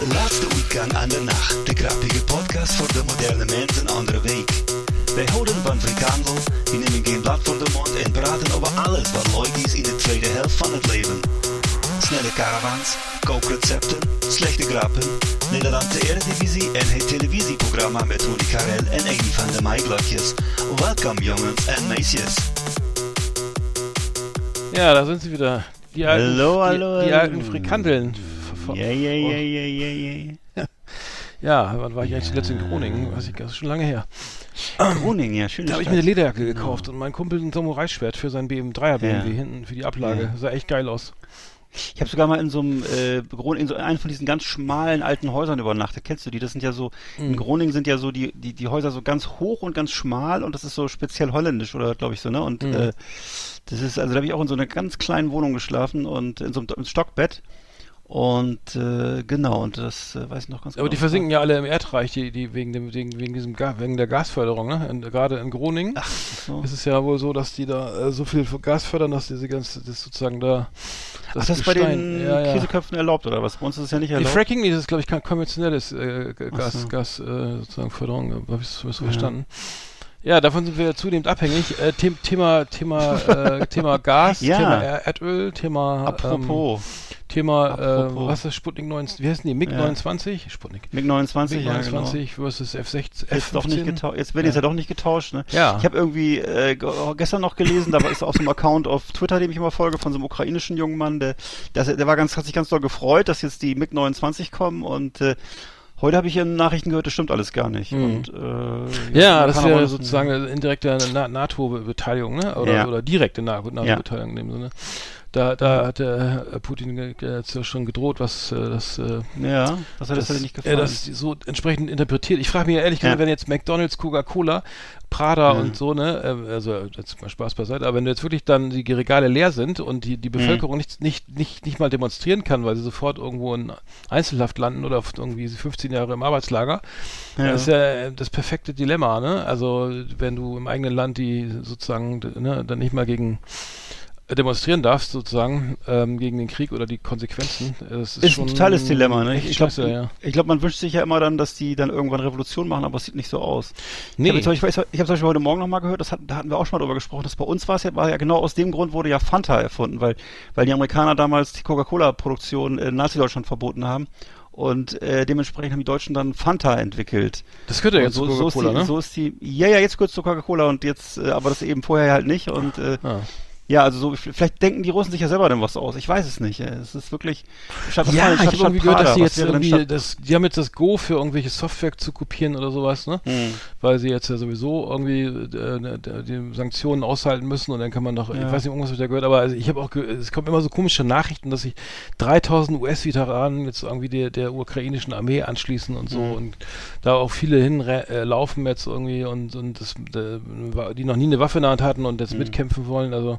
Laatste uitgang aan de nacht. De grappige podcast voor de moderne mens een andere week. Wij houden van frikandel, die nemen geen blad voor de mond en praten over alles wat leuk is in de tweede helft van het leven. Snelle caravans, kookrecepten, slechte grappen, Nederlandse Eredivisie en het televisieprogramma met Rudy Karel en een van de Maiglotjes. Welkom jongens en meisjes. Ja, da sind sie wieder. Die alten, Hallo, hallo, die, die hallo. alten Frikandeln. Ja, ja, ja, ja, ja, ja. Ja, wann war ich eigentlich zuletzt in Groningen? Weiß ich, das ist schon lange her. Groningen, ja, schön. Da habe ich mir eine Lederjacke gekauft und mein Kumpel ein Samurai-Schwert für sein BMW, 3er BMW Ja. hinten für die Ablage. Ja. Sah echt geil aus. Ich habe sogar mal in so einem äh, in so einem von diesen ganz schmalen alten Häusern übernachtet. Kennst du die? Das sind ja so Mhm. in Groningen sind ja so die die die Häuser so ganz hoch und ganz schmal und das ist so speziell holländisch oder glaube ich so, ne? Und Mhm. äh, das ist also da habe ich auch in so einer ganz kleinen Wohnung geschlafen und in so einem, einem Stockbett. Und äh, genau, und das äh, weiß ich noch ganz Aber die genau. versinken ja alle im Erdreich, die, die wegen dem, wegen, wegen diesem Ga wegen der Gasförderung, ne? Und gerade in Groningen Ach, so. ist es ja wohl so, dass die da äh, so viel Gas fördern, dass diese ganze, das sozusagen da Ach, das ist bei Gestein- den ja, ja. Käseköpfen erlaubt oder was? Bei uns ist es ja nicht Die erlaubt. Fracking, nee, das ist, glaube ich, kein konventionelles äh, Gas, so. Gas äh, sozusagen Förderung, habe ich so so Ja. verstanden. Ja, davon sind wir zunehmend abhängig. Äh, The Thema, Thema, äh, Thema Gas, Ja. Thema Er- Erdöl, Thema, Apropos, ähm, Thema, äh, Apropos. was ist Sputnik 19, wie heißen die? MiG Ja. 29? Sputnik. MiG 29, MiG ja, genau. 29 versus F16, Jetzt doch nicht F15. getauscht. Jetzt wird Ja. jetzt ja doch nicht getauscht, ne? Ja. Ich habe irgendwie äh, ge- gestern noch gelesen, da war- ist auf so einem Account auf Twitter, dem ich immer folge, von so einem ukrainischen jungen Mann, der, der, der war ganz, hat sich ganz doll gefreut, dass jetzt die MiG 29 kommen und äh, heute habe ich in Nachrichten gehört, das stimmt alles gar nicht. Mhm. Und äh, Ja, das wäre aber- sozusagen eine indirekte Na NATO-Beteiligung, ne? Oder, Ja. oder direkte Na- NATO-Beteiligung in dem Sinne. Da, da hat der Herr Putin ja schon gedroht, was äh, das äh, Ja, das hat das, das, nicht er gefallen. das so entsprechend interpretiert. Ich frage mich ehrlich gesagt, Ja. wenn jetzt McDonalds, Coca-Cola, Prada Ja. und so, ne, äh, also jetzt mal Spaß beiseite, aber wenn jetzt wirklich dann die Regale leer sind und die, Mhm. die Bevölkerung nicht, nicht, nicht, nicht mal demonstrieren kann, weil sie sofort irgendwo in Einzelhaft landen oder irgendwie 15 Jahre im Arbeitslager, Ja. das ist ja das perfekte Dilemma, ne? Also wenn du im eigenen Land die sozusagen ne, dann nicht mal gegen demonstrieren darfst, sozusagen, ähm, gegen den Krieg oder die Konsequenzen. äh, Das ist, ist ein totales Dilemma, ne? Ich glaube, ja. ich glaub, man wünscht sich ja immer dann, dass die dann irgendwann Revolution machen, aber es sieht nicht so aus. Nee. Ich habe zum Beispiel, ich hab zum Beispiel heute Morgen nochmal gehört, das hat, da hatten wir auch schon mal drüber gesprochen, dass bei uns war es ja, war ja genau aus dem Grund wurde ja Fanta erfunden, weil, weil die Amerikaner damals die Coca-Cola-Produktion in Nazi-Deutschland verboten haben. Und äh, dementsprechend haben die Deutschen dann Fanta entwickelt. Das gehört ja jetzt so, zu so, ist Coca-Cola, die, ne? so ist die, ja, ja, jetzt kurz zu Coca-Cola und jetzt, äh, aber das eben vorher halt nicht. Und äh, Ah. Ja, also so, vielleicht denken die Russen sich ja selber denn was aus. Ich weiß es nicht. Es ist wirklich. Statt, was Ja, denn ich Stadt- habe irgendwie Stadt gehört, dass Was jetzt irgendwie, Stadt- das, die haben jetzt das Go für irgendwelche Software zu kopieren oder sowas, ne? Hm. Weil sie jetzt ja sowieso irgendwie äh, die Sanktionen aushalten müssen und dann kann man doch, ich Ja. weiß nicht, irgendwas habe ich da gehört, aber also ich habe auch, es kommen immer so komische Nachrichten, dass sich 3000 US-Veteranen jetzt irgendwie der, der ukrainischen Armee anschließen und so Mhm. und da auch viele hinlaufen äh, jetzt irgendwie und, und das, äh, die noch nie eine Waffe in der Hand hatten und jetzt Mhm. mitkämpfen wollen, also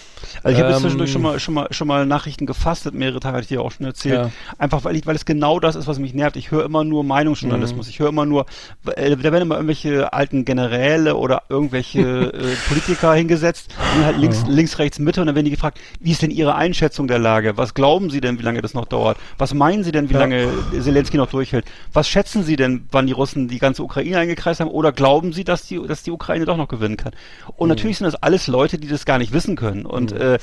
Also ich habe jetzt Ähm, zwischendurch schon mal, schon mal, schon mal Nachrichten gefastet, mehrere Tage hatte ich dir auch schon erzählt. Ja. Einfach weil ich, weil es genau das ist, was mich nervt. Ich höre immer nur Meinungsjournalismus. Mhm. Ich höre immer nur, äh, da werden immer irgendwelche alten Generäle oder irgendwelche äh, Politiker hingesetzt, und halt links, links, rechts, Mitte und dann werden die gefragt, wie ist denn Ihre Einschätzung der Lage? Was glauben Sie denn, wie lange das noch dauert? Was meinen Sie denn, wie Ja. lange Zelensky noch durchhält? Was schätzen Sie denn, wann die Russen die ganze Ukraine eingekreist haben? Oder glauben Sie, dass die, dass die Ukraine doch noch gewinnen kann? Und natürlich sind das alles Leute, die das gar nicht wissen können. Und äh,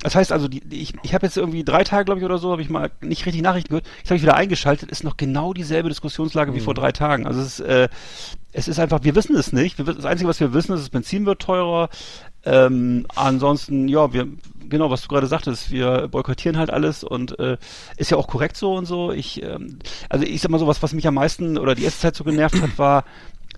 das heißt also, die, ich, ich habe jetzt irgendwie drei Tage, glaube ich, oder so, habe ich mal nicht richtig Nachrichten gehört. Jetzt habe ich wieder eingeschaltet, ist noch genau dieselbe Diskussionslage wie vor drei Tagen. Also es ist, äh, es ist einfach, wir wissen es nicht. Wir, das Einzige, was wir wissen, ist, das Benzin wird teurer. Ähm, ansonsten, ja, wir, genau, was du gerade sagtest, wir boykottieren halt alles und äh, ist ja auch korrekt so und so. Ich, ähm, also ich sag mal so, was, was mich am meisten oder die erste Zeit so genervt hat, war,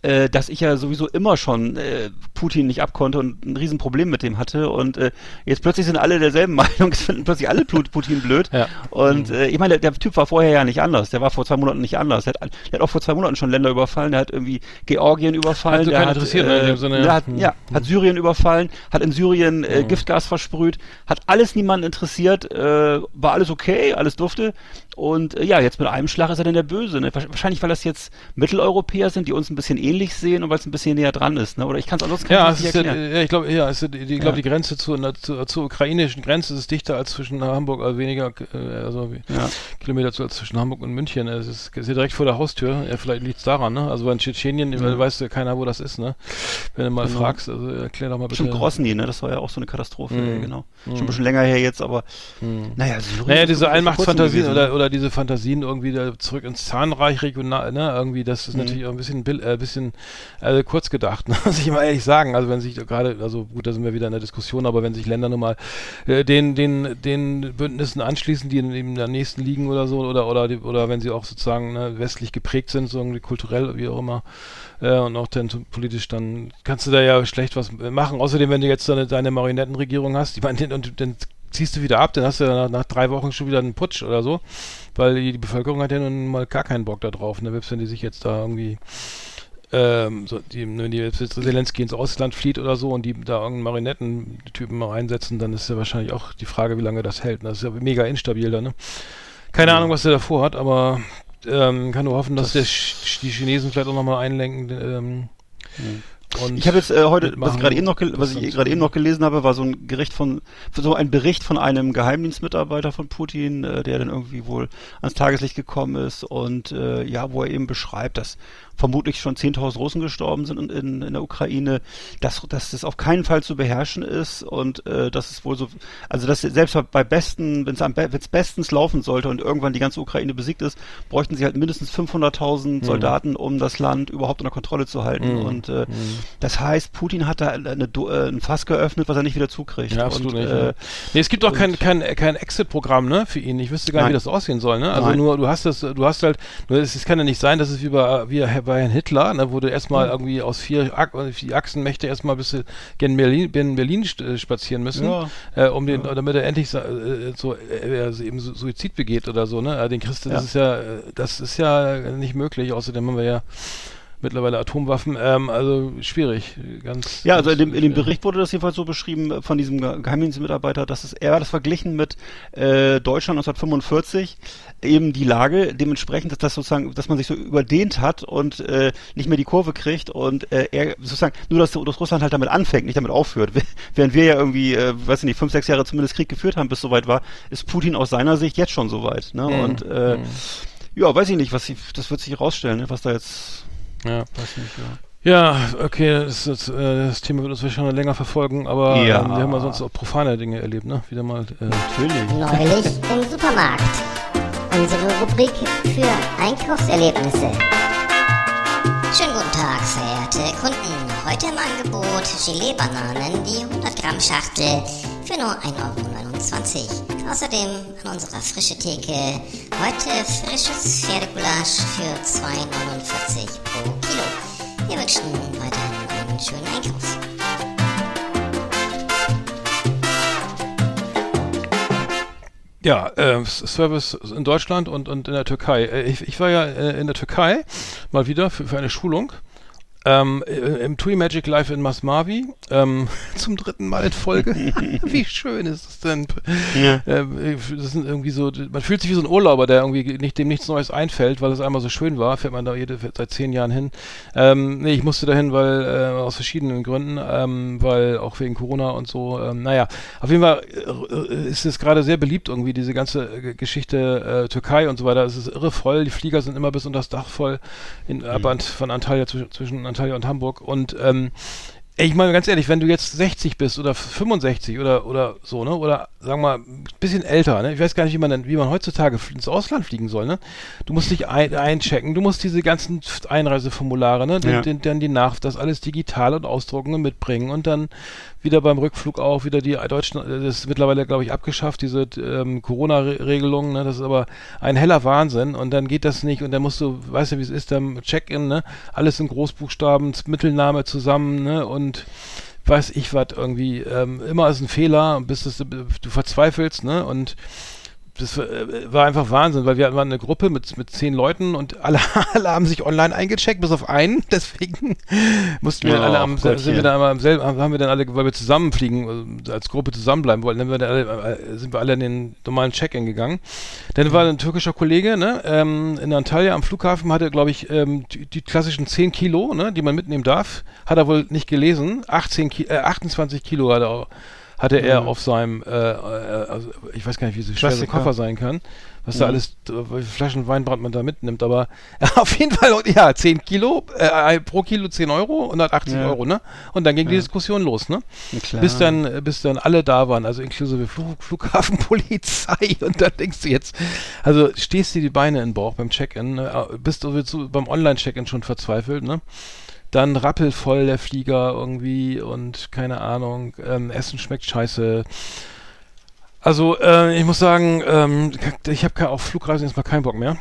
äh, dass ich ja sowieso immer schon äh, Putin nicht abkonnte und ein Riesenproblem mit dem hatte und äh, jetzt plötzlich sind alle derselben Meinung, es finden plötzlich alle Putin blöd Ja. und äh, ich meine, der, der Typ war vorher ja nicht anders, der war vor zwei Monaten nicht anders, der hat, der hat auch vor zwei Monaten schon Länder überfallen, der hat irgendwie Georgien überfallen, Hat so der hat, interessiert, ne, in dem Sinne, der hat, Hm. ja, hat Syrien überfallen, hat in Syrien äh. Giftgas versprüht, hat alles niemanden interessiert, äh, war alles okay, alles durfte und äh, ja, jetzt mit einem Schlag ist er dann der Böse. Ne? Wahrscheinlich, weil das jetzt Mitteleuropäer sind, die uns ein bisschen ähnlich ähnlich sehen und weil es ein bisschen näher dran ist, ne? Oder ich kann es ansonsten Ja, nicht ja, erklären. ja, ich glaube, ja, ist, ich glaube, die Grenze zur, na- zur, ukrainischen Grenze ist dichter als zwischen Hamburg, also weniger, äh, also wie- Ja. Kilometer zu, als zwischen Hamburg und München. Es ist, ist ja direkt vor der Haustür. Ja, vielleicht liegt es daran, ne? Also in Tschetschenien Ja. weiß ja keiner, wo das ist, ne? Wenn du mal Genau. fragst, also erklär doch mal bitte. Bestimmt Grosny, ne? Das war ja auch so eine Katastrophe, Mhm. genau. Mhm. Schon ein bisschen länger her jetzt, aber Hm. naja, also Syrien Naja, diese Einmachtsfantasien kurzem gewesen. oder, oder diese Fantasien irgendwie da zurück ins Zahnreich regional, ne, irgendwie, das ist Mhm. natürlich auch ein bisschen, äh, bisschen äh, kurz gedacht, ne? muss ich mal ehrlich sagen. Also wenn sich gerade, also gut, da sind wir wieder in der Diskussion, aber wenn sich Länder nun mal äh, den, den, den Bündnissen anschließen, die in, in der nächsten liegen oder so, oder, oder, oder wenn sie auch sozusagen ne, westlich geprägt sind, so irgendwie kulturell, wie auch immer, äh, und auch dann politisch, dann kannst du da ja schlecht was machen. Außerdem, wenn du jetzt deine, deine Marionettenregierung hast, die meine, und dann ziehst du wieder ab, dann hast du nach, nach drei Wochen schon wieder einen Putsch oder so, weil die, die Bevölkerung hat ja nun mal gar keinen Bock da drauf, ne, selbst wenn die sich jetzt da irgendwie ähm, so, die, wenn die jetzt Zelensky ins Ausland flieht oder so und die da irgendeinen Marionettentypen mal einsetzen, dann ist ja wahrscheinlich auch die Frage, wie lange das hält. ne? Das ist ja mega instabil da, ne? Keine Ja. Ahnung, was der davor hat, aber ähm, kann nur hoffen, dass Das- der Sch die Chinesen vielleicht auch nochmal einlenken. Ähm, Mhm. und Ich habe jetzt äh, heute, was gerade eben noch, was ich gerade eben noch gelesen habe, war so ein Gericht von, so ein Bericht von einem Geheimdienstmitarbeiter von Putin, äh, der dann irgendwie wohl ans Tageslicht gekommen ist und äh, ja, wo er eben beschreibt, dass vermutlich schon 10.000 Russen gestorben sind in, in, in der Ukraine, dass, dass das auf keinen Fall zu beherrschen ist und äh, dass es wohl so, also dass selbst bei besten, wenn es am wenn's bestens laufen sollte und irgendwann die ganze Ukraine besiegt ist, bräuchten sie halt mindestens 500.000 Soldaten, um das Land überhaupt unter Kontrolle zu halten Mhm. und äh, Mhm. das heißt, Putin hat da eine, Do- äh, ein Fass geöffnet, was er nicht wieder zukriegt. Ja, absolut und, nicht. Äh. Nee, es gibt auch kein, kein, kein Exit-Programm, ne, für ihn. Ich wüsste gar nicht, Nein. wie das aussehen soll, ne? Also Nein. nur, du hast das, du hast halt, es kann ja nicht sein, dass es wie bei, wie bei Herrn Hitler, ne, wo du erstmal Mhm. irgendwie aus vier, Ach vier Achsenmächte erstmal bis gen Berlin, gen Berlin äh, spazieren müssen, Ja. äh, um den, damit er endlich sa- äh, so, äh, also eben Su- Suizid begeht oder so, ne? Äh, Den Christen, das Ja. ist ja, äh, das ist ja nicht möglich. Außerdem haben wir ja mittlerweile Atomwaffen, ähm, also schwierig, ganz. Ja, also in dem, in dem. Bericht wurde das jedenfalls so beschrieben äh, von diesem Ge- Geheimdienstmitarbeiter, dass es er hat das verglichen mit äh, Deutschland 1945 eben die Lage dementsprechend, dass das sozusagen, dass man sich so überdehnt hat und äh, nicht mehr die Kurve kriegt und äh, er sozusagen nur, dass, dass Russland halt damit anfängt, nicht damit aufhört. Während wir ja irgendwie, äh, weiß ich nicht, fünf, sechs Jahre zumindest Krieg geführt haben, bis soweit war, ist Putin aus seiner Sicht jetzt schon soweit. Ne? Mhm. Und äh, Mhm. ja, weiß ich nicht, was sie, das wird sich rausstellen, ne? was da jetzt, Ja. weiß nicht, ja. Ja, okay, das, das, äh, das Thema wird uns wahrscheinlich länger verfolgen, aber Ja. ähm, wir haben ja sonst auch profane Dinge erlebt, ne? Wieder mal. Äh, Natürlich. Neulich im Supermarkt. Unsere Rubrik für Einkaufserlebnisse. Schönen guten Tag, verehrte Kunden. Heute im Angebot Gelee-Bananen, die 100 Gramm Schachtel für nur 1,29 Euro. Außerdem an unserer frische Theke heute frisches Pferdegulasch für 2,49 pro Kilo. Wir wünschen weiterhin einen schönen Einkauf. ja, äh, Service in Deutschland und, und in der Türkei. Äh, ich, ich war ja äh, in der Türkei mal wieder für, für eine Schulung. Ähm, äh, Im TUI Magic Live in Masmavi. Ähm, zum dritten Mal in Folge. wie schön ist es denn? Ja. Äh, das sind irgendwie so, man fühlt sich wie so ein Urlauber, der irgendwie nicht, dem nichts Neues einfällt, weil es einmal so schön war, fährt man da jede, seit zehn Jahren hin. Ähm, nee, ich musste dahin, weil, äh, aus verschiedenen Gründen, ähm, weil auch wegen Corona und so, ähm, naja, auf jeden Fall äh, ist es gerade sehr beliebt irgendwie, diese ganze Geschichte äh, Türkei und so weiter. Es ist irre voll, die Flieger sind immer bis unter das Dach voll, in, ab Ant- von Antalya zwischen, Antalya und Hamburg. Und, ähm, Ich meine ganz ehrlich, wenn du jetzt 60 bist oder 65 oder oder so, ne, oder sagen wir mal ein bisschen älter, ne, ich weiß gar nicht, wie man denn, wie man heutzutage ins Ausland fliegen soll, ne, du musst dich ein, einchecken, du musst diese ganzen Einreiseformulare, ne, den, Ja. den, dann die Nach, das alles digital und ausdrucken und mitbringen und dann wieder beim Rückflug auch wieder die deutschen, äh, das ist mittlerweile glaube ich abgeschafft, diese ähm, Corona-Regelung, ne, das ist aber ein heller Wahnsinn und dann geht das nicht und dann musst du, weißt du, wie es ist, dann Check-in, ne, alles in Großbuchstaben, Mittelname zusammen, ne, und weiß ich was irgendwie, ähm, immer ist ein Fehler, bis das, du verzweifelst, ne, und das äh, war einfach Wahnsinn, weil wir waren eine Gruppe mit, mit zehn Leuten und alle, alle haben sich online eingecheckt, bis auf einen. Deswegen mussten wir Oh, alle am, sind wir dann am selben, haben wir dann alle, weil wir zusammenfliegen, äh, als Gruppe zusammenbleiben wollten, dann wir alle, äh, sind wir alle in den normalen Check-in gegangen. Dann war ein türkischer Kollege, ne, ähm, in Antalya am Flughafen hatte, glaube ich, ähm, die, die klassischen 10 Kilo, ne, die man mitnehmen darf, hat er wohl nicht gelesen. 18 Ki äh, 28 Kilo hat er auch hatte er Mhm. auf seinem, äh, äh, also ich weiß gar nicht, wie so schwer so ein. Koffer sein kann, was da Mhm. alles, äh, wie viele Flaschen Weinbrand man da mitnimmt, aber auf jeden Fall, ja, 10 Kilo, äh, pro Kilo 10 Euro, 180 Ja. Euro, ne? Und dann ging die Ja. Diskussion los, ne? Klar. Bis dann, äh, bis dann alle da waren, also inklusive Flug, Flughafenpolizei und dann denkst du jetzt, also stehst dir die Beine in den Bauch beim Check-in, ne? Äh, bist du beim Online-Check-in schon verzweifelt, ne? Dann rappelvoll der Flieger irgendwie und keine Ahnung, ähm, Essen schmeckt scheiße. Also äh, ich muss sagen, ähm, ich habe auf Flugreisen jetzt mal keinen Bock mehr.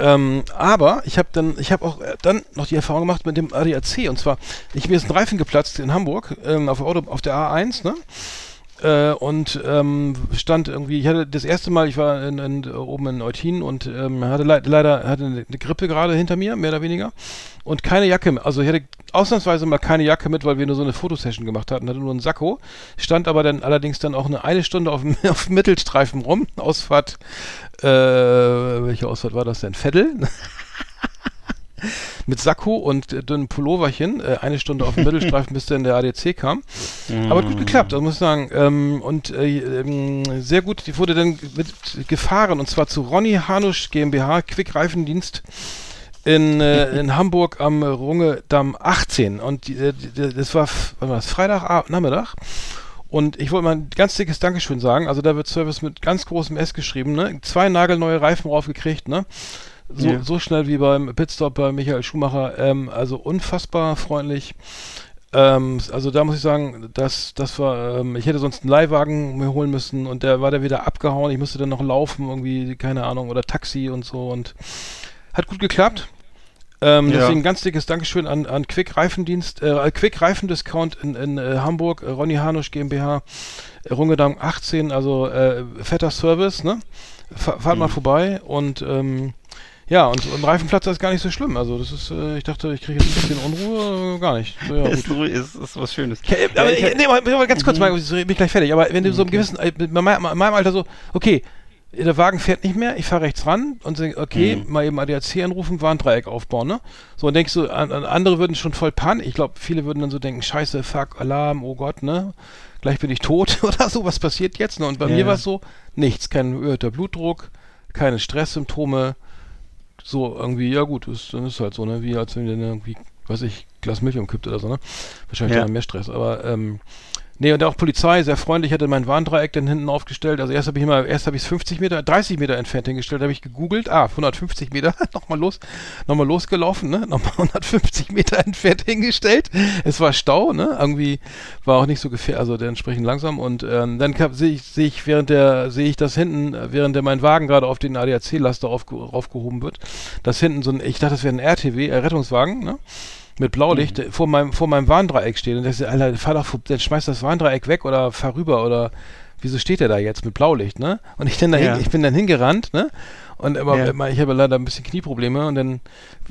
Ähm, aber ich habe dann, ich habe auch äh, dann noch die Erfahrung gemacht mit dem ADAC und zwar, ich mir ist ein Reifen geplatzt in Hamburg ähm, auf, der Auto, auf der A1, ne? Äh, und ähm, stand irgendwie, ich hatte das erste Mal, ich war in, in, oben in Eutin und ähm, hatte le leider hatte eine, Grippe gerade hinter mir, mehr oder weniger. Und keine Jacke, mehr. also ich hatte ausnahmsweise mal keine Jacke mit, weil wir nur so eine Fotosession gemacht hatten, hatte nur einen Sakko, stand aber dann allerdings dann auch eine, eine Stunde auf dem, auf Mittelstreifen rum, Ausfahrt, äh, welche Ausfahrt war das denn? Vettel? Mit Sakko und dünnem Pulloverchen, äh, eine Stunde auf dem Mittelstreifen, bis dann der ADC kam. Mhm. Aber gut geklappt, das muss ich sagen. Ähm, und äh, ähm, sehr gut, die wurde dann gefahren und zwar zu Ronny Hanusch GmbH, Quick-Reifendienst in, äh, in Hamburg am Rungedamm 18. Und äh, das war, war das? Freitag Nachmittag. Und ich wollte mal ein ganz dickes Dankeschön sagen. Also da wird Service mit ganz großem S geschrieben, ne? Zwei nagelneue Reifen raufgekriegt, ne? So, Ja. so schnell wie beim Pitstop bei Michael Schumacher. Ähm, also unfassbar freundlich. Ähm, also da muss ich sagen, das, das war, ähm, ich hätte sonst einen Leihwagen mir holen müssen und der war da wieder abgehauen. Ich musste dann noch laufen, irgendwie, keine Ahnung, oder Taxi und so und hat gut geklappt. Ähm, Ja. Deswegen ganz dickes Dankeschön an, an Quick Reifendienst, äh, Quick Reifendiscount in, in äh, Hamburg, äh, Ronny Hanusch GmbH, äh, Rungedamm 18, also äh, fetter Service, ne? Fa fahrt mal vorbei und ähm, ja, und ein Reifenplatz ist gar nicht so schlimm. Also das ist, äh, ich dachte, ich kriege jetzt ein bisschen Unruhe, äh, gar nicht. So, ja, ist, ist, ist was Schönes. Äh, aber, Ja, ich- äh, nee, mal, mal ganz kurz, mal, ich bin gleich fertig. Aber wenn du so im Okay. gewissen, äh, in meinem, in meinem Alter so, okay, der Wagen fährt nicht mehr, ich fahre rechts ran und sage, okay, Mhm. mal eben ADAC anrufen, Warndreieck aufbauen, ne? So, und denkst du, an, an andere würden schon voll Pan. Ich glaube, viele würden dann so denken, scheiße, fuck, Alarm, oh Gott, ne? Gleich bin ich tot oder so, was passiert jetzt? Ne? Und bei Ja, mir war es so, nichts, kein erhöhter Blutdruck, keine Stresssymptome, so irgendwie, ja gut, ist, dann ist halt so, ne? Wie als wenn du dann irgendwie, weiß ich, Glas Milch umkippt oder so, ne? Wahrscheinlich Ja. mehr Stress, aber ähm, nee, und auch Polizei, sehr freundlich, hatte mein Warndreieck dann hinten aufgestellt. Also erst habe ich immer, erst habe ich es 50 Meter, 30 Meter entfernt hingestellt, habe ich gegoogelt, ah, 150 Meter, nochmal los, nochmal losgelaufen, ne? Nochmal 150 Meter entfernt hingestellt. Es war Stau, ne? Irgendwie war auch nicht so gefährlich, also der entsprechend langsam und ähm, dann sehe ich, sehe ich während der, sehe ich das hinten, äh, während der mein Wagen gerade auf den ADAC-Laster aufge, raufgehoben wird, dass hinten so ein, ich dachte, das wäre ein RTW, äh, Rettungswagen, ne? Mit Blaulicht äh, vor meinem, vor meinem Warndreieck steht und der sagt, Alter, fahr doch, dann schmeiß das Warndreieck weg oder fahr rüber oder wieso steht der da jetzt mit Blaulicht, ne? Und ich, dann dahin, Ja. ich bin dann hingerannt, ne? Und aber Ja. immer- ich habe leider ein bisschen Knieprobleme und dann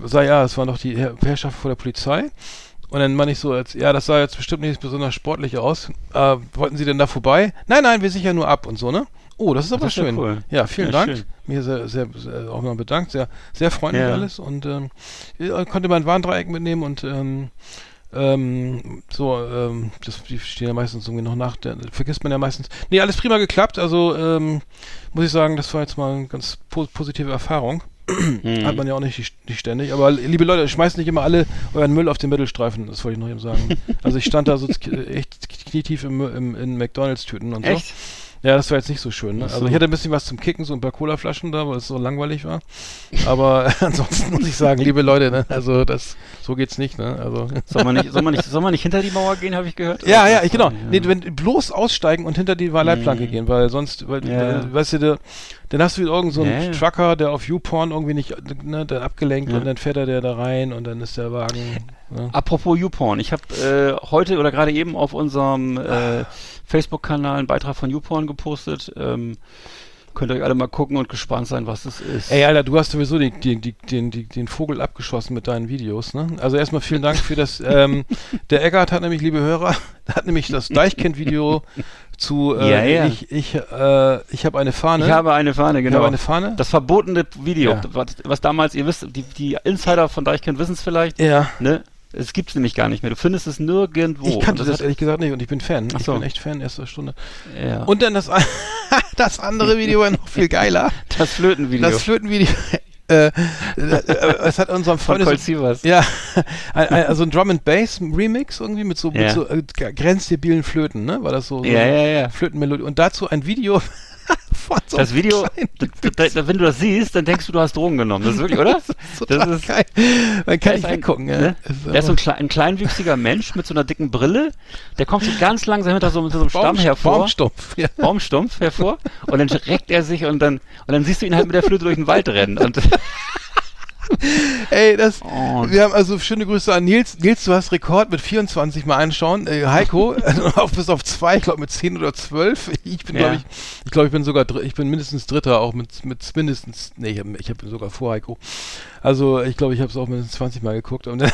sah ja, es waren doch die Herr- Herrschaft vor der Polizei. Und dann meine ich so, als, ja, das sah jetzt bestimmt nicht besonders sportlich aus. Äh, wollten Sie denn da vorbei? Nein, nein, wir sichern nur ab und so, ne? Oh, das ist aber Das ist ja schön. cool. Ja, vielen Ja, Dank. schön. Mir sehr, sehr, sehr auch mal bedankt. Sehr, sehr freundlich Ja. alles. Und ähm, konnte mein Warndreieck mitnehmen und ähm, ähm, so, ähm, das, die stehen ja meistens irgendwie noch nach, der, vergisst man ja meistens. Nee, alles prima geklappt, also ähm, muss ich sagen, das war jetzt mal eine ganz po positive Erfahrung. Mhm. Hat man ja auch nicht, nicht ständig. Aber liebe Leute, schmeißt nicht immer alle euren Müll auf den Mittelstreifen, das wollte ich noch eben sagen. Also ich stand da so echt knietief im, im, in McDonalds-Tüten und so. Ja, das war jetzt nicht so schön. Ne? Also ich hatte ein bisschen was zum Kicken, so ein paar Cola-Flaschen da, weil es so langweilig war. Aber ansonsten muss ich sagen, liebe Leute, ne? also das, so geht's nicht. Ne? Also Soll man nicht, soll man nicht, soll man nicht hinter die Mauer gehen, habe ich gehört? ja, ja, ich, genau. Ja. Nee, wenn, bloß aussteigen und hinter die Leitplanke Mhm. gehen, weil sonst, weil, Ja. weißt du, dann hast du wieder irgend so einen. Trucker, der auf YouPorn irgendwie nicht, ne, dann abgelenkt Ja. und dann fährt er der da rein und dann ist der Wagen. Ne? Apropos YouPorn, ich habe äh, heute oder gerade eben auf unserem äh, Facebook-Kanal einen Beitrag von YouPorn gepostet. Ähm, Könnt ihr euch alle mal gucken und gespannt sein, was das ist. Ey, Alter, du hast sowieso die, die, die, den, den Vogel abgeschossen mit deinen Videos, ne? Also erstmal vielen Dank für das. Ähm, der Eckart hat nämlich, liebe Hörer, hat nämlich das Deichkind-Video zu äh, Ja, ja. ich ich äh, ich habe eine Fahne. Ich habe eine Fahne, Ich genau. habe eine Fahne. das verbotene Video, Ja. was, was damals, ihr wisst, die, die Insider von Deichkind wissen es vielleicht, ja. ne? Es gibt's nämlich gar nicht mehr. Du findest es nirgendwo. Ich kannte das, ist- ehrlich gesagt nicht und ich bin Fan. Ach Ich so. bin echt Fan erster Stunde. ja. Und dann das, das andere Video war noch viel geiler. das Flötenvideo Das Flötenvideo. Äh, äh, es hat unserem Colt Sievers. Ja, also ein Drum and Bass Remix irgendwie mit so, Ja. mit so äh, grenzdebilen Flöten, ne? War das so? so Ja, ja, ja. Flötenmelodie. Und dazu ein Video von so Das Video, kleinen d- d- d- wenn du das siehst, dann denkst du, du hast Drogen genommen. Das ist wirklich, oder? total das ist- geil. Man kann ist nicht weggucken. Ja. ne? Das ist Der ist so ein, ein kleinwüchsiger Mensch mit so einer dicken Brille. Der kommt so ganz langsam hinter so, mit so einem Stamm Baum- hervor. Baumstumpf. Ja. Baumstumpf hervor. Und dann reckt er sich und dann, und dann siehst du ihn halt mit der Flöte durch den Wald rennen. Und, Ey, das, Und- wir haben also schöne Grüße an Nils. Nils, du hast Rekord mit 24 mal anschauen. Äh, Heiko, auf, bis auf zwei, ich glaube mit 10 oder 12. Ich bin, Ja. glaube ich, ich glaube, ich bin sogar, ich bin mindestens Dritter, auch mit, mit mindestens, nee, ich habe ich hab sogar vor Heiko. Also, ich glaube, ich habe es auch mindestens 20 Mal geguckt. Und dann,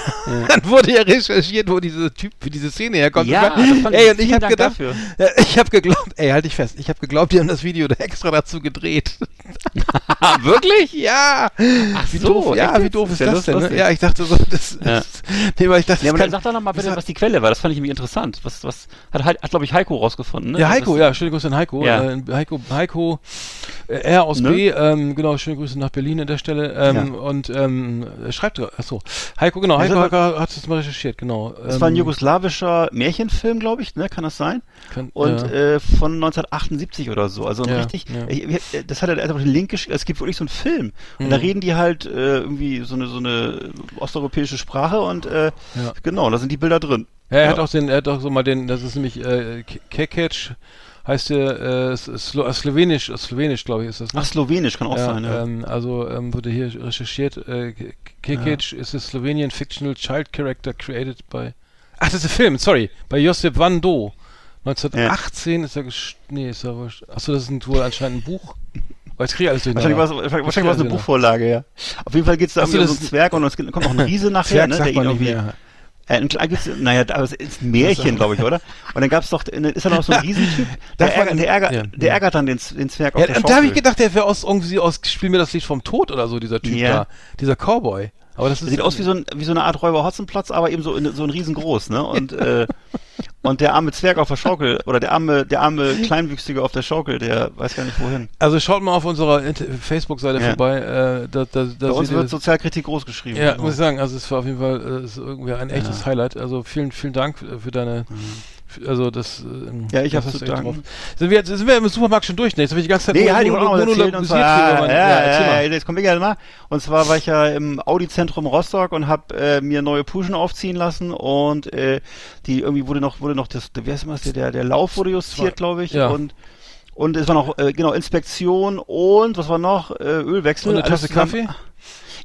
dann wurde ja recherchiert, wo diese Typ, wie diese Szene herkommt. ja, Und ey, und ich habe gedacht, dafür. ja, ich habe geglaubt, ey, halt dich fest, ich habe geglaubt, die haben das Video da extra dazu gedreht. Wirklich? Ja, Ach wie so, doof, ja, wie doof ist Ja, das das denn? ist Ne? Ja, ich dachte so, das Ja. ist, nee, weil ich dachte, Ja, aber das dann kann, sag doch nochmal bitte, was die Quelle war. Das fand ich irgendwie interessant. Was, was, hat, hat, hat glaube ich, Heiko rausgefunden, ne? ja, Heiko, Das- ja, schöne Grüße an Heiko. Ja. Äh, Heiko, Heiko, äh, R aus Ne? B, ähm, genau, schöne Grüße nach Berlin an der Stelle. Ähm, Und ähm, er schreibt, achso, Heiko, genau, Heiko hat, hat es mal recherchiert, genau. Das war ein Ähm, jugoslawischer Märchenfilm, glaube ich, ne? Kann das sein? kann- Und ja. äh, von 1978 oder so. Also Ja, richtig, ja. Ich, ich, das hat er, auch den Link geschickt, es gibt wirklich so einen Film. Und Mhm. da reden die halt äh, irgendwie so eine, so eine osteuropäische Sprache und äh, genau, da sind die Bilder drin. Ja, er hat auch den, er hat auch so mal den, das ist nämlich äh, Ke- Kekec, heißt der, äh, Slo äh, Slowenisch, äh, Slowenisch, glaube ich, ist das. Ne? Ach, Slowenisch kann auch ja, sein, ja. Ähm, also ähm, wurde hier recherchiert, äh, Ke- Kekec is a Slovenian fictional child character created by. Ach, das ist ein Film, sorry, bei Josip Van Do. 1918 ist er gest nee, ist er wohl- Achso, das ist wohl anscheinend ein Buch. Aber jetzt kriege ich alles Wahrscheinlich war es wahrscheinlich wahrscheinlich war es eine. Buchvorlage, ja. Auf jeden Fall geht es da um so einen ist- Zwerg und es kommt noch ein Riese nachher, ne? Der ihn irgendwie. mehr. Äh, gibt's- naja, aber es ist ein Märchen, glaube ich, oder? Und dann gab's doch, ist da noch so ein Riesentyp, der, ärgert, der, ärgert, ja. der ärgert dann den, den Zwerg auf Ja, der und da habe ich gedacht, der wäre aus irgendwie aus Spiel mir das Lied vom Tod oder so, dieser Typ Ja. da. Dieser Cowboy. Aber das ist Sieht aus wie so, ein, wie so eine Art Räuber Hotzenplotz, aber eben so, in, so ein riesengroß, ne? Und, äh, und der arme Zwerg auf der Schaukel, oder der arme, der arme Kleinwüchsige auf der Schaukel, der weiß gar nicht wohin. Also schaut mal auf unserer Facebook-Seite Ja. vorbei. Äh, da, da, da Bei uns wird Sozialkritik groß geschrieben. ja, Genau. muss ich sagen, also es war auf jeden Fall äh, ist irgendwie ein echtes Ja. Highlight. Also vielen, vielen Dank äh, für deine, für, also das. ähm, Ja, ich das hab hast zu danken. Sind wir, jetzt, sind wir im Supermarkt schon durch? Ne? Jetzt habe ich die ganze Zeit Nee, nur- halt, ich nur- nur- was erzählen. Und zwar, ja, ja, ja, ja, das kommt mir gerne mal. Und zwar war ich ja im Audi-Zentrum Rostock und habe äh, mir neue Puschen aufziehen lassen und äh, die irgendwie wurde noch, wurde noch das, wie heißt das, der, der Lauf wurde justiert, glaube ich. Ja. Und und es war noch, äh, genau, Inspektion und, was war noch, äh, Ölwechsel. Und eine Tasse zusammen.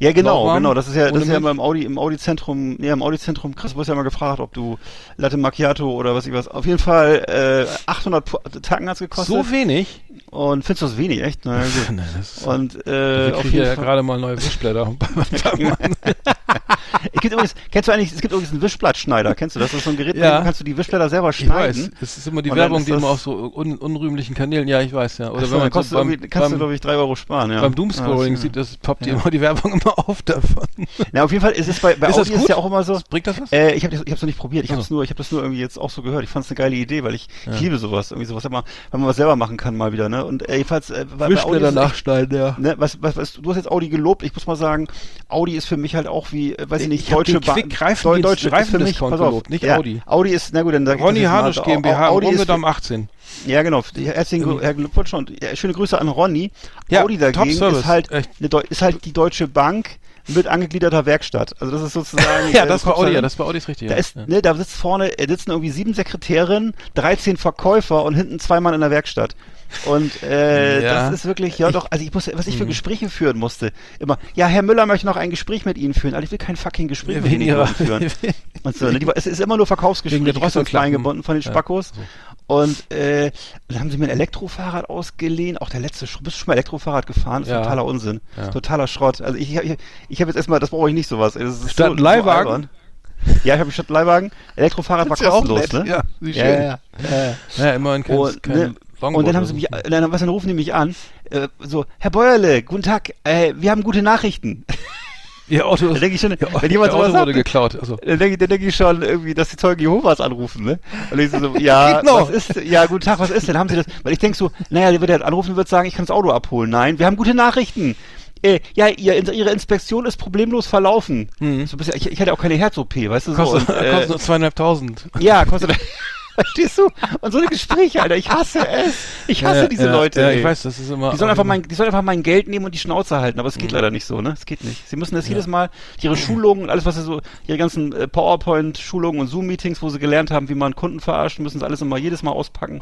Ja, genau, Lauwarm? genau. Das ist ja, das ist ja Milch? beim Audi, im Audi-Zentrum, ja, im Audi-Zentrum, krass, du hast ja mal gefragt, ob du Latte Macchiato oder was ich was. Auf jeden Fall, äh, 800 Pu- Tacken hat's gekostet. So wenig? Und findest du das wenig, echt? Na, ja, gut. Nein, das Und, ich äh, auf kriege jeden ja Fall. gerade mal neue Wischblätter. Es gibt übrigens, kennst du eigentlich, es gibt übrigens einen Wischblattschneider, kennst du das? Das ist so ein Gerät, mit Ja. dem kannst du die Wischblätter selber ich weiß. schneiden. Es ist immer die Und Werbung, die das- immer auf so un unrühmlichen Kanälen, ja, ich weiß, ja. Oder wenn man kostet so beim, kannst du, glaube ich, drei Euro sparen, ja. beim Doomscrolling Ja, sieht, das poppt Ja. dir immer die Werbung immer auf davon. Na, auf jeden Fall ist es bei, bei Ist das Audi ist ja auch immer so, Bringt das was? Äh, ich habe ich hab's noch nicht probiert. Ich habe nur, ich habe das nur irgendwie jetzt auch so gehört. Ich fand es eine geile Idee, weil ich, ich liebe sowas, irgendwie sowas, wenn man, wenn man was selber machen kann mal wieder, ne? Und äh, jedenfalls, äh, bei, bei Audi es echt- nachschneiden, ja. Ne, was, was, was, du hast jetzt Audi gelobt. Ich muss mal sagen, Audi ist für mich halt auch wie, äh, weiß ich nicht, Ich deutsche Bahn. Reifendienst- Deutsche ist für mich, Reifendiscount pass auf, gelobt, nicht ja, Audi. Audi ist, na gut, dann sag ich Ronny. Hanusch GmbH, Audi ist, Rungedam 18. ja genau, herzlichen Gl- Herr Glückwunsch und ja, schöne Grüße an Ronny. Ja, Audi dagegen ist halt, Deu ist halt die Deutsche Bank mit angegliederter Werkstatt. Also das ist sozusagen. Ja, äh, das war Audi, ja, das war Audis richtig. da ja. ist, ja. ne, da sitzt vorne, sitzen irgendwie sieben Sekretärinnen, 13 Verkäufer und hinten zwei Mann in der Werkstatt. Und äh, Ja. das ist wirklich, ja doch, also ich muss, was ich für Mhm. Gespräche führen musste, immer, ja, Herr Müller möchte noch ein Gespräch mit Ihnen führen, aber ich will kein fucking Gespräch mit Ihnen führen. Und so, ne? die, es ist immer nur Verkaufsgespräche, ins Drosselklappen. eingebunden von den Ja, Spackos. so. Und äh, dann haben sie mir ein Elektrofahrrad ausgeliehen. Auch der letzte. Bist du schon mal Elektrofahrrad gefahren? Das ist Ja. totaler Unsinn. Ja. Totaler Schrott. Also ich, ich, ich habe jetzt erstmal, das brauche ich nicht sowas. Das ist Statt so, Leihwagen? So ja, ich habe statt Leihwagen. Elektrofahrrad war ja kostenlos, ne? Ja, wie ja, schön. ja, ja. ja. Ja, immerhin kein, Und, kein ne, Longboard und dann haben sie mich, dann, was, dann rufen die mich an, äh, so, Herr Bäuerle, guten Tag, äh, wir haben gute Nachrichten. Ihr Auto, Da denke ich schon, wenn jemand sowas Auto wurde sagt, geklaut. Also, dann denke dann denk ich schon irgendwie, dass die Zeugen Jehovas anrufen, ne? Und ich so, ja, Genau. was ist, ja, guten Tag, was ist denn? Haben Sie das? Weil ich denke so, naja, der wird halt anrufen und wird sagen, ich kann das Auto abholen. Nein, wir haben gute Nachrichten. Äh, ja, ihr, Ihre Inspektion ist problemlos verlaufen. Mhm. So bisschen, ich, ich hatte auch keine Herz-OP, weißt du so. kostet, und, äh, kostet nur zweieinhalbtausend. ja, kostet. Verstehst du? Und so eine Gespräche, Alter, ich hasse es. Ich hasse Ja, diese ja, Leute. Ja, ey. ich weiß, das ist immer. Die sollen, einfach mein, die sollen einfach mein Geld nehmen und die Schnauze halten, aber es Mhm. geht leider nicht so, ne? Es geht nicht. Sie müssen das jedes Mal, ihre Schulungen und alles, was sie so, ihre ganzen äh, PowerPoint-Schulungen und Zoom-Meetings, wo sie gelernt haben, wie man Kunden verarscht, müssen sie alles immer jedes Mal auspacken.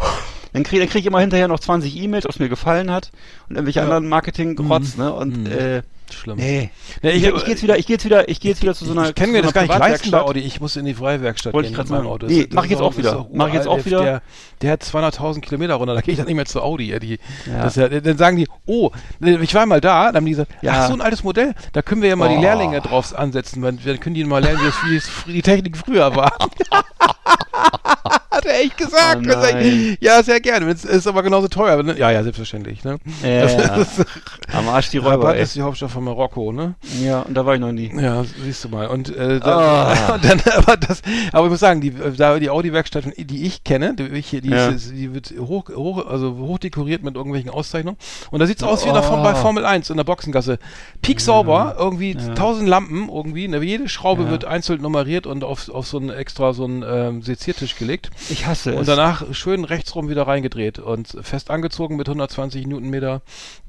Dann kriege dann krieg ich immer hinterher noch 20 E-Mails, was mir gefallen hat und irgendwelche Ja. anderen Marketing-Rotz, ne? Und, Mhm. äh, Schlimm. nee. Ja, ich, ich- ich, geh jetzt wieder, ich geh jetzt wieder, ich geh jetzt wieder zu so einer, ich kann mir so das gar nicht leisten bei. Audi. Ich muss in die freie Werkstatt Wollte gehen ich sagen. Auto. Nee, Das- mach das ich jetzt auch wieder. das ist Mach ich jetzt auch wieder. Der, der hat 200.000 Kilometer runter. Da gehe ich dann nicht mehr zu Audi. Die, Ja. das, ja, dann sagen die, oh, ich war mal da. Dann haben die gesagt, Ja. ach, so ein altes Modell. Da können wir ja mal Oh. die Lehrlinge drauf ansetzen. Dann können die mal lernen, wie, das, wie die Technik früher war. Hat er echt gesagt. Oh ich, ja, sehr gerne. Es ist aber genauso teuer. ne? Ja, ja, selbstverständlich. Ne? Ja, Das ja. ist- Am Arsch die Räuber, Rabat ist die Hauptstadt von Marokko, ne? Ja, und da war ich noch nie. Ja, siehst du mal. Und äh, Ah. dann, und dann, aber das, aber ich muss sagen, die, äh, da die Audi-Werkstatt, die ich kenne, die, ich, die, Ja. ist, die wird hoch, hoch, also hoch dekoriert mit irgendwelchen Auszeichnungen. Und da sieht's aus wie in der Form Oh. bei Formel 1 in der Boxengasse. Peak sauber, irgendwie Ja. tausend Lampen, irgendwie. Ne, jede Schraube Ja. wird einzeln nummeriert und auf, auf so einen extra so einen ähm, Seziertisch gelegt. Ich hasse es. Und danach schön rechtsrum wieder reingedreht und fest angezogen mit 120 Newtonmeter.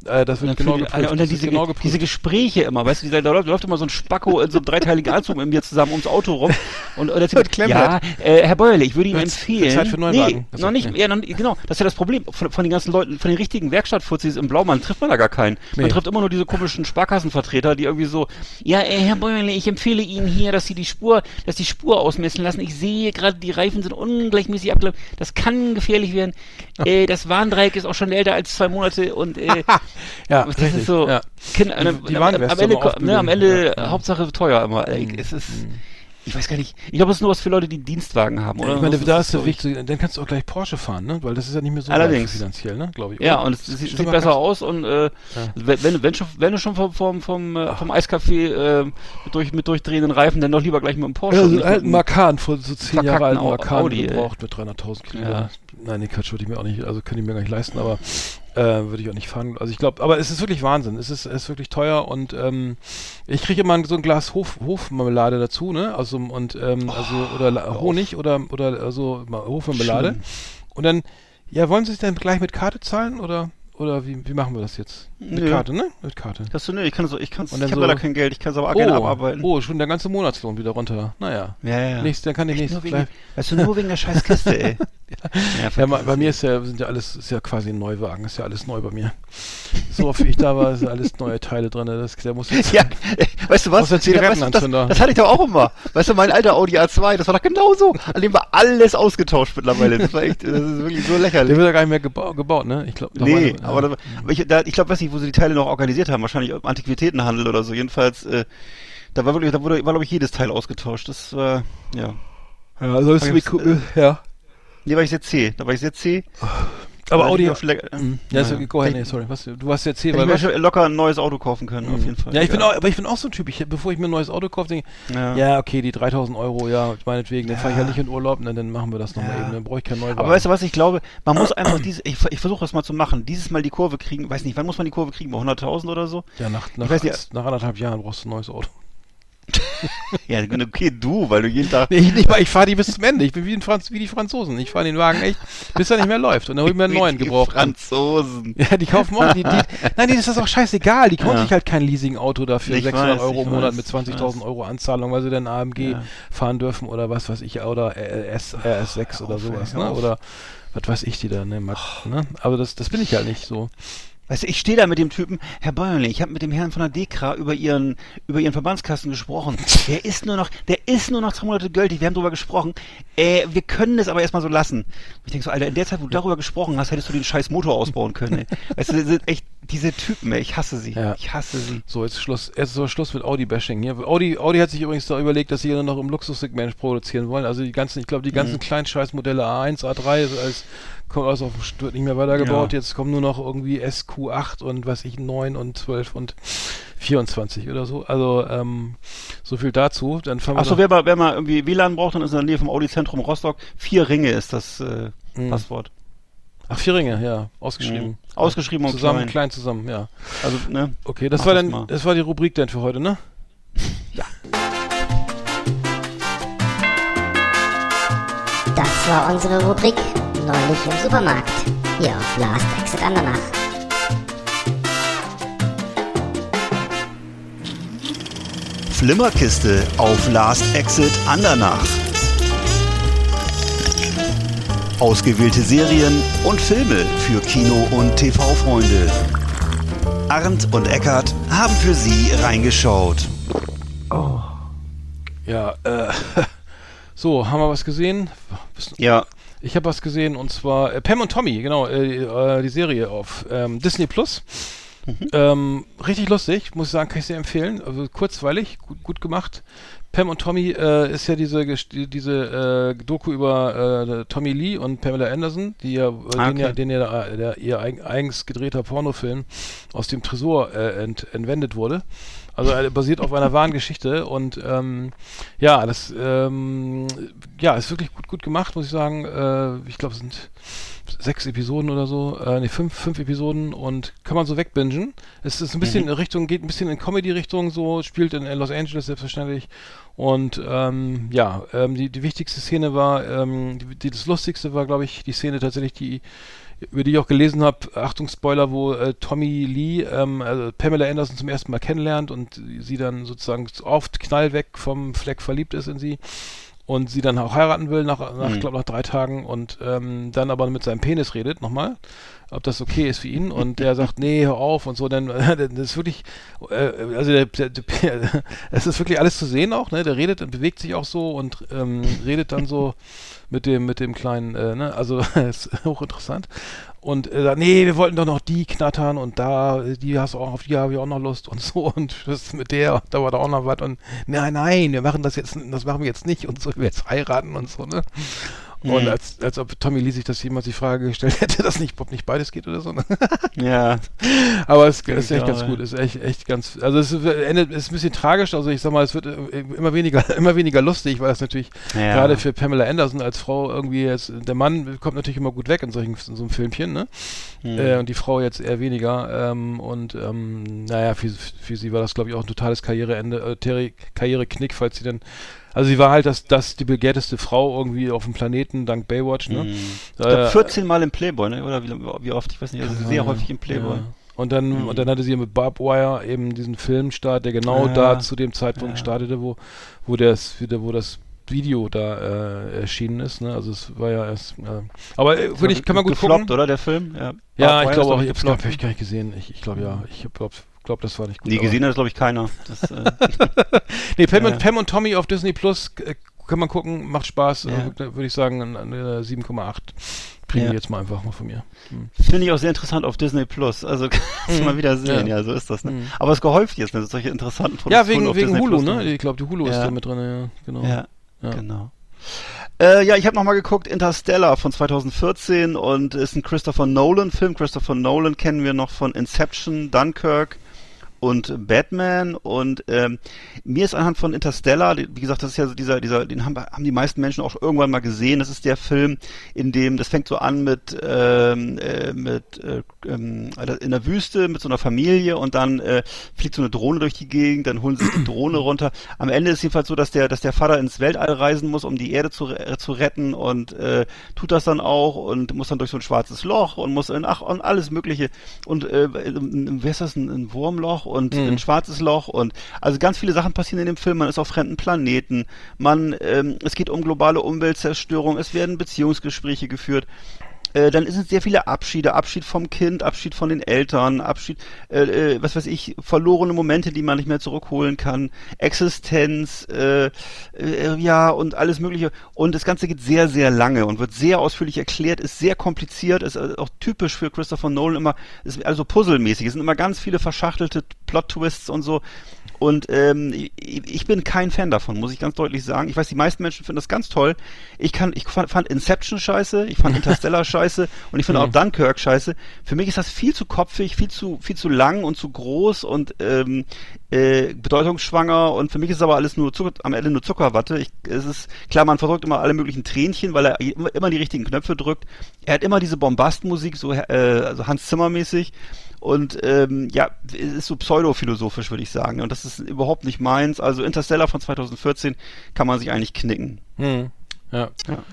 Äh, das wird genau geprüft. Alter, und dann Das diese, genau Ge- geprüft. diese Gespräche immer, weißt du, da, da läuft, läuft immer so ein Spacko in so einem dreiteiligen Anzug mit mir zusammen ums Auto rum. Und, und erzählt, ja, äh, Herr Bäuerle, ich würde Ihnen empfehlen. Zeit für Neuwagen? Nee, Achso, noch nicht, nee. ja, noch, genau, das ist ja das Problem. Von, von den ganzen Leuten, von den richtigen Werkstattfuzis im Blaumann trifft man da gar keinen. Man Nee. trifft immer nur diese komischen Sparkassenvertreter, die irgendwie so, ja, äh, Herr Bäuerle, ich empfehle Ihnen hier, dass Sie die Spur, dass die Spur ausmessen lassen. Ich sehe gerade, die Reifen sind ungleichmäßig abgelaufen. Das kann gefährlich werden. Äh, das Warndreieck ist auch schon älter als zwei Monate und äh, ja, das richtig. ist so. ja. Kind, Die- am, die am, am Ende, ne, am. Ende Ja. Hauptsache teuer immer. Mhm. Es ist, ich weiß gar nicht. Ich glaube, es ist nur was für Leute, die einen Dienstwagen haben, oder? ich meine, da das, ist der Weg zu, dann kannst du auch gleich Porsche fahren, ne? Weil das ist ja nicht mehr so Allerdings. finanziell, ne? Glaube ich. Ja, oder? und es sieht, sieht besser aus und äh, wenn, wenn, wenn, schon, wenn du schon vom, vom, vom, äh, vom Eiscafé äh, mit, durch, mit durchdrehenden Reifen, dann doch lieber gleich mit dem Porsche. Ja, so einen alten Makan, vor so zehn Jahre alten Makan gebraucht mit 300.000 Kilometer. Ja. Nein, den Quatsch würde ich mir auch nicht, also könnte ich mir gar nicht leisten, aber äh, würde ich auch nicht fahren. Also ich glaube, aber es ist wirklich Wahnsinn. Es ist, es ist wirklich teuer und ähm, ich kriege immer so ein Glas Hof, Hofmarmelade dazu, ne? Also und ähm, also oder La- Honig oder oder also Hofmarmelade. Schlimm. Und dann, ja, wollen Sie es denn gleich mit Karte zahlen oder oder wie, wie machen wir das jetzt? Mit Nö. Karte, ne? Mit Karte. Hast du, ne, ich kann so, ich kann's, ich habe so- leider kein Geld, ich kann es aber gerne abarbeiten. oh, schon der ganze Monatslohn wieder runter. Naja. Ja, ja. Nächst, dann kann ich nächstes wegen, weißt du, nur wegen der scheiß Kiste, ey. ja, Ja, bei, bei mir ist ja, sind ja alles, ist ja quasi ein Neuwagen, ist ja alles neu bei mir. So oft wie ich da war, sind alles neue Teile drin. Das, der muss jetzt, Ja, weißt du was? Nee, da- weißt du, das, das hatte ich doch auch immer. Weißt du, mein alter Audi A2, das war doch genauso. An dem war alles ausgetauscht mittlerweile. Das war echt, das ist wirklich so der lächerlich. wird ja gar nicht mehr geba gebaut, ne? Ich glaube, Nee, aber, da, aber ich, da, ich glaube, weiß nicht, wo sie die Teile noch organisiert haben. Wahrscheinlich im Antiquitätenhandel oder so. Jedenfalls, äh, da war wirklich, da wurde, war glaube ich jedes Teil ausgetauscht. Das war, ja. ja, also ist cool, ja. Nee, war ich jetzt C. Da war ich jetzt C. Aber Audi, ich mir vielleicht- Mhm. ja, naja. okay, go ahead, nee, ich- sorry, was, du hast Hätte ich weil mir was, schon locker ein neues Auto kaufen können, auf Mhm. jeden Fall. Ja, ich bin auch, aber ich bin auch so ein Typ, ich, bevor ich mir ein neues Auto kaufe, denke ich, Ja. ja, okay, die 3000 Euro, ja, meinetwegen, dann fahre ich Ja. nicht in Urlaub, und dann machen wir das nochmal Ja. eben, dann brauche ich keinen Neuwagen. Aber weißt du was, ich glaube, man muss einfach diese, ich, ich versuche das mal zu machen, dieses Mal die Kurve kriegen, weiß nicht, wann muss man die Kurve kriegen, bei 100.000 oder so? ja, nach, nach, weiß nicht- nach anderthalb Jahren brauchst du ein neues Auto. ja, okay, du, weil du jeden Tag. Nee, ich, nicht, ich fahre die bis zum Ende. Ich bin wie, ein Franz, wie die Franzosen. Ich fahre den Wagen echt, bis er nicht mehr läuft. Und dann hol ich mir einen neuen die gebraucht. Franzosen. Ja, die kaufen auch. Die, die, nein, denen ist das auch scheißegal. Die kaufen Ja. sich halt kein Leasing-Auto dafür. Ich 600 weiß, Euro im Monat weiß, mit ich 20.000 weiß. Euro Anzahlung, weil sie dann AMG Ja. fahren dürfen oder was weiß ich. Oder äh, S, RS6 hör oder sowas. Ne? Oder was weiß ich, die da ne, mag, ne? Aber das, das bin ich halt nicht so. Weißt du, ich stehe da mit dem Typen, Herr Bäuerling, ich habe mit dem Herrn von der Dekra über ihren, über ihren Verbandskasten gesprochen. Der ist nur noch, der ist nur noch zwei Monate gültig, wir haben drüber gesprochen. Äh, wir können es aber erstmal so lassen. Ich denke so, Alter, in der Zeit, wo du darüber gesprochen hast, hättest du den scheiß Motor ausbauen können. Ey. Weißt du, das sind echt diese Typen, ey. ich hasse sie. Ja. Ich hasse sie. So, jetzt ist Schluss, jetzt ist aber Schluss mit Audi-Bashing hier. Audi, Audi hat sich übrigens da überlegt, dass sie nur noch im Luxussegment produzieren wollen. Also die ganzen, ich glaube, die ganzen Mhm. kleinen Scheißmodelle A1, A3 ist alles, kommt alles auf, wird nicht mehr weitergebaut. Ja. Jetzt kommen nur noch irgendwie SQ8 und was ich, 9 und 12 und 24 oder so. Also, ähm, so viel dazu. Dann wir Achso, wer mal, wer mal irgendwie WLAN braucht, dann ist in der Nähe vom Audi-Zentrum Rostock. Vier Ringe ist das äh, Mhm. Passwort. Ach, vier Ringe, ja, ausgeschrieben. Mhm. Ausgeschrieben und zusammen, klein. klein zusammen, ja. Also, ne? Okay, das Mach war das dann, mal. das war die Rubrik dann für heute, ne? Das war unsere Rubrik Neulich im Supermarkt. Hier auf Last Exit Andernach. Flimmerkiste auf Last Exit Andernach. Ausgewählte Serien und Filme für Kino- und TV-Freunde. Arndt und Eckart haben für Sie reingeschaut. Ja, äh, so, haben wir was gesehen? Ja. Ich habe was gesehen und zwar äh, Pam und Tommy, genau, äh, äh, die Serie auf ähm, Disney Plus. Ähm, richtig lustig, muss ich sagen, kann ich sehr empfehlen. Also kurzweilig, gut, gut gemacht. Pam und Tommy äh, ist ja diese diese äh, Doku über äh, Tommy Lee und Pamela Anderson, die ja, äh, Ah, den ja, okay. den ja der, der, ihr eigen, eigens gedrehter Pornofilm aus dem Tresor äh, ent, entwendet wurde. Also äh, basiert auf einer wahren Geschichte und ähm, ja, das ähm, ja ist wirklich gut gut gemacht, muss ich sagen. Äh, ich glaube, es sind sechs Episoden oder so, äh, nee, fünf, fünf Episoden und kann man so wegbingen. Es ist ein bisschen in Richtung, geht ein bisschen in Comedy-Richtung so, spielt in, in Los Angeles selbstverständlich. Und ähm, ja, ähm, die, die wichtigste Szene war, ähm, die, die, das lustigste war, glaube ich, die Szene tatsächlich, die über die ich auch gelesen habe, Achtung Spoiler, wo äh, Tommy Lee ähm, also Pamela Anderson zum ersten Mal kennenlernt und sie dann sozusagen oft knallweg vom Fleck verliebt ist in sie und sie dann auch heiraten will nach, nach Mhm. glaube nach drei Tagen und ähm, dann aber mit seinem Penis redet nochmal, ob das okay ist für ihn und der sagt, nee, hör auf und so, dann das ist wirklich, äh, also der, der, der, es ist wirklich alles zu sehen auch, ne, der redet und bewegt sich auch so und ähm, redet dann so mit dem, mit dem kleinen, äh, ne, also ist hochinteressant. Und äh, nee, wir wollten doch noch die knattern und da, die hast du auch, auf die habe ich auch noch Lust und so und das mit der, da war da auch noch was und nein, nein, wir machen das jetzt, das machen wir jetzt nicht und so, wir jetzt heiraten und so, ne? Und Mhm. als, als ob Tommy Lee sich das jemals die Frage gestellt hätte, dass nicht, ob nicht beides geht oder so. Ne? Ja. Aber es ist Ja, echt ganz gut, ist echt, echt ganz, also es ist, endet, ist ein bisschen tragisch, also ich sag mal, es wird äh, immer weniger, immer weniger lustig, weil es natürlich Ja. gerade für Pamela Anderson als Frau irgendwie jetzt, der Mann kommt natürlich immer gut weg in solchen, in so einem Filmchen, ne? Mhm. Äh, und die Frau jetzt eher weniger. Ähm, und ähm, naja, für, für sie war das, glaube ich, auch ein totales Karriereende, äh, Karriereknick, falls sie dann. Also sie war halt das, das die begehrteste Frau irgendwie auf dem Planeten dank Baywatch, ne? Mhm. Ich Äh, glaube 14 Mal im Playboy, ne? Oder wie, wie oft? Ich weiß nicht. Also sehr häufig im Playboy. Ja. Und dann, Mhm. und dann hatte sie mit Barbed Wire eben diesen Filmstart, der genau Ja. da zu dem Zeitpunkt Ja. startete, wo, wo das, wieder, wo das Video da äh, erschienen ist. Ne? Also es war ja erst. Äh, aber äh, würde ich, kann man gut gefloppt, gucken. oder der Film? Ja, Ja, ich glaube auch, ich, ich habe ich gar nicht gesehen. Ich, ich glaube ja, ich glaube, glaub, das war nicht gut. Aber- gesehen hat das, glaube ich, keiner. Das, äh, Nee, Pam, Ja. und, Pam und Tommy auf Disney Plus äh, kann man gucken, macht Spaß. Ja. Äh, Würde ich sagen, eine, eine 7,8 kriegen Ja. jetzt mal einfach mal von mir. Hm. Finde ich auch sehr interessant auf Disney Plus. Also kannst du Mhm. mal wieder sehen, Ja. ja, so ist das. Ne? Mhm. Aber es gehäuft jetzt, ne? solche interessanten Ja, Produktionen wegen, auf wegen Disney Hulu, Plus ne? Ich glaube, die Hulu ist Ja. da mit drin, ja, genau. Ja, Ja. genau. Äh, ja, ich habe nochmal geguckt, Interstellar von 2014 und ist ein Christopher Nolan-Film. Christopher Nolan kennen wir noch von Inception, Dunkirk und Batman und ähm, mir ist anhand von Interstellar, wie gesagt, das ist ja so dieser, dieser, den haben, haben die meisten Menschen auch irgendwann mal gesehen. Das ist der Film, in dem, das fängt so an mit, ähm, äh, mit äh, ähm, in der Wüste mit so einer Familie und dann äh, fliegt so eine Drohne durch die Gegend, dann holen sie die Drohne runter. Am Ende ist jedenfalls so, dass der, dass der Vater ins Weltall reisen muss, um die Erde zu, äh, zu retten und äh, tut das dann auch und muss dann durch so ein schwarzes Loch und muss in, ach, und alles Mögliche und äh, wie ist das, ein, ein Wurmloch und mhm. ein schwarzes Loch und also ganz viele Sachen passieren in dem Film. Man ist auf fremden Planeten, man, ähm, es geht um globale Umweltzerstörung, es werden Beziehungsgespräche geführt äh, dann sind es sehr viele Abschiede, Abschied vom Kind, Abschied von den Eltern, Abschied, äh, äh, was weiß ich, verlorene Momente, die man nicht mehr zurückholen kann, Existenz, äh, äh, ja und alles Mögliche. Und das Ganze geht sehr, sehr lange und wird sehr ausführlich erklärt, ist sehr kompliziert, ist äh, auch typisch für Christopher Nolan immer, ist also puzzelmäßig. Es sind immer ganz viele verschachtelte Plot-Twists und so. Und ähm, ich bin kein Fan davon, muss ich ganz deutlich sagen. Ich weiß, die meisten Menschen finden das ganz toll. Ich kann, ich fand Inception scheiße, ich fand Interstellar scheiße und ich finde auch Dunkirk scheiße. Für mich ist das viel zu kopfig, viel zu, viel zu lang und zu groß und ähm, äh, bedeutungsschwanger und für mich ist aber alles nur Zucker, am Ende nur Zuckerwatte. Ich, es ist klar, man verdrückt immer alle möglichen Tränchen, weil er immer, immer die richtigen Knöpfe drückt. Er hat immer diese Bombastmusik, so äh, also Hans Zimmer mäßig. Und ähm, ja, ist so pseudophilosophisch, würde ich sagen. Und das ist überhaupt nicht meins. Also Interstellar von 2014 kann man sich eigentlich knicken. Hm. Ja. ja.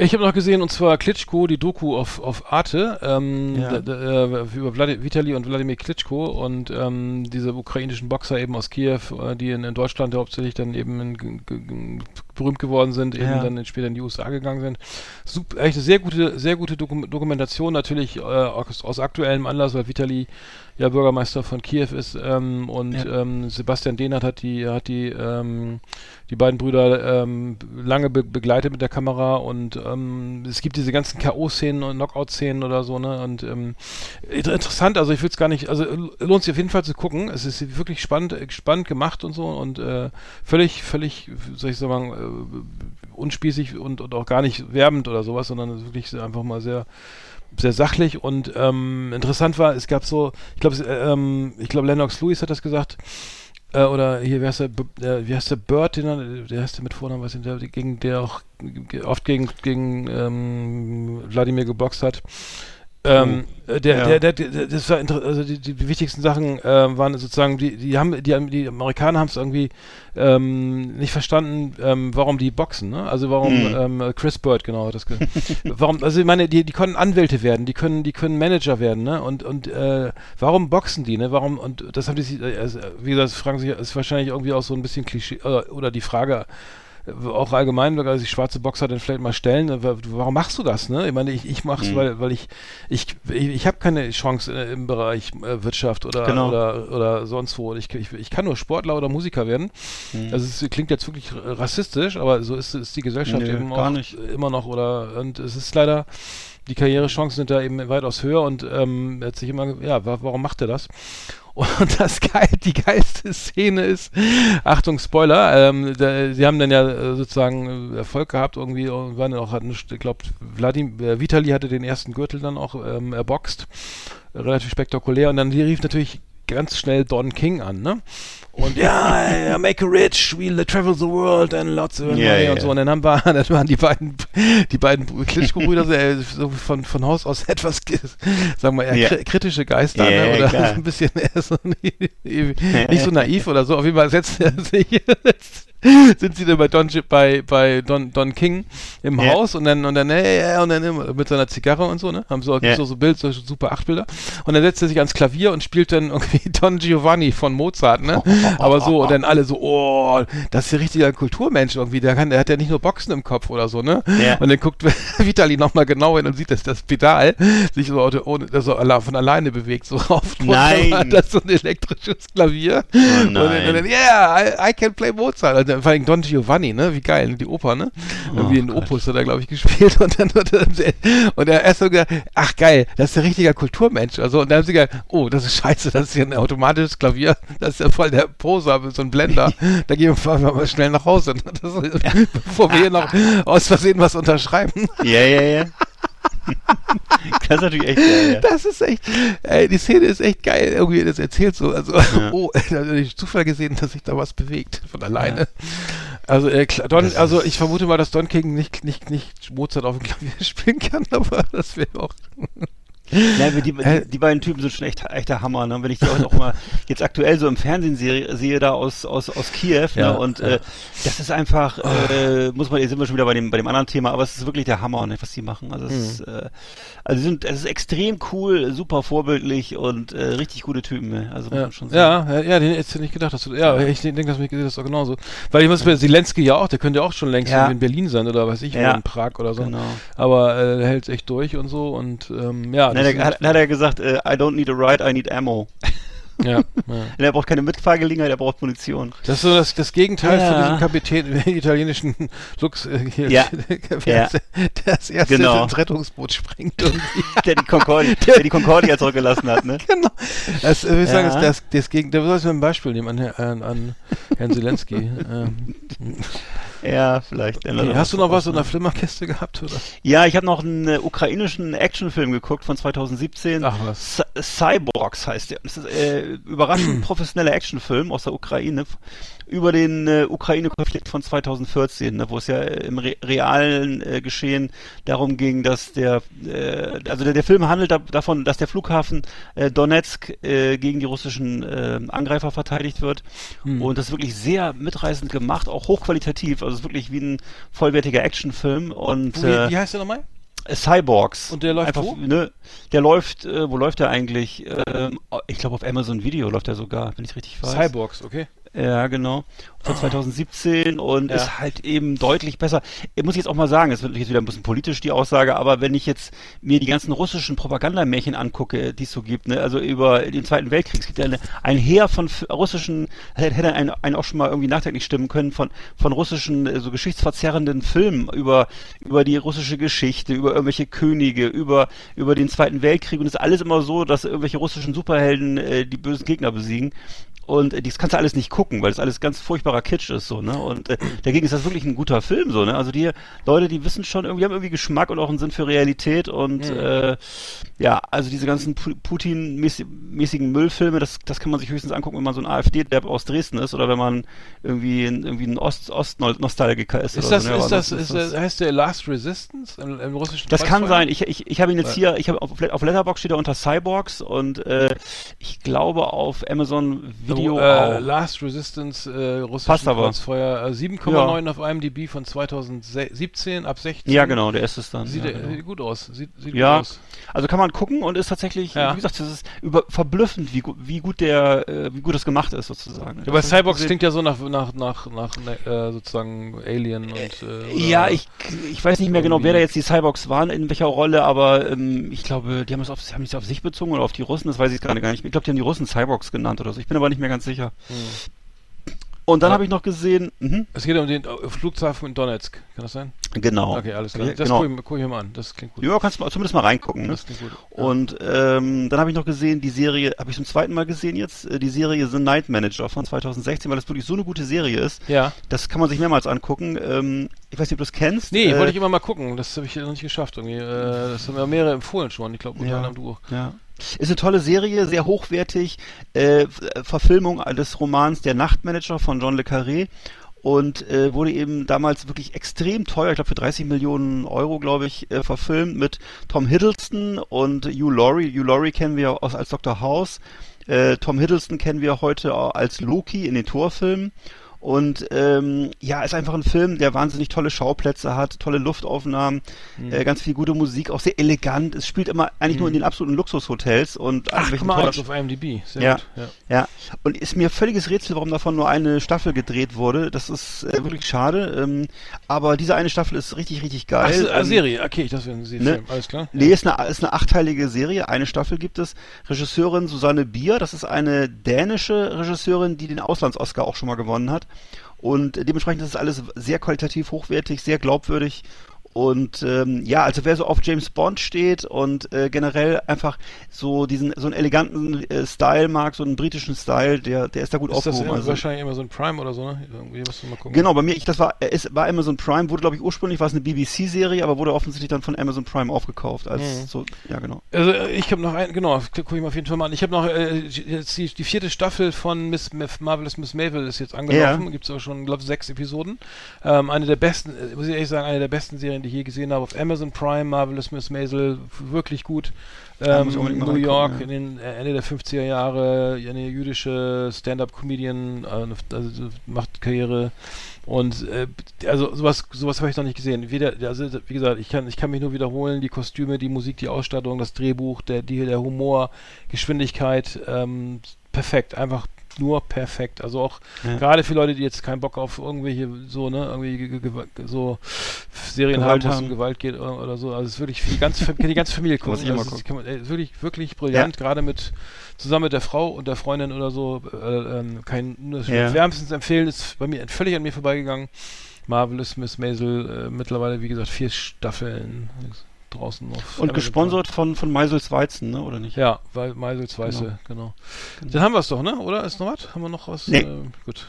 Ich habe noch gesehen, und zwar Klitschko, die Doku auf, auf Arte, ähm, ja. äh, über Vlad Vitali und Wladimir Klitschko und ähm, diese ukrainischen Boxer eben aus Kiew, äh, die in, in, Deutschland hauptsächlich dann eben in, berühmt geworden sind, eben ja. dann später in die USA gegangen sind. Super, echt eine sehr gute, sehr gute Dokum Dokumentation, natürlich äh, aus, aus aktuellem Anlass, weil Vitali ja Bürgermeister von Kiew ist ähm, und ja. ähm, Sebastian Dehnert hat die hat die ähm, die beiden Brüder ähm, lange be begleitet mit der Kamera und ähm, es gibt diese ganzen KO-Szenen und Knockout-Szenen oder so ne und ähm, interessant also ich will es gar nicht also lohnt sich auf jeden Fall zu gucken es ist wirklich spannend spannend gemacht und so und äh, völlig völlig soll ich sagen äh, unspießig und, und auch gar nicht werbend oder sowas sondern wirklich einfach mal sehr sehr sachlich und ähm, interessant war, es gab so, ich glaube, äh, ähm, ich glaube, Lennox Lewis hat das gesagt, äh, oder hier, wie heißt der, äh, wie heißt der Bird, den, der heißt der mit Vornamen, was der, gegen der auch oft gegen, gegen ähm, Wladimir geboxt hat. Ähm, oh. äh, der, ja. der, der, der, das war also die, die wichtigsten Sachen äh, waren sozusagen, die, die haben, die, die Amerikaner haben es irgendwie ähm, nicht verstanden, ähm, warum die boxen, ne? Also warum mhm. ähm, Chris Bird genau das warum, also ich meine, die, die können Anwälte werden, die können, die können Manager werden, ne? Und und äh, warum boxen die, ne? Warum und das haben die, also, wie gesagt, fragen sich, ist wahrscheinlich irgendwie auch so ein bisschen Klischee oder, oder die Frage auch allgemein, weil sich schwarze Boxer dann vielleicht mal stellen, ne, warum machst du das, ne? Ich meine, ich, ich mach's, mhm. weil, weil ich, ich, ich, ich habe keine Chance äh, im Bereich äh, Wirtschaft oder, genau. oder, oder sonst wo. Ich, ich, ich kann nur Sportler oder Musiker werden. Mhm. Also es klingt jetzt wirklich rassistisch, aber so ist, ist die Gesellschaft nee, eben auch immer noch oder, und es ist leider, die Karrierechancen sind da eben weitaus höher und ähm, hat sich immer, ja, warum macht er das? Und das geil, die geilste Szene ist, Achtung, Spoiler, ähm, da, sie haben dann ja äh, sozusagen äh, Erfolg gehabt irgendwie und waren auch, hatten, ich glaube, äh, Vitali hatte den ersten Gürtel dann auch ähm, erboxt. Relativ spektakulär. Und dann rief natürlich ganz schnell Don King an, ne? Und ja, make a rich, we'll travel the world and lots of yeah, money und so. Und dann haben wir, das waren die beiden, die beiden Klitschko-Brüder so von, von Haus aus etwas, sagen wir, eher yeah. kritische Geister, ne? oder so ein bisschen eher so, nicht so naiv oder so. Auf jeden Fall setzt er sich, sind sie dann bei Don, bei, bei Don, Don King im yeah. Haus und dann, und dann, äh, und dann mit seiner Zigarre und so, ne? Haben so, yeah. so, so Bild, so super Achtbilder. Und dann setzt er sich ans Klavier und spielt dann irgendwie Don Giovanni von Mozart, ne? Aber so, und dann alle so, oh, das ist ja richtiger Kulturmensch irgendwie, der kann, der hat ja nicht nur Boxen im Kopf oder so, ne? Yeah. Und dann guckt Vitali nochmal genau hin und sieht, dass das Pedal sich so, ohne, so von alleine bewegt, so rauf. Nein! Das ist so ein elektrisches Klavier. Oh nein. Und dann, yeah, I, I can play Mozart vor allem Don Giovanni, ne? Wie geil, die Oper, ne? Irgendwie oh, in Opus hat er, glaube ich, gespielt und dann hat er, und er erst so gesagt, ach geil, das ist ein richtiger Kulturmensch. Also, und dann haben sie gesagt, oh, das ist scheiße, das ist hier ein automatisches Klavier, das ist ja voll der Poser, so ein Blender. da gehen wir mal schnell nach Hause, das, bevor wir hier noch aus Versehen was unterschreiben. Ja, ja, ja. das ist natürlich echt geil. Ja. Das ist echt, ey, die Szene ist echt geil, irgendwie das erzählt so. Also, Ja. oh, da habe ich Zufall gesehen, dass sich da was bewegt von alleine. Also, äh, Don, also ich vermute mal, dass Don King nicht, nicht, nicht Mozart auf dem Klavier spielen kann, aber das wäre auch. Ja, die, die, die beiden Typen sind schon echt echter Hammer, ne? Wenn ich die auch noch mal jetzt aktuell so im Fernsehen sehe, sehe da aus, aus, aus Kiew, Ja, ne? Und ja. äh, das ist einfach, äh, muss man, jetzt sind wir schon wieder bei dem, bei dem anderen Thema, aber es ist wirklich der Hammer, ne, was die machen. Also es Mhm. ist, äh, also sind, es ist extrem cool, super vorbildlich und äh, richtig gute Typen, ne? Also muss Ja, man schon sagen. ja, ja, den hättest du nicht gedacht, dass du, ja, ich denke, dass mir das auch genauso. Weil ich muss bei Zelensky ja auch, der könnte ja auch schon längst in Berlin sein oder weiß ich, in Prag oder so. Genau. Aber äh, der hält echt durch und so und ähm, ja, Na, das der, hat, hat er gesagt, äh, I don't need a ride, I need ammo. ja, ja. Er braucht keine Mitfahrgelegenheit, er braucht Munition. Das ist so das, das Gegenteil Ja. von diesem Kapitän, italienischen Lux, äh, hier, Ja. der, Ja. der als erstes Genau. ins Rettungsboot springt. irgendwie. Der die Concordia, der die Concordia zurückgelassen hat, ne? genau. Das, äh, würde ich sagen, Ja. ist das, das Gegen, da soll ich mal ein Beispiel nehmen an, an, an Herrn Zelensky. ähm, Ja, vielleicht. okay. Hast du noch was in der Flimmerkiste gehabt? Oder? Ja, ich habe noch einen äh, ukrainischen Actionfilm geguckt von 2017. Ach was. Cy- Cyborgs heißt der. Das ist äh, überraschend professioneller Actionfilm aus der Ukraine über den äh, Ukraine-Konflikt von 2014, ne, wo es ja äh, im re realen äh, Geschehen darum ging, dass der, äh, also der, der Film handelt da, davon, dass der Flughafen äh, Donetsk äh, gegen die russischen äh, Angreifer verteidigt wird. Hm. Und das ist wirklich sehr mitreißend gemacht, auch hochqualitativ. Also es ist wirklich wie ein vollwertiger Actionfilm. Und Wie, äh, wie heißt der nochmal? Cyborgs. Und der läuft Einfach, wo? Ne, der läuft, äh, wo läuft der eigentlich? Ähm, ich glaube auf Amazon Video läuft er sogar, wenn ich richtig weiß. Cyborgs, okay. Ja, genau. Von 2017 und Ja. ist halt eben deutlich besser. Ich muss jetzt auch mal sagen, es wird jetzt wieder ein bisschen politisch die Aussage, aber wenn ich jetzt mir die ganzen russischen Propagandamärchen angucke, die es so gibt, ne, also über den Zweiten Weltkrieg, es gibt ja eine, ein Heer von russischen, hätte einen auch schon mal irgendwie nachträglich stimmen können, von, von russischen, äh, so geschichtsverzerrenden Filmen über, über die russische Geschichte, über irgendwelche Könige, über, über den Zweiten Weltkrieg und es ist alles immer so, dass irgendwelche russischen Superhelden äh, die bösen Gegner besiegen. Und äh, das kannst du alles nicht gucken, weil das alles ganz furchtbarer Kitsch ist, so, ne? Und äh, dagegen ist das wirklich ein guter Film, so, ne? Also die Leute, die wissen schon irgendwie, haben irgendwie Geschmack und auch einen Sinn für Realität und Mhm. äh, ja, also diese ganzen Pu- Putin-mäßigen Müllfilme, das, das kann man sich höchstens angucken, wenn man so ein AfD-Depp aus Dresden ist oder wenn man irgendwie ein, irgendwie ein Ost- Ost-Nostalgiker ist. Ist oder das, so, ne? ist das, ist, das, heißt der Last Resistance im, im russischen das kann sein. Ich, ich, ich habe ihn jetzt hier, ich habe auf, auf Letterbox steht er unter Cyborgs und äh, ich glaube auf Amazon Video Oh, äh. Last Resistance äh, russischen. Kreuzfeuer äh, 7,9 auf IMDb von 2017 ab 16. Ja, genau, der ist es dann. Sieht, ja, äh, genau. sieht gut aus. Sieht, sieht Ja. gut aus. Also kann man gucken und ist tatsächlich, Ja. wie gesagt, das ist über, verblüffend, wie, wie gut der, äh, wie gut das gemacht ist sozusagen. Ja, bei Cyborgs klingt ja so nach, nach, nach, nach äh, sozusagen Alien und. Äh, oder- Ja, ich, ich weiß nicht mehr genau, wer da jetzt die Cyborgs waren, in welcher Rolle, aber ähm, ich glaube, die haben es auf, haben es auf sich bezogen oder auf die Russen, das weiß ich gerade gar nicht. mehr. Ich glaube, die haben die Russen Cyborgs genannt oder so. Ich bin aber nicht mehr ganz sicher. Hm. Und dann Ja. habe ich noch gesehen, mhm, Es geht um den äh, Flughafen in Donetsk. Kann das sein? genau. Okay, alles klar. Ja, Das genau. gucke ich, guck ich mir mal an. Das klingt gut. Ja, kannst du zumindest mal reingucken. Ne? Das klingt gut. Ja. Und ähm, dann habe ich noch gesehen, die Serie, habe ich zum zweiten Mal gesehen jetzt, äh, die Serie The Night Manager von 2016, weil das wirklich so eine gute Serie ist. ja. Das kann man sich mehrmals angucken. Ähm, ich weiß nicht, ob du das kennst. Nee, äh, wollte ich immer mal gucken. Das habe ich noch nicht geschafft. Irgendwie. Äh, das haben mir mehrere empfohlen schon. Ich glaube, unter Ja. anderem du auch. Ja. Ist eine tolle Serie, sehr hochwertig. Äh, äh, Verfilmung des Romans Der Nachtmanager von John Le Carré. Und äh, wurde eben damals wirklich extrem teuer, ich glaube für 30 Millionen Euro, glaube ich, äh, verfilmt mit Tom Hiddleston und Hugh Laurie. Hugh Laurie kennen wir aus, als Dr. House. Äh, Tom Hiddleston kennen wir heute auch als Loki in den Torfilmen. Und ähm, ja, ist einfach ein Film, der wahnsinnig tolle Schauplätze hat, tolle Luftaufnahmen, Mhm. äh, ganz viel gute Musik, auch sehr elegant. Es spielt immer eigentlich nur in den absoluten Luxushotels und Ach, guck mal, eins auf IMDb. Sehr Ja. gut. Ja. ja, und ist mir völliges Rätsel, warum davon nur eine Staffel gedreht wurde. Das ist äh, wirklich schade. Ähm, aber diese eine Staffel ist richtig, richtig geil. Ach, so, äh, Ähm, Serie. Okay, ich dachte, Sie ne? Film. Alles klar. Nee, ist eine, ist eine achteilige Serie. Eine Staffel gibt es. Regisseurin Susanne Bier, das ist eine dänische Regisseurin, die den Auslands-Oscar auch schon mal gewonnen hat. Und dementsprechend ist es alles sehr qualitativ hochwertig, sehr glaubwürdig. Und ähm, ja, also wer so auf James Bond steht und äh, generell einfach so diesen so einen eleganten äh, Style mag, so einen britischen Style, der der ist da gut Ist das aufgehoben. immer, also. wahrscheinlich Amazon Prime oder so, ne? Irgendwie musst du mal gucken. Genau, bei mir, ich, das war, es war Amazon Prime, wurde glaube ich ursprünglich war es eine BBC-Serie, aber wurde offensichtlich dann von Amazon Prime aufgekauft als Mhm. so, ja genau. Also äh, ich habe noch ein, genau, gucke ich mir auf jeden Fall mal an. Ich habe noch äh, jetzt die, die vierte Staffel von Miss Marvelous Miss Mavel ist jetzt angelaufen. Ja. Gibt es auch schon, glaube sechs Episoden. Ähm, eine der besten, äh, muss ich ehrlich sagen, eine der besten Serien, die ich je gesehen habe. Auf Amazon Prime, Marvelous Miss Maisel, wirklich gut. Ähm, New York ja. in den äh, Ende der 50er Jahre, eine jüdische Stand-up-Comedian, äh, also macht Karriere. Und äh, also sowas, sowas habe ich noch nicht gesehen. Weder, also wie gesagt, ich kann, ich kann mich nur wiederholen, die Kostüme, die Musik, die Ausstattung, das Drehbuch, der, die, der Humor, Geschwindigkeit, ähm, perfekt, einfach nur perfekt. Also auch Ja. gerade für Leute, die jetzt keinen Bock auf irgendwelche so, ne, irgendwie ge- ge- ge- so Serien Gewalt haben, wo es um. Gewalt geht oder, so. Also es ist wirklich für die ganze, die ganze Familie gucken. Muss ich Also es ist, kann man, ey, wirklich, wirklich brillant, gerade mit zusammen mit der Frau und der Freundin oder so. Äh, ähm, kein nur Ja. wärmstens empfehlen, ist bei mir völlig an mir vorbeigegangen. Marvelous Miss Maisel, äh, mittlerweile, wie gesagt, vier Staffeln draußen auf. Und gesponsert von von Meisels Weizen, ne, oder nicht? Ja, weil Meisels Weiße, genau. Dann haben wir es doch, ne? Oder? Ist noch was? Haben wir noch was? Nee. Äh, gut.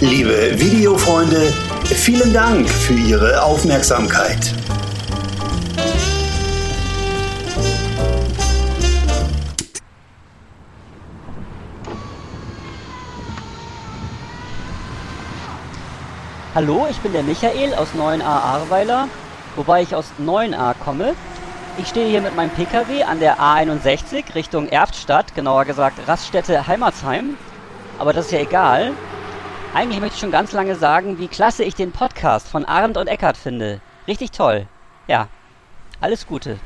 Liebe Videofreunde, vielen Dank für Ihre Aufmerksamkeit. Hallo, ich bin der Michael aus 9a Ahrweiler, wobei ich aus 9a komme. Ich stehe hier mit meinem Pkw an der A61 Richtung Erftstadt, genauer gesagt Raststätte Heimatsheim. Aber das ist ja egal. Eigentlich möchte ich schon ganz lange sagen, wie klasse ich den Podcast von Arndt und Eckart finde. Richtig toll. Ja, alles Gute.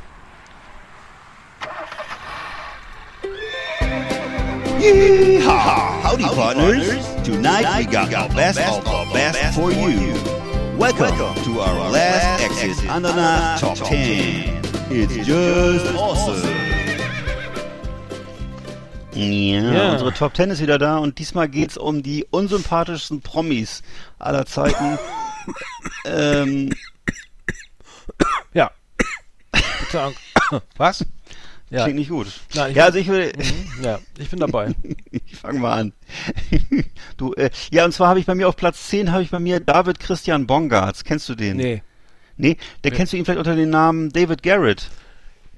Yeehaw! Howdy, partners. Tonight we got the best of the best for you. Welcome to our last Exit Ananas Top 10. It's just awesome. Ja, Ja. unsere Top 10 ist wieder da und diesmal geht's um die unsympathischsten Promis aller Zeiten. ähm, Ja. Was? Ja. Klingt nicht gut. Nein, ich ja, bin- also ich will, Mhm, ja, ich bin dabei. ich fange mal an. du, äh, ja, und zwar habe ich bei mir auf Platz 10 habe ich bei mir David Christian Bongartz. Kennst du den? Nee. Nee, der Nee. kennst du ihn vielleicht unter dem Namen David Garrett.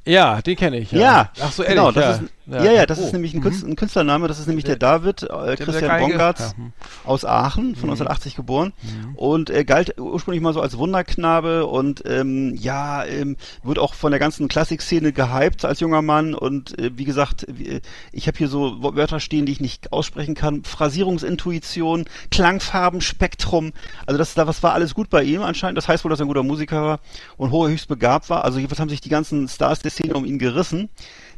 Ja, den kenne ich. Ja. Ja, Ach so, ehrlich. genau, das ja. ist, ja, ja, das Oh. ist nämlich ein, Mhm. Künstler, ein Künstlername, das ist nämlich der, Der- David äh, Christian. Bongartz Ja, aus Aachen, von 1980 geboren. Und er galt ursprünglich mal so als Wunderknabe und ähm, ja, ähm, wird auch von der ganzen Klassikszene gehypt als junger Mann. Und äh, wie gesagt, wie- ich habe hier so Wörter stehen, die ich nicht aussprechen kann, Phrasierungsintuition, Klangfarbenspektrum, also das, da was war alles gut bei ihm anscheinend, das heißt wohl, dass er ein guter Musiker war und hohe höchst begabt war, also jedenfalls haben sich die ganzen Stars der Szene um ihn gerissen.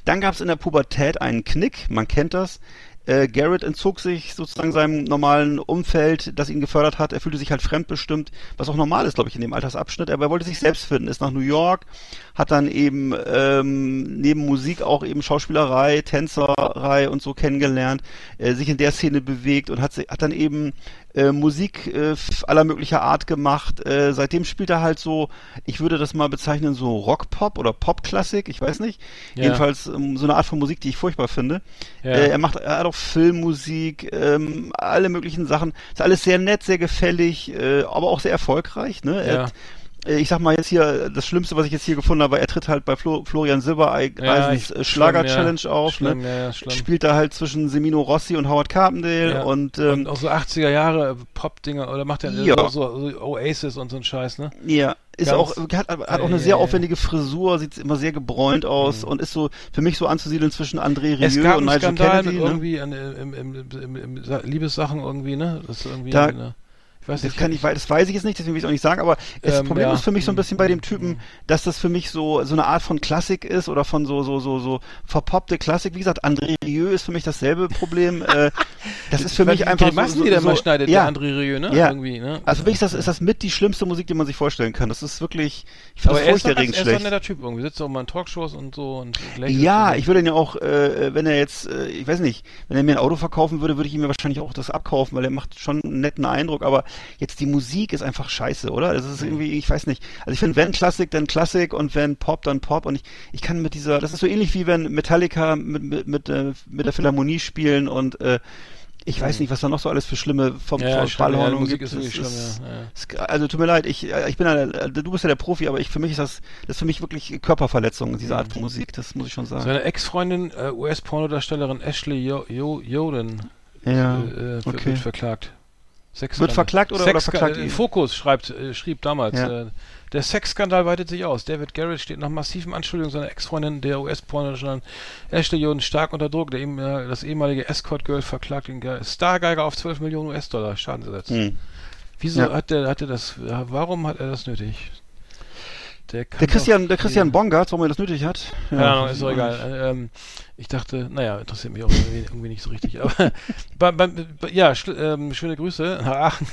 Dann gab es in der Pubertät einen Knick, man kennt das. Äh, Garrett entzog sich sozusagen seinem normalen Umfeld, das ihn gefördert hat. Er fühlte sich halt fremdbestimmt, was auch normal ist, glaube ich, in dem Altersabschnitt. Aber er wollte sich selbst finden, ist nach New York, hat dann eben ähm, neben Musik auch eben Schauspielerei, Tänzerei und so kennengelernt, äh, sich in der Szene bewegt und hat, hat dann eben äh, Musik äh, aller möglicher Art gemacht. Äh, seitdem spielt er halt so, ich würde das mal bezeichnen, so Rockpop oder Popklassik, ich weiß nicht. Ja. Jedenfalls ähm, so eine Art von Musik, die ich furchtbar finde. Ja. Äh, er macht, er hat auch Filmmusik, ähm, alle möglichen Sachen. Ist alles sehr nett, sehr gefällig, äh, aber auch sehr erfolgreich. Ne? Er Ja. hat, ich sag mal jetzt hier, das Schlimmste, was ich jetzt hier gefunden habe, er tritt halt bei Flo, Florian Silbereisens ich- äh, Schlager-Challenge ja. auf. Schlimm, ne? ja, ja. Spielt da halt zwischen Semino Rossi und Howard Carpendale Ja. und, ähm, und auch so 80er Jahre Pop-Dinger oder macht er Ja. so, so Oasis und so ein Scheiß, ne? Ja, ist Ganz- auch, hat, hat auch Ei, eine sehr aufwendige Frisur, sieht immer sehr gebräunt aus und ist so für mich so anzusiedeln zwischen André Es Rieu gab und Nigel Skandal Kennedy. Ne? irgendwie an, im, im, im, im, im Sa- Liebessachen irgendwie, ne? Das ist irgendwie Da- ne? Ich weiß Das, nicht. kann ich, das weiß ich jetzt nicht, deswegen will ich es auch nicht sagen, aber das Ähm, Problem ja. ist für mich so ein bisschen bei dem Typen, dass das für mich so, so eine Art von Klassik ist oder von so, so, so, so verpoppte Klassik. Wie gesagt, André Rieu ist für mich dasselbe Problem. äh, das ist für mich einfach Grimassen, so, so, die der so, mal schneidet, ja, der André Rieu, ne? Ja. Irgendwie, ne? Also ist das, ist das mit die schlimmste Musik, die man sich vorstellen kann. Das ist wirklich, ich finde das er furchterregend er ist ein schlecht. netter Typ irgendwie. Sitzt auch mal in Talkshows und so und Ja, und ich würde ihn ja auch, äh, wenn er jetzt, äh, ich weiß nicht, wenn er mir ein Auto verkaufen würde, würde ich ihm ja wahrscheinlich auch das abkaufen, weil er macht schon einen netten Eindruck, aber jetzt die Musik ist einfach scheiße, oder? Das ist irgendwie, ich weiß nicht. Also ich finde, wenn Klassik, dann Klassik und wenn Pop, dann Pop und ich, ich kann mit dieser, das ist so ähnlich wie wenn Metallica mit, mit, mit, äh, mit der Philharmonie spielen und äh, ich weiß nicht, was da noch so alles für schlimme vom Ja, schlimm, ja, gibt. ist Das schlimm, ja, ja. es- Also tut mir leid, ich, äh, ich bin ja, der- du bist ja der Profi, aber ich für mich ist das, das ist für mich wirklich Körperverletzung, diese Art von Musik, das muss ich schon sagen. Seine Ex-Freundin, äh, US-Pornodarstellerin Ashley Jo- Jo- Joden, Ja, äh, äh, okay. wird verklagt. Sex Wird verklagt oder- oder Sex verklagt äh? Fokus schreibt, äh, schrieb damals, Ja. äh, der Sexskandal weitet sich aus. David Garrett steht nach massiven Anschuldigungen seiner Ex-Freundin, der US-Pornodarstellerin Ashley Joden, stark unter Druck. Der, eben, äh, das ehemalige Escort-Girl verklagt den Ge- Stargeiger auf 12 Millionen US-Dollar Schadensersatz. Hm. Wieso Ja. hat der, hat er das, warum hat er das nötig? Der, Der Christian, der Christian Bongard, warum er das nötig hat? keine Ja, Ahnung, weiß ist doch egal. Äh, Ähm, ich dachte, naja, interessiert mich auch irgendwie, irgendwie nicht so richtig. Aber bei, bei, ja, ähm, schöne Grüße nach Aachen.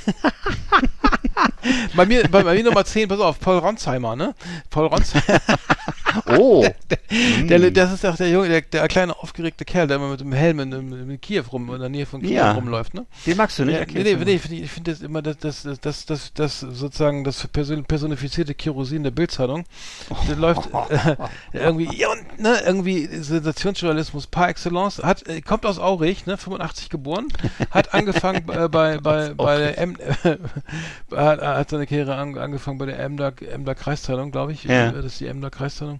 bei mir, bei, bei mir Nummer 10, pass auf, Paul Ronsheimer, ne? Paul Ronsheimer, Oh, der, das ist doch der Junge, der, der kleine aufgeregte Kerl, der immer mit dem Helm in, in, in Kiew rum, in der Nähe von Kiew Ja. rumläuft, ne? den magst du nicht? Ja, nee, nee, nee, ich, finde das immer, das, das, das, das, das sozusagen das person personifizierte Kerosin der Bildzeitung. Der läuft äh, irgendwie, ja, und, ne, irgendwie Sensationsjournalismus par excellence, hat, äh, kommt aus Aurich, ne, 85 geboren, hat angefangen äh, bei, bei, bei der M, hat, hat seine Karriere an, angefangen bei der Emder, Emder Kreiszeitung, glaube ich. Ja. Das ist die Emder Kreiszeitung.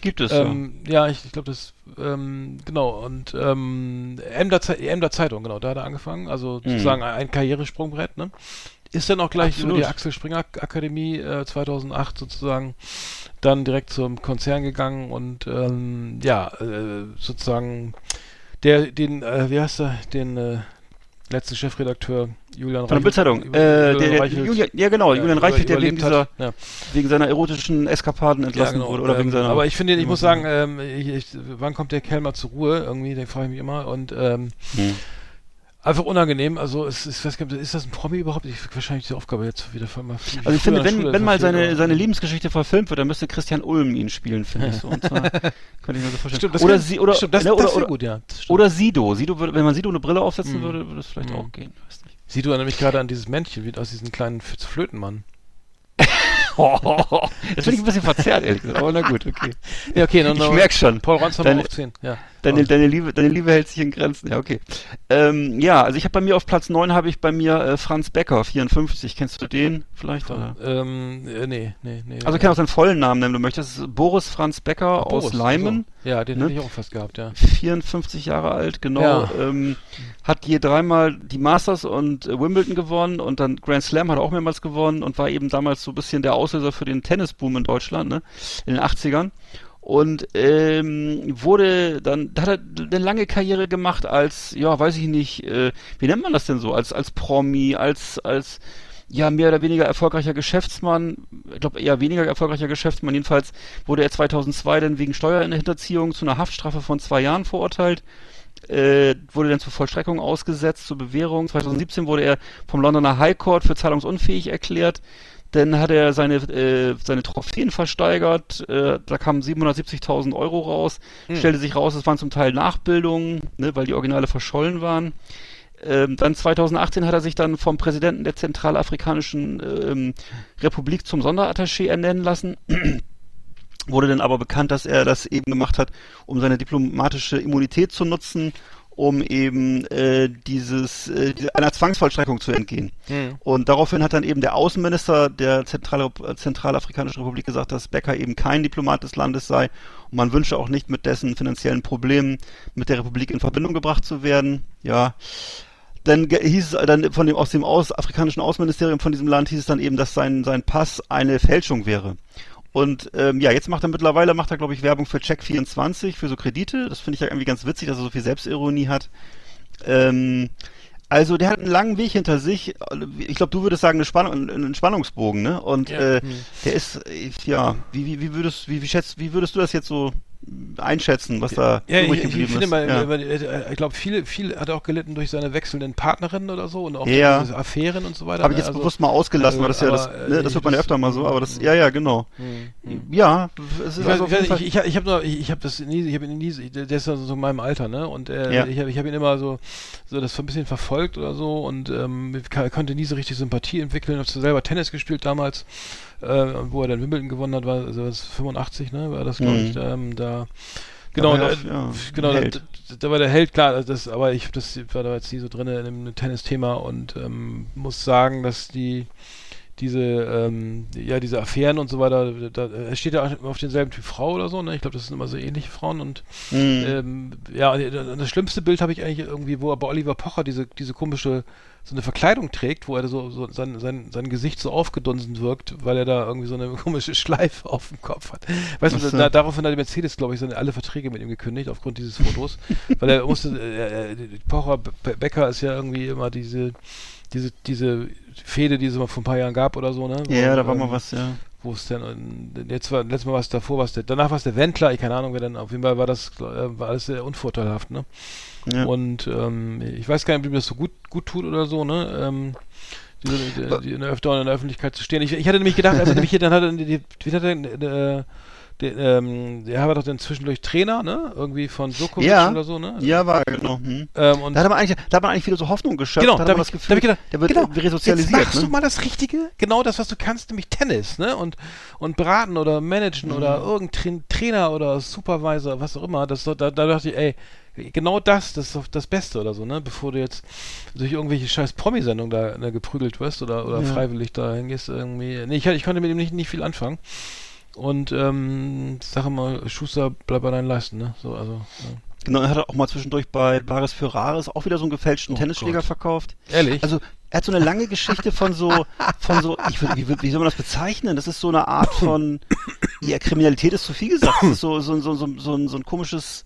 Gibt es Ähm, ja, ich, ich glaube, das, ähm, genau, und ähm, Emder, Ze- Emder Zeitung, genau, da hat er angefangen, also sozusagen ein, ein Karrieresprungbrett, ne? Ist dann auch gleich Absolut. über die Axel Springer Akademie äh, 2008 sozusagen dann direkt zum Konzern gegangen und ähm, ja, äh, sozusagen der, den, äh, wie heißt er, den äh, letzten Chefredakteur Julian Von der Bildzeitung. Julian Äh, der, der, Reichelt, Julian, ja genau, Julian über- Reichelt, der wegen dieser, Ja. wegen seiner erotischen Eskapaden entlassen Ja, genau. wurde oder wegen ähm, seiner. Aber ich finde, ich muss sagen, ähm, ich, ich, wann kommt der Kerl mal zur Ruhe? Irgendwie, den frage ich mich immer. Und ähm, Hm. einfach unangenehm. Also es ist, ich weiß nicht, ist das ein Promi überhaupt? Ich wahrscheinlich die Aufgabe jetzt wieder von mal. Also ich finde, wenn, wenn mal seine, seine Lebensgeschichte verfilmt wird, dann müsste Christian Ulm ihn spielen, finde ich so. Und zwar, könnte ich mir so vorstellen. Stimmt, das oder kann- sie, oder, stimmt, das, ne, das oder, oder, gut, ja. das oder Sido. Sido würde, wenn man Sido eine Brille aufsetzen Mhm. würde, würde das vielleicht Mhm. auch gehen. Weiß Siehst du nämlich gerade an dieses Männchen, wie aus diesem kleinen Flötenmann. das finde ich ein bisschen verzerrt, ehrlich gesagt. Aber na gut, okay. Ja, okay, no, no, Ich merk schon. Paul Ronsheimer Deine- auf 10, ja. Deine, deine, Liebe, deine Liebe hält sich in Grenzen. Ja, okay. Ähm, ja, also ich habe bei mir auf Platz 9 habe ich bei mir äh, Franz Becker, 54. Kennst du den vielleicht? Oder? Ähm, äh, nee, nee, nee. Also ich kann auch seinen vollen Namen nennen, wenn du möchtest. Boris Franz Becker aus Boris, Leimen. so. Ja, den ne? hätte ich auch fast gehabt, ja. 54 Jahre alt, genau. Ja. Ähm, hat je dreimal die Masters und äh, Wimbledon gewonnen und dann Grand Slam hat er auch mehrmals gewonnen und war eben damals so ein bisschen der Auslöser für den Tennisboom in Deutschland, ne? In den 80ern. Und ähm, wurde dann, da hat er eine lange Karriere gemacht als, ja, weiß ich nicht, äh, wie nennt man das denn so? Als, als Promi, als, als ja, mehr oder weniger erfolgreicher Geschäftsmann, ich glaube eher weniger erfolgreicher Geschäftsmann, jedenfalls wurde er 2002 dann wegen Steuerhinterziehung zu einer Haftstrafe von zwei Jahren verurteilt, äh, wurde dann zur Vollstreckung ausgesetzt, zur Bewährung. 2017 wurde er vom Londoner High Court für zahlungsunfähig erklärt. Dann hat er seine, äh, seine Trophäen versteigert, äh, da kamen 770.000 Euro raus, stellte sich raus, es waren zum Teil Nachbildungen, ne, weil die Originale verschollen waren. Ähm, dann 2018 hat er sich dann vom Präsidenten der Zentralafrikanischen ähm, Republik zum Sonderattaché ernennen lassen. Wurde dann aber bekannt, dass er das eben gemacht hat, um seine diplomatische Immunität zu nutzen, um eben äh, dieses äh, einer Zwangsvollstreckung zu entgehen. Hm. Und daraufhin hat dann eben der Außenminister der Zentral äh, Zentralafrikanischen Republik gesagt, dass Becker eben kein Diplomat des Landes sei und man wünsche auch nicht mit dessen finanziellen Problemen mit der Republik in Verbindung gebracht zu werden. Ja. Dann hieß es dann von dem aus dem aus, afrikanischen Außenministerium von diesem Land hieß es dann eben, dass sein sein Pass eine Fälschung wäre. Und ähm, ja, jetzt macht er mittlerweile, macht er glaube ich Werbung für Check24, für so Kredite. Das finde ich ja irgendwie ganz witzig, dass er so viel Selbstironie hat. Ähm, also der hat einen langen Weg hinter sich. Ich glaube, du würdest sagen, eine Spannung, einen Spannungsbogen, ne? Und Ja. äh, der ist, äh, ja, wie, wie, wie würdest, wie, wie schätzt, wie würdest du das jetzt so einschätzen, was da Ja, übrig ich, ich ist. mal, ja. über- äh, ich glaube, viel, viel hat er auch gelitten durch seine wechselnden Partnerinnen oder so und auch Ja. diese Affären und so weiter. Habe ich ne? jetzt Also- bewusst mal ausgelassen, weil das ja das, aber, ne, äh, das hört man ja öfter mal so, aber das, ja, ja, genau. Ja, es ist Ich, also weiß, ich, jeden weiß, ich, ich, ich habe habe das nie, ich habe ihn nie, der ist ja so in meinem Alter, ne? Und äh, Ja. ich habe, ich habe ihn immer so, so das so ein bisschen verfolgt oder so und ähm, konnte nie so richtig Sympathie entwickeln. Habe selber Tennis gespielt damals, äh, wo er dann Wimbledon gewonnen hat, war also das 85, ne? War das glaube ich Mhm. ähm, da. Genau, war er da, ja, genau, da, da war der Held, klar, das, aber ich das war da jetzt nie so drin in dem Tennisthema und ähm, muss sagen, dass die diese, ähm, ja, diese Affären und so weiter, da, er steht ja auf denselben Typ Frau oder so, ne? Ich glaube, das sind immer so ähnliche Frauen und Mhm. ähm, ja, und das schlimmste Bild habe ich eigentlich irgendwie, wo er bei Oliver Pocher diese, diese komische, so eine Verkleidung trägt, wo er so, so sein, sein, sein Gesicht so aufgedunsen wirkt, weil er da irgendwie so eine komische Schleife auf dem Kopf hat. Weißt Ach du, da, daraufhin hat die Mercedes, glaube ich, seine, alle Verträge mit ihm gekündigt, aufgrund dieses Fotos, weil er musste, äh, äh, Pocher, Be Becker ist ja irgendwie immer diese, diese, diese Fehde, die es mal vor ein paar Jahren gab oder so, ne? Wo, ja, da war ähm, mal was, ja. wo es denn äh, jetzt war letztes Mal war es davor war es der danach war es der Wendler ich keine Ahnung wer denn auf jeden Fall war das äh, war alles sehr unvorteilhaft ne ja. und ähm, ich weiß gar nicht ob ihm das so gut gut tut oder so ne ähm, die, die, die in der, in der Öffentlichkeit zu stehen ich, ich hatte nämlich gedacht also nämlich hier dann hat er wie hat er äh, der, ähm, der war doch dann zwischendurch Trainer, ne? Irgendwie von Sokovic Ja. oder so, ne? Ja, war genau. Hm. Ähm, und Da hat man eigentlich, da hat man eigentlich wieder so Hoffnung geschöpft. Genau, da da hat man ich, da Gefühl, ich gedacht, der wird genau, resozialisiert. Jetzt machst ne? du mal das Richtige, genau das, was du kannst, nämlich Tennis, ne? Und, und beraten oder managen oder Mhm. irgendein Trainer oder Supervisor, was auch immer. Das, da, da dachte ich, ey, genau das, das ist doch das Beste oder so, ne? Bevor du jetzt durch irgendwelche scheiß Promi-Sendungen da ne, geprügelt wirst oder, oder Ja. freiwillig da hingehst irgendwie. Nee, ich, ich konnte mit ihm nicht, nicht viel anfangen. Und ähm, sag mal, Schuster, bleib bei deinen Leisten, ne? So, also. Ja. Genau, er hat auch mal zwischendurch bei Baris für Rares auch wieder so einen gefälschten Oh Tennisschläger Gott. verkauft. Ehrlich? Also er hat so eine lange Geschichte von so, von so, ich, würd- wie, wie soll man das bezeichnen? Das ist so eine Art von, ja, Kriminalität ist zu viel gesagt. Das ist so, so, so, so, so, ein, so ein komisches.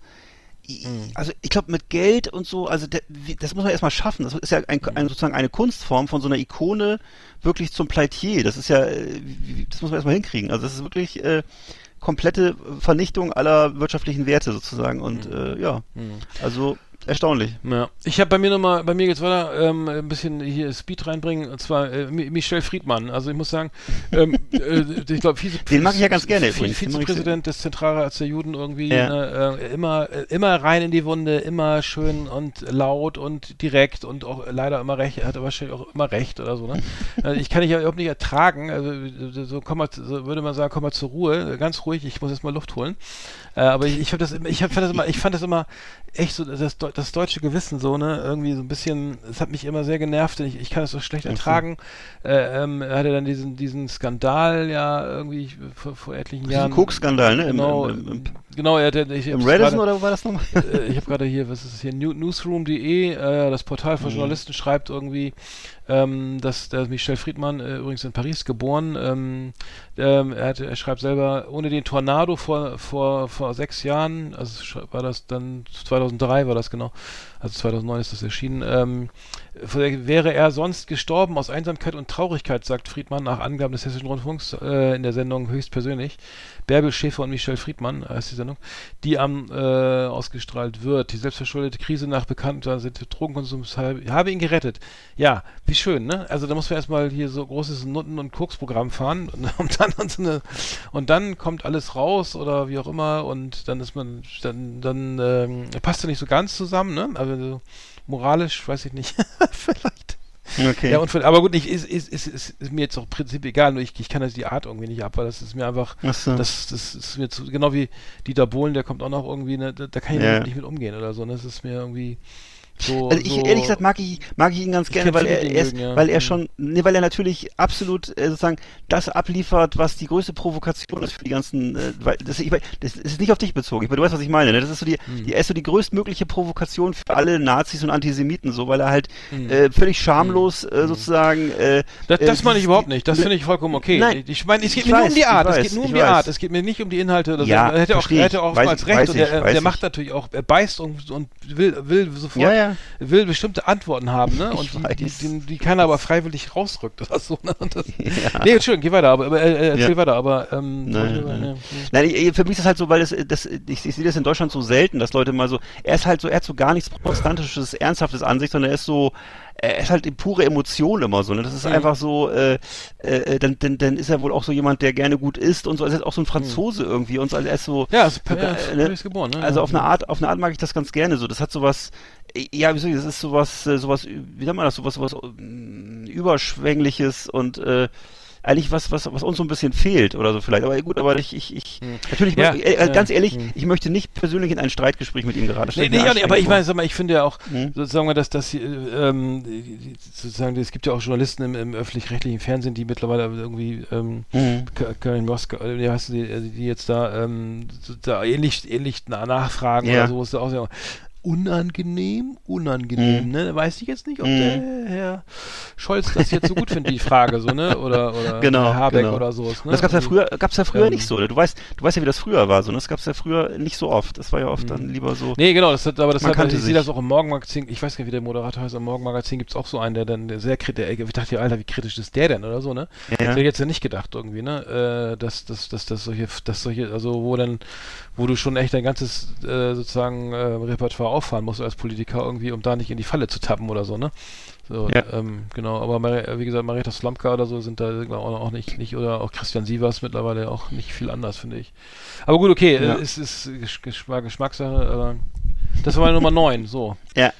Also ich glaube mit Geld und so, also der, wie- das muss man erstmal schaffen. Das ist ja ein, ein, sozusagen eine Kunstform von so einer Ikone wirklich zum Pleitier. Das ist ja, äh, wie- das muss man erstmal hinkriegen. Also das ist wirklich äh, komplette Vernichtung aller wirtschaftlichen Werte sozusagen. Und äh, ja, also erstaunlich. Ja. Ich habe bei mir nochmal, bei mir geht's weiter, ähm, ein bisschen hier Speed reinbringen, und zwar äh, Mi- Michel Friedmann. Also ich muss sagen, ähm, äh, ich glaube, Vize Den mag ich ja ganz gerne Vi- übrigens. Den mag ich Vizepräsident des Zentralrats der Juden irgendwie, Ja. ne, äh, immer, äh, immer rein in die Wunde, immer schön und laut und direkt und auch leider immer recht, er hat wahrscheinlich auch immer recht oder so, ne? also ich kann dich ja überhaupt nicht ertragen, also so, komm mal, so würde man sagen, komm mal zur Ruhe, ganz ruhig, ich muss jetzt mal Luft holen. Äh, aber ich, ich habe das, immer- ich hab, fand das immer, ich fand das immer echt so, das, das deutsche Gewissen so, ne, irgendwie so ein bisschen, es hat mich immer sehr genervt, ich, ich kann das so schlecht ertragen. Äh, ähm, er hatte dann diesen, diesen Skandal ja irgendwie vor, vor etlichen Jahren. Koks-Skandal, ne? Im- Genau, im- im- genau, er hatte, ich, Im gerade- oder wo war das nochmal? äh, ich habe gerade hier, was ist es hier, New, newsroom.de, äh, das Portal Mhm. von Journalisten schreibt irgendwie, ähm, dass der Michel Friedmann, äh, übrigens in Paris geboren, ähm, ähm, er, hat, er schreibt selber, ohne den Tornado vor, vor, vor sechs Jahren, also war das dann 2003 war das genau, also 2009 ist das erschienen, ähm, wäre er sonst gestorben aus Einsamkeit und Traurigkeit, sagt Friedmann nach Angaben des Hessischen Rundfunks äh, in der Sendung höchstpersönlich. Bärbel Schäfer und Michel Friedmann heißt die Sendung, die am äh, ausgestrahlt wird. Die selbstverschuldete Krise nach bekannter Drogenkonsums habe ihn gerettet. Ja, wie schön, ne? Also da muss man erstmal hier so großes Nutten- und Koksprogramm fahren und dann, und, so eine, und dann kommt alles raus oder wie auch immer und dann ist man, dann, dann ähm, passt ja nicht so ganz zusammen, ne? Also so moralisch, weiß ich nicht, vielleicht. Okay. Ja, und von, aber gut, ich, ist, ist, ist, ist, mir jetzt auch im Prinzip egal, nur ich, ich kann das die Art irgendwie nicht ab, weil das ist mir einfach, Ach so. das, das ist mir zu, genau wie Dieter Bohlen, der kommt auch noch irgendwie, ne, da, da kann ich Ja. nicht mit umgehen oder so, ne, das ist mir irgendwie so. Also ich so, ehrlich gesagt mag ich mag ich ihn ganz gerne, weil er, er ist, mögen, ja. weil er Mhm. schon, ne, weil er natürlich absolut äh, sozusagen das abliefert, was die größte Provokation ist für die ganzen, äh, weil das, ich, das ist nicht auf dich bezogen, ich, du weißt, was ich meine, ne? Das ist so die, Mhm. die er ist so die größtmögliche Provokation für alle Nazis und Antisemiten, so, weil er halt Mhm. äh, völlig schamlos äh, sozusagen. Äh, Das, das äh, meine ich überhaupt nicht. Das finde ich vollkommen okay. Nein, ich meine, es geht mir nur weiß, um die Art. ich Es weiß, geht nur um die weiß. Art. Es geht mir nicht um die Inhalte. Oder Ja, so. Er hätte auch, er hätte auch weiß als ich, recht weiß und er, weiß der ich. macht natürlich auch, er beißt und, und will, will sofort Ja, ja, ja. will bestimmte Antworten haben, ne? Und die, die, die, die keiner aber freiwillig rausrückt. Ist so, ne? Und das, Ja. Nee, Entschuldigung, geh weiter, aber äh, äh, erzähl Ja. weiter, aber ähm, Nein, nein. ne, Nein, ich, für mich ist das halt so, weil das, das ich, ich sehe das in Deutschland so selten, dass Leute mal so, er ist halt so, er hat so gar nichts Protestantisches, Ernsthaftes an sich, sondern er ist so, er ist halt die pure Emotion immer so, ne? Das ist Mhm. einfach so, äh, äh, dann, dann, dann ist er wohl auch so jemand, der gerne gut isst und so, also er ist auch so ein Franzose irgendwie und so, also er ist so, Ja, ist, äh, ne? ist geboren, ne? Also auf eine Art, auf eine Art mag ich das ganz gerne so. Das hat sowas, äh, ja, wie soll ich, das ist sowas, äh, sowas, wie nennt man das, sowas, sowas überschwängliches und äh, eigentlich was, was, was uns so ein bisschen fehlt oder so vielleicht. Aber gut, aber ich, ich, ich natürlich, Ja, äh, äh, ganz ehrlich, hm. ich möchte nicht persönlich in ein Streitgespräch mit ihm gerade. Nee, Stellt nee, nee, aber ich meine, sag mal, ich finde ja auch, Hm. sozusagen, dass, dass die, äh, ähm, sozusagen, es gibt ja auch Journalisten im, im öffentlich-rechtlichen Fernsehen, die mittlerweile irgendwie, ähm, vor. Mhm. K- Karin Moskau, äh, wie heißt die, die jetzt da, ähm, da ähnlich, ähnlich na- nachfragen Ja. oder so, ist da auch sehr unangenehm, unangenehm, Mhm. ne? Weiß ich jetzt nicht, ob Mhm. der Herr Scholz das jetzt so gut findet, die Frage, so, ne? Oder, oder Genau, Habeck genau. oder so. Ne? Das gab's ja Also- früher, gab's ja früher ähm, nicht so. Ne? Du weißt, du weißt ja, wie das früher war. So, ne? Das gab's ja früher nicht so oft. Das war ja oft dann lieber so. Nee, genau, das hat, aber das hat, kannte ich sehe sich. das auch im Morgenmagazin, ich weiß gar nicht, wie der Moderator heißt, im Morgenmagazin gibt es auch so einen, der dann der sehr kritisch, ich dachte, Alter, wie kritisch ist der denn oder so, ne? Ja. Das hätte ich jetzt ja nicht gedacht irgendwie, ne? Äh, dass, dass, dass, dass solche, dass solche, also wo dann, wo du schon echt dein ganzes äh, sozusagen äh, Repertoire auffahren musst als Politiker irgendwie, um da nicht in die Falle zu tappen oder so, ne? So, Ja. ähm, genau, aber Mari- wie gesagt, Marietta Slomka oder so sind da auch, nicht, nicht, oder auch Christian Sievers mittlerweile auch nicht viel anders, finde ich. Aber gut, okay, Ja. äh, es ist Geschmack, Geschmackssache, aber das war meine Nummer 9, so. Ja.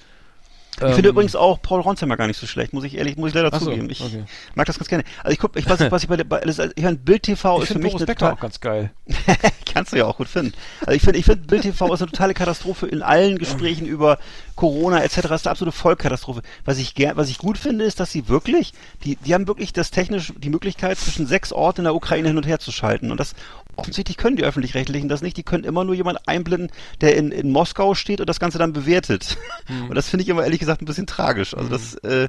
Ich Ähm, finde übrigens auch Paul Ronsheimer gar nicht so schlecht, muss ich ehrlich, muss ich leider so, zugeben. Ich okay. mag das ganz gerne. Also ich guck, ich weiß nicht, was ich bei, der- bei ich meine, Bild TV Ich ist für mich Boris Becker auch ganz geil. kannst du ja auch gut finden. Also ich finde, ich finde Bild TV ist eine totale Katastrophe in allen Gesprächen über Corona etc. Das ist eine absolute Vollkatastrophe. Was ich ger was ich gut finde, ist, dass sie wirklich, die, die haben wirklich das technisch die Möglichkeit zwischen sechs Orten in der Ukraine hin und her zu schalten und das offensichtlich können die öffentlich-rechtlichen das nicht. Die können immer nur jemand einblenden, der in, in Moskau steht und das Ganze dann bewertet. Und das finde ich immer ehrlich gesagt ein bisschen tragisch. Also das äh,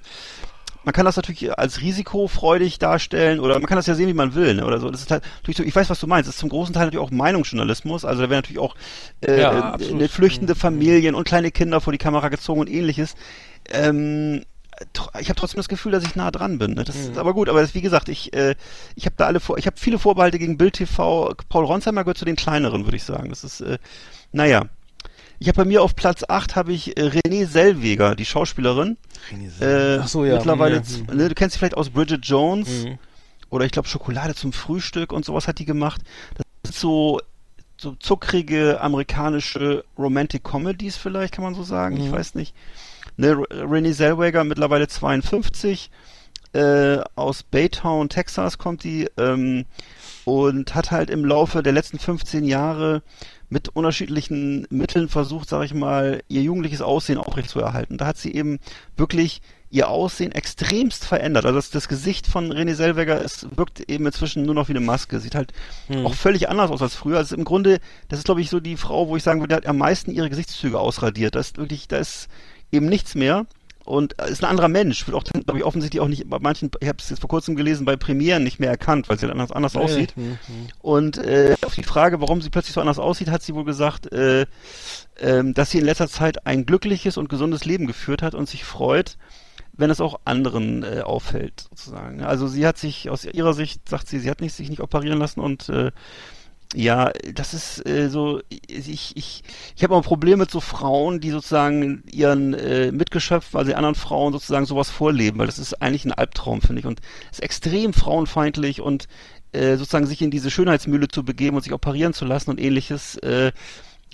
man kann das natürlich als risikofreudig darstellen oder man kann das ja sehen, wie man will, ne, oder so. Das ist halt ich weiß, was du meinst. Das ist zum großen Teil natürlich auch Meinungsjournalismus. Also da werden natürlich auch äh, Ja, äh, flüchtende Familien und kleine Kinder vor die Kamera gezogen und ähnliches. Ähm, ich habe trotzdem das Gefühl, dass ich nah dran bin. Ne? Das ist aber gut, aber das, wie gesagt, ich, äh, ich habe da alle vor, ich habe viele Vorbehalte gegen Bild TV. Paul Ronsheimer gehört zu den kleineren, würde ich sagen. Das ist, äh, naja. Ich habe bei mir auf Platz 8 habe ich äh, Renée Zellweger, die Schauspielerin. Äh, Ach so, ja. Mittlerweile, Ja, z- hm. ne, du kennst sie vielleicht aus Bridget Jones Mhm. oder ich glaube Schokolade zum Frühstück und sowas hat die gemacht. Das sind so, so zuckrige amerikanische Romantic Comedies vielleicht, kann man so sagen. Ich Mhm. weiß nicht. Ne, R- Renée Zellweger, mittlerweile 52, äh, aus Baytown, Texas kommt die ähm, und hat halt im Laufe der letzten 15 Jahre mit unterschiedlichen Mitteln versucht, sag ich mal, ihr jugendliches Aussehen aufrechtzuerhalten. Da hat sie eben wirklich ihr Aussehen extremst verändert. Also das, das Gesicht von René Selweger es wirkt eben inzwischen nur noch wie eine Maske. Sieht halt auch völlig anders aus als früher. Also im Grunde, das ist glaube ich so die Frau, wo ich sagen würde, die hat am meisten ihre Gesichtszüge ausradiert. Da ist wirklich, da ist eben nichts mehr. Und äh, ist ein anderer Mensch, wird auch, glaube ich, offensichtlich auch nicht bei manchen, ich habe es jetzt vor kurzem gelesen, bei Premieren nicht mehr erkannt, weil sie anders, anders aussieht. Mhm. Und äh, auf die Frage, warum sie plötzlich so anders aussieht, hat sie wohl gesagt, äh, ähm, dass sie in letzter Zeit ein glückliches und gesundes Leben geführt hat und sich freut, wenn es auch anderen äh, auffällt, sozusagen. Also sie hat sich aus ihrer Sicht, sagt sie, sie hat nicht, sich nicht operieren lassen und äh, ja, das ist äh, so, ich, ich, ich habe auch ein Problem mit so Frauen, die sozusagen ihren äh, Mitgeschöpfen, also anderen Frauen sozusagen sowas vorleben, weil das ist eigentlich ein Albtraum, finde ich. Und ist extrem frauenfeindlich und äh, sozusagen sich in diese Schönheitsmühle zu begeben und sich operieren zu lassen und ähnliches, äh,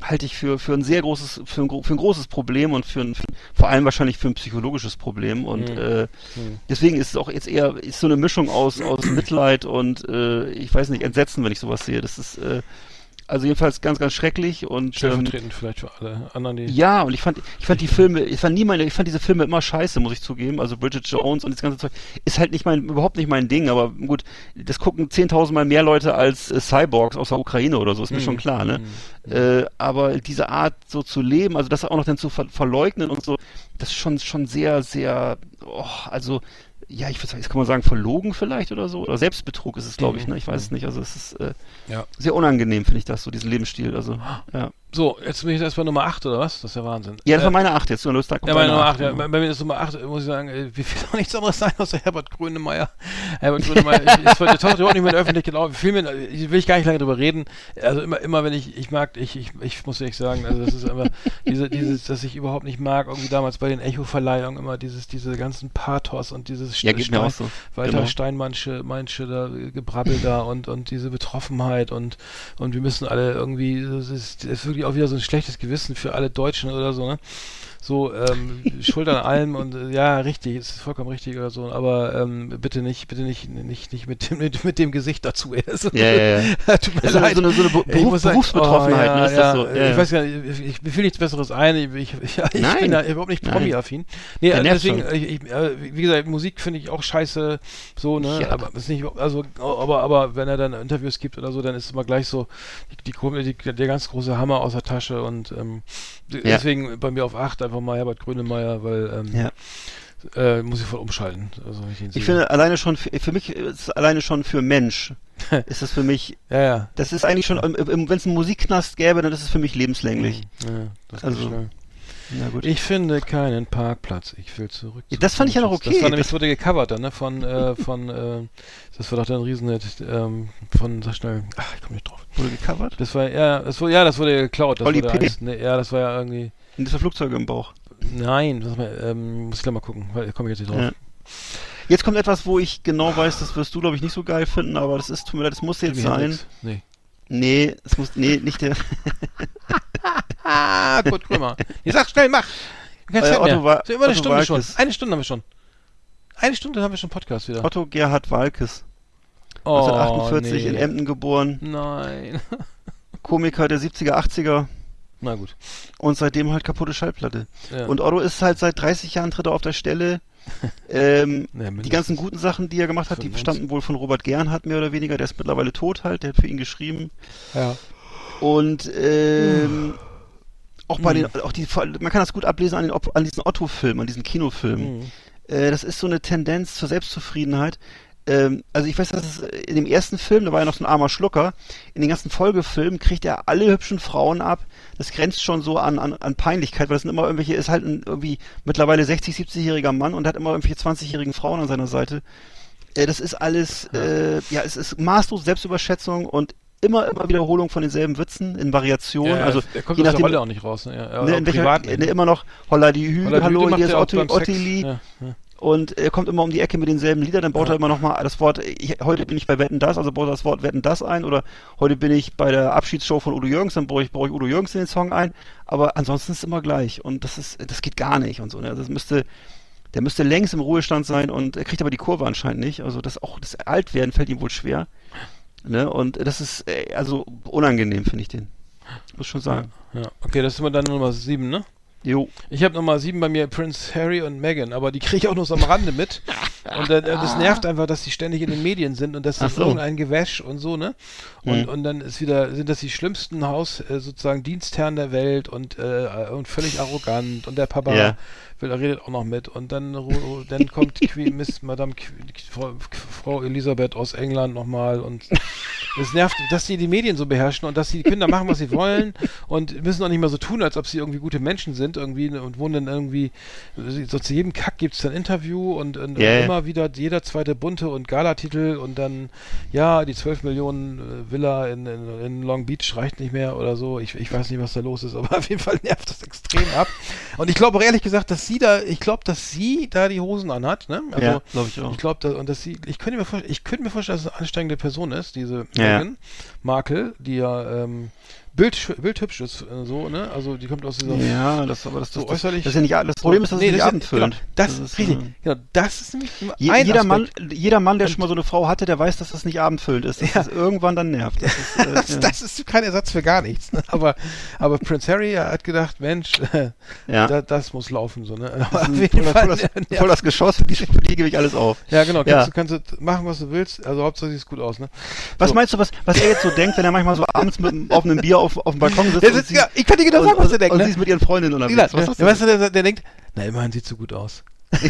halte ich für, für ein sehr großes, für ein, für ein großes Problem und für ein, für, vor allem wahrscheinlich für ein psychologisches Problem. Und Mhm. äh, deswegen ist es auch jetzt eher, ist so eine Mischung aus, aus Mitleid und äh, ich weiß nicht, Entsetzen, wenn ich sowas sehe. Das ist äh, also jedenfalls ganz, ganz schrecklich und ähm, Stellvertretend vielleicht für alle anderen, die. ja, und ich fand, ich fand die Filme, ich fand nie meine, ich fand diese Filme immer scheiße, muss ich zugeben. Also Bridget Jones und das ganze Zeug ist halt nicht mein, überhaupt nicht mein Ding, aber gut, das gucken 10.000 Mal mehr Leute als äh, Cyborgs aus der Ukraine oder so, ist mir Mhm. schon klar, ne? Äh, aber diese Art so zu leben, also das auch noch dann zu ver verleugnen und so, das ist schon, schon sehr, sehr, oh, also, ja, ich würde sagen, das kann man sagen, verlogen vielleicht oder so, oder Selbstbetrug ist es, glaube ich, Mhm. ne? Ich weiß es nicht, also es ist, äh, Ja. sehr unangenehm, finde ich das, so diesen Lebensstil, also, ja. So, jetzt bin ich erst bei Nummer 8 oder was? Das ist ja Wahnsinn. Ja, das Äh, war meine Acht jetzt. Los, da kommt Ja, meine Nummer Acht, 8, ja. Bei mir ist Nummer 8, muss ich sagen, äh, wie viel auch nichts anderes sein außer Herbert Grönemeyer. Herbert Grönemeyer ich, ist heute taucht überhaupt nicht mehr in der Öffentlichkeit auf. Viel mehr, ich will ich gar nicht lange drüber reden. Also immer, immer wenn ich, ich mag, ich, ich, ich muss ehrlich sagen, also das ist einfach diese, dieses, dass ich überhaupt nicht mag, irgendwie damals bei den Echo-Verleihungen immer dieses, diese ganzen Pathos und dieses Ja, geht mir auch so. Walter Genau. Steinmannsche, Meinsche da, Gebrabbel da und, und diese Betroffenheit und, und wir müssen alle irgendwie, das ist, das ist wirklich auch wieder so ein schlechtes Gewissen für alle Deutschen oder so, ne? So, ähm, Schultern allem und äh, ja, richtig, es ist vollkommen richtig oder so, aber ähm, bitte nicht, bitte nicht, nicht, nicht mit dem, mit, mit dem Gesicht dazu. Ja, ja, ja. Tut mir Das ist so leid. so eine- so eine Be- Ich Beruf- Berufsbetroffenheit, oh, ne, ja, ist das ja, so? Ja, Ich ja. weiß ja, ich, ich mir fiel nichts Besseres ein. Ich, ich, ich, ich bin da überhaupt nicht. Promi-affin. Nee, nervt deswegen, ich, ich, äh, wie gesagt, Musik finde ich auch scheiße, so, ne, Ja. aber ist nicht, also, aber, aber wenn er dann Interviews gibt oder so, dann ist immer gleich so, die, die, die, der ganz große Hammer aus der Tasche und, ähm, deswegen bei mir auf 8 einfach mal Herbert Grönemeyer, weil, ähm, Ja. äh, muss ich voll umschalten. Also, ich Ich finde alleine schon, für, für mich ist alleine schon für Mensch, ist es für mich, ja, ja. das ist eigentlich schon, wenn es einen Musikknast gäbe, dann ist es für mich lebenslänglich. Ja, das Also, schnell. Ich finde keinen Parkplatz. Ich will zurück. Ja, das fand ich ja noch okay. Das war nämlich, Das- das wurde gecovert dann, ne? Von, äh, von, äh, das war doch dann ein Riesenhit, ähm, von, sag schnell, ach, ich komme nicht drauf. Wurde gecovert? Das war, ja, das wurde, ja, das wurde geklaut. Das Olli wurde P. eins, ne, ja, das war ja irgendwie, Und war Flugzeuge im Bauch. nein, mal, ähm, muss ich gleich mal gucken, weil, komme ich jetzt nicht drauf. Ja. Jetzt kommt etwas, wo ich genau weiß, das wirst du, glaube ich, nicht so geil finden, aber das ist, tut mir leid, das muss jetzt Jimi sein. Hendrix. Nee. Nee, es muss, nee, nicht der. Gut, guck mal. Nee, sag schnell, mach. Keine Äh, Zeit Otto mehr. So, über eine Otto Stunde schon. Walkes. Eine Stunde haben wir schon. Eine Stunde haben wir schon Podcast wieder. Otto Gerhard Walkes, Oh, 1948 in nee. Emden geboren, Nein. Komiker der 70er, 80er Na gut. und seitdem halt kaputte Schallplatte. Ja. Und Otto ist halt seit 30 Jahren tritt er auf der Stelle. ähm, Ja, die ganzen guten Sachen, die er gemacht hat, die 95. stammten wohl von Robert Gernhardt mehr oder weniger. Der ist mittlerweile tot halt, der hat für ihn geschrieben. Ja. Und ähm, auch bei Mhm. den, auch die, man kann das gut ablesen an, den, an diesen Otto-Filmen, an diesen Kinofilmen. Mhm. Äh, das ist so eine Tendenz zur Selbstzufriedenheit. Ähm, also ich weiß, dass es in dem ersten Film, da war ja noch so ein armer Schlucker, in den ganzen Folgefilmen kriegt er alle hübschen Frauen ab. Das grenzt schon so an, an, an Peinlichkeit, weil das sind immer irgendwelche, ist halt ein irgendwie mittlerweile 60, 70-jähriger Mann und hat immer irgendwelche 20-jährigen Frauen an seiner Seite. Äh, das ist alles, ja. Äh, ja, es ist maßlos Selbstüberschätzung und immer, immer Wiederholung von denselben Witzen in Variationen. Ja, also der kommt je aus der nachdem, Rolle auch nicht raus. Ne? Ja, ne, in welcher, ne, nicht. immer noch Holla die Hü, der Hallo, macht hier ist ja auch Otti, beim Sex. Ottili. Ja, ja. Und er kommt immer um die Ecke mit denselben Liedern, dann baut Ja. er immer noch mal das Wort, ich, heute bin ich bei Wetten das, also baut er das Wort Wetten das ein, oder heute bin ich bei der Abschiedsshow von Udo Jürgens, dann baue ich, baue ich Udo Jürgens in den Song ein, aber ansonsten ist es immer gleich und das ist, das geht gar nicht und so, ne? das müsste, der müsste längst im Ruhestand sein und er kriegt aber die Kurve anscheinend nicht, also das auch, das Altwerden fällt ihm wohl schwer, ne, und das ist, äh, also unangenehm, finde ich den, muss schon sagen. Ja. Okay, das ist immer dann Nummer 7, ne? Jo. Ich habe Nummer 7 bei mir Prince Harry und Meghan, aber die kriege ich auch nur so am Rande mit. Und äh, das nervt einfach, dass die ständig in den Medien sind und das Ach ist so. irgendein Gewäsch und so, ne? Und, Hm. und dann ist wieder, sind das die schlimmsten Haus, äh, sozusagen Dienstherren der Welt und, äh, und völlig arrogant und der Papa Ja. will, redet auch noch mit und dann, dann kommt Queen, Miss Madame Frau, Frau Elisabeth aus England nochmal und es nervt, dass sie die Medien so beherrschen und dass die Kinder machen, was sie wollen und müssen auch nicht mehr so tun, als ob sie irgendwie gute Menschen sind irgendwie und wohnen dann irgendwie, so zu jedem Kack gibt es dann Interview und, und ja. immer wieder jeder zweite bunte und Galatitel und dann, ja, die 12 Millionen äh, Villa in, in, in Long Beach reicht nicht mehr oder so. Ich, ich weiß nicht, was da los ist, aber auf jeden Fall nervt das extrem ab. Und ich glaube auch ehrlich gesagt, dass sie da, ich glaube, dass sie da die Hosen anhat, ne? Also, ja, glaube ich auch. ich glaube, und dass sie, ich könnte mir vorstellen, ich könnte mir vorstellen, dass es eine anstrengende Person ist, diese Ja. Markle, die ja ähm, Bild, bildhübsch ist, äh, so, ne? Also die kommt aus dieser Ja, das aber das, so das, das, äußerlich. das ist ja nicht, das Problem ist, dass Nee, es nicht das ist- abendfüllend. Genau, das, ist, richtig, äh, genau, das ist nämlich Je, ein jeder, Mann, jeder Mann, der Und- schon mal so eine Frau hatte, der weiß, dass das nicht abendfüllend ist. Dass Ja. das irgendwann dann nervt. Das ist, äh, Das, das ist kein Ersatz für gar nichts. Ne? Aber, aber Prince Harry hat gedacht, Mensch, ja. da, das muss laufen. So, ne? Aber Das auf ist jeden voll, Fall das, voll das Geschoss, für die, für die gebe ich alles auf. Ja, genau. Kannst. Du, kannst du machen, was du willst. Also Hauptsache sieht gut aus. Ne? Was So. meinst du, was, was er jetzt so denkt, wenn er manchmal so abends mit einem offenen Bier auf, auf dem Balkon sitzt? Der und sitzt, sie- ja, ich kann dir genau und, sagen, was der und, denkt. und Ne? sie ist mit ihren Freundinnen unterwegs. Genau, Was ne? ist das weißt du, der, der denkt, na immerhin sieht so gut aus.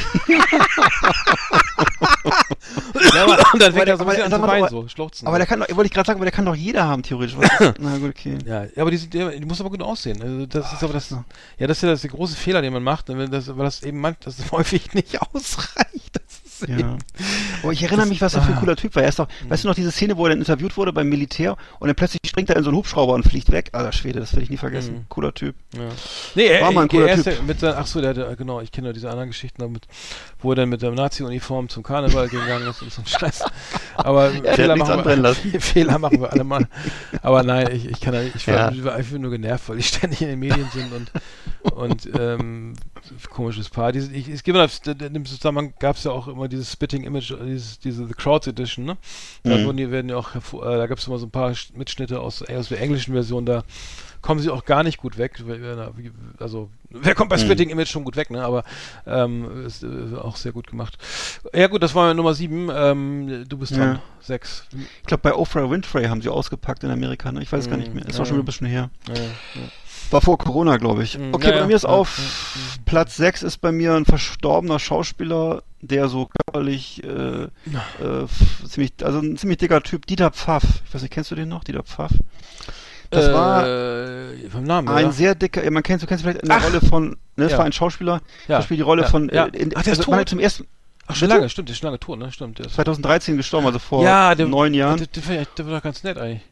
ja, aber, und dann aber fängt der- er so ein aber bisschen der- an zu aber- weinen, so schluchzen. Aber der kann doch, wollte ich gerade sagen, aber der kann doch jeder haben, theoretisch. Na gut, okay. Ja, aber die, sind, die, muss aber gut aussehen. Also das ist aber das, ja, das ist ja das der große Fehler, den man macht, ne, das, weil das eben man, das häufig nicht ausreicht. Das ist Ja. Oh, ich erinnere mich, was er für ein cooler Typ war. Er ist doch, weißt du noch, diese Szene, wo er dann interviewt wurde beim Militär und dann plötzlich springt er in so einen Hubschrauber und fliegt weg. Alter Schwede, das werde ich nie vergessen. Mhm. Cooler Typ. ja. Nee, er, War mal ein cooler er ist Typ. mit seinen, ach so, der hatte, genau, ich kenne ja diese anderen Geschichten damit, wo er dann mit der Nazi-Uniform zum Karneval gegangen ist und so ein Scheiß. Aber der Fehler, machen wir. Fehler machen wir alle mal. Aber nein, ich, ich kann ich war, Ja. war einfach nur genervt, weil die ständig in den Medien sind und, und ähm, komisches Paar. Diese, ich, es gibt in dem Zusammenhang gab es ja auch immer dieses Spitting Image, dieses, diese The Crowds Edition, ne? Da Mhm. die, werden ja auch, äh, da gab es immer so ein paar Sch- Mitschnitte aus, eher aus der englischen Version, da kommen sie auch gar nicht gut weg. Wie- Also, wer kommt bei Mhm. Spitting Image schon gut weg, ne? Aber ähm, ist äh, auch sehr gut gemacht. Ja gut, das war Nummer 7. Ähm, du bist dran. Ja. 6. Ich glaube, bei Oprah Winfrey haben sie ausgepackt in Amerika. Ne? Ich weiß gar Mhm. nicht mehr. Ist Ja, auch schon ja. wieder ein bisschen her. Ja, ja. War vor Corona, glaube ich. Mhm, Okay, ja, bei ja. mir ist Ja, auf ja, Platz 6 ist bei mir ein verstorbener Schauspieler, der so körperlich äh, äh, ziemlich, also ein ziemlich dicker Typ, Dieter Pfaff. Ich weiß nicht, kennst du den noch, Dieter Pfaff? Das äh, war vom Namen, ein oder? sehr dicker, ja, man kennt, du kennst vielleicht in der Ach. Rolle von, ne, das Ja. war ein Schauspieler, Ja. der spielt die Rolle Ja. von, Ja. äh, in, Ach, der ist also hat tot. zum ersten, Ach, schon lange, stimmt, der ist schon lange tot, ne? Stimmt. Der ist, 2013 gestorben, also vor ja, der, neun Jahren. Der, der, der war doch ganz nett eigentlich.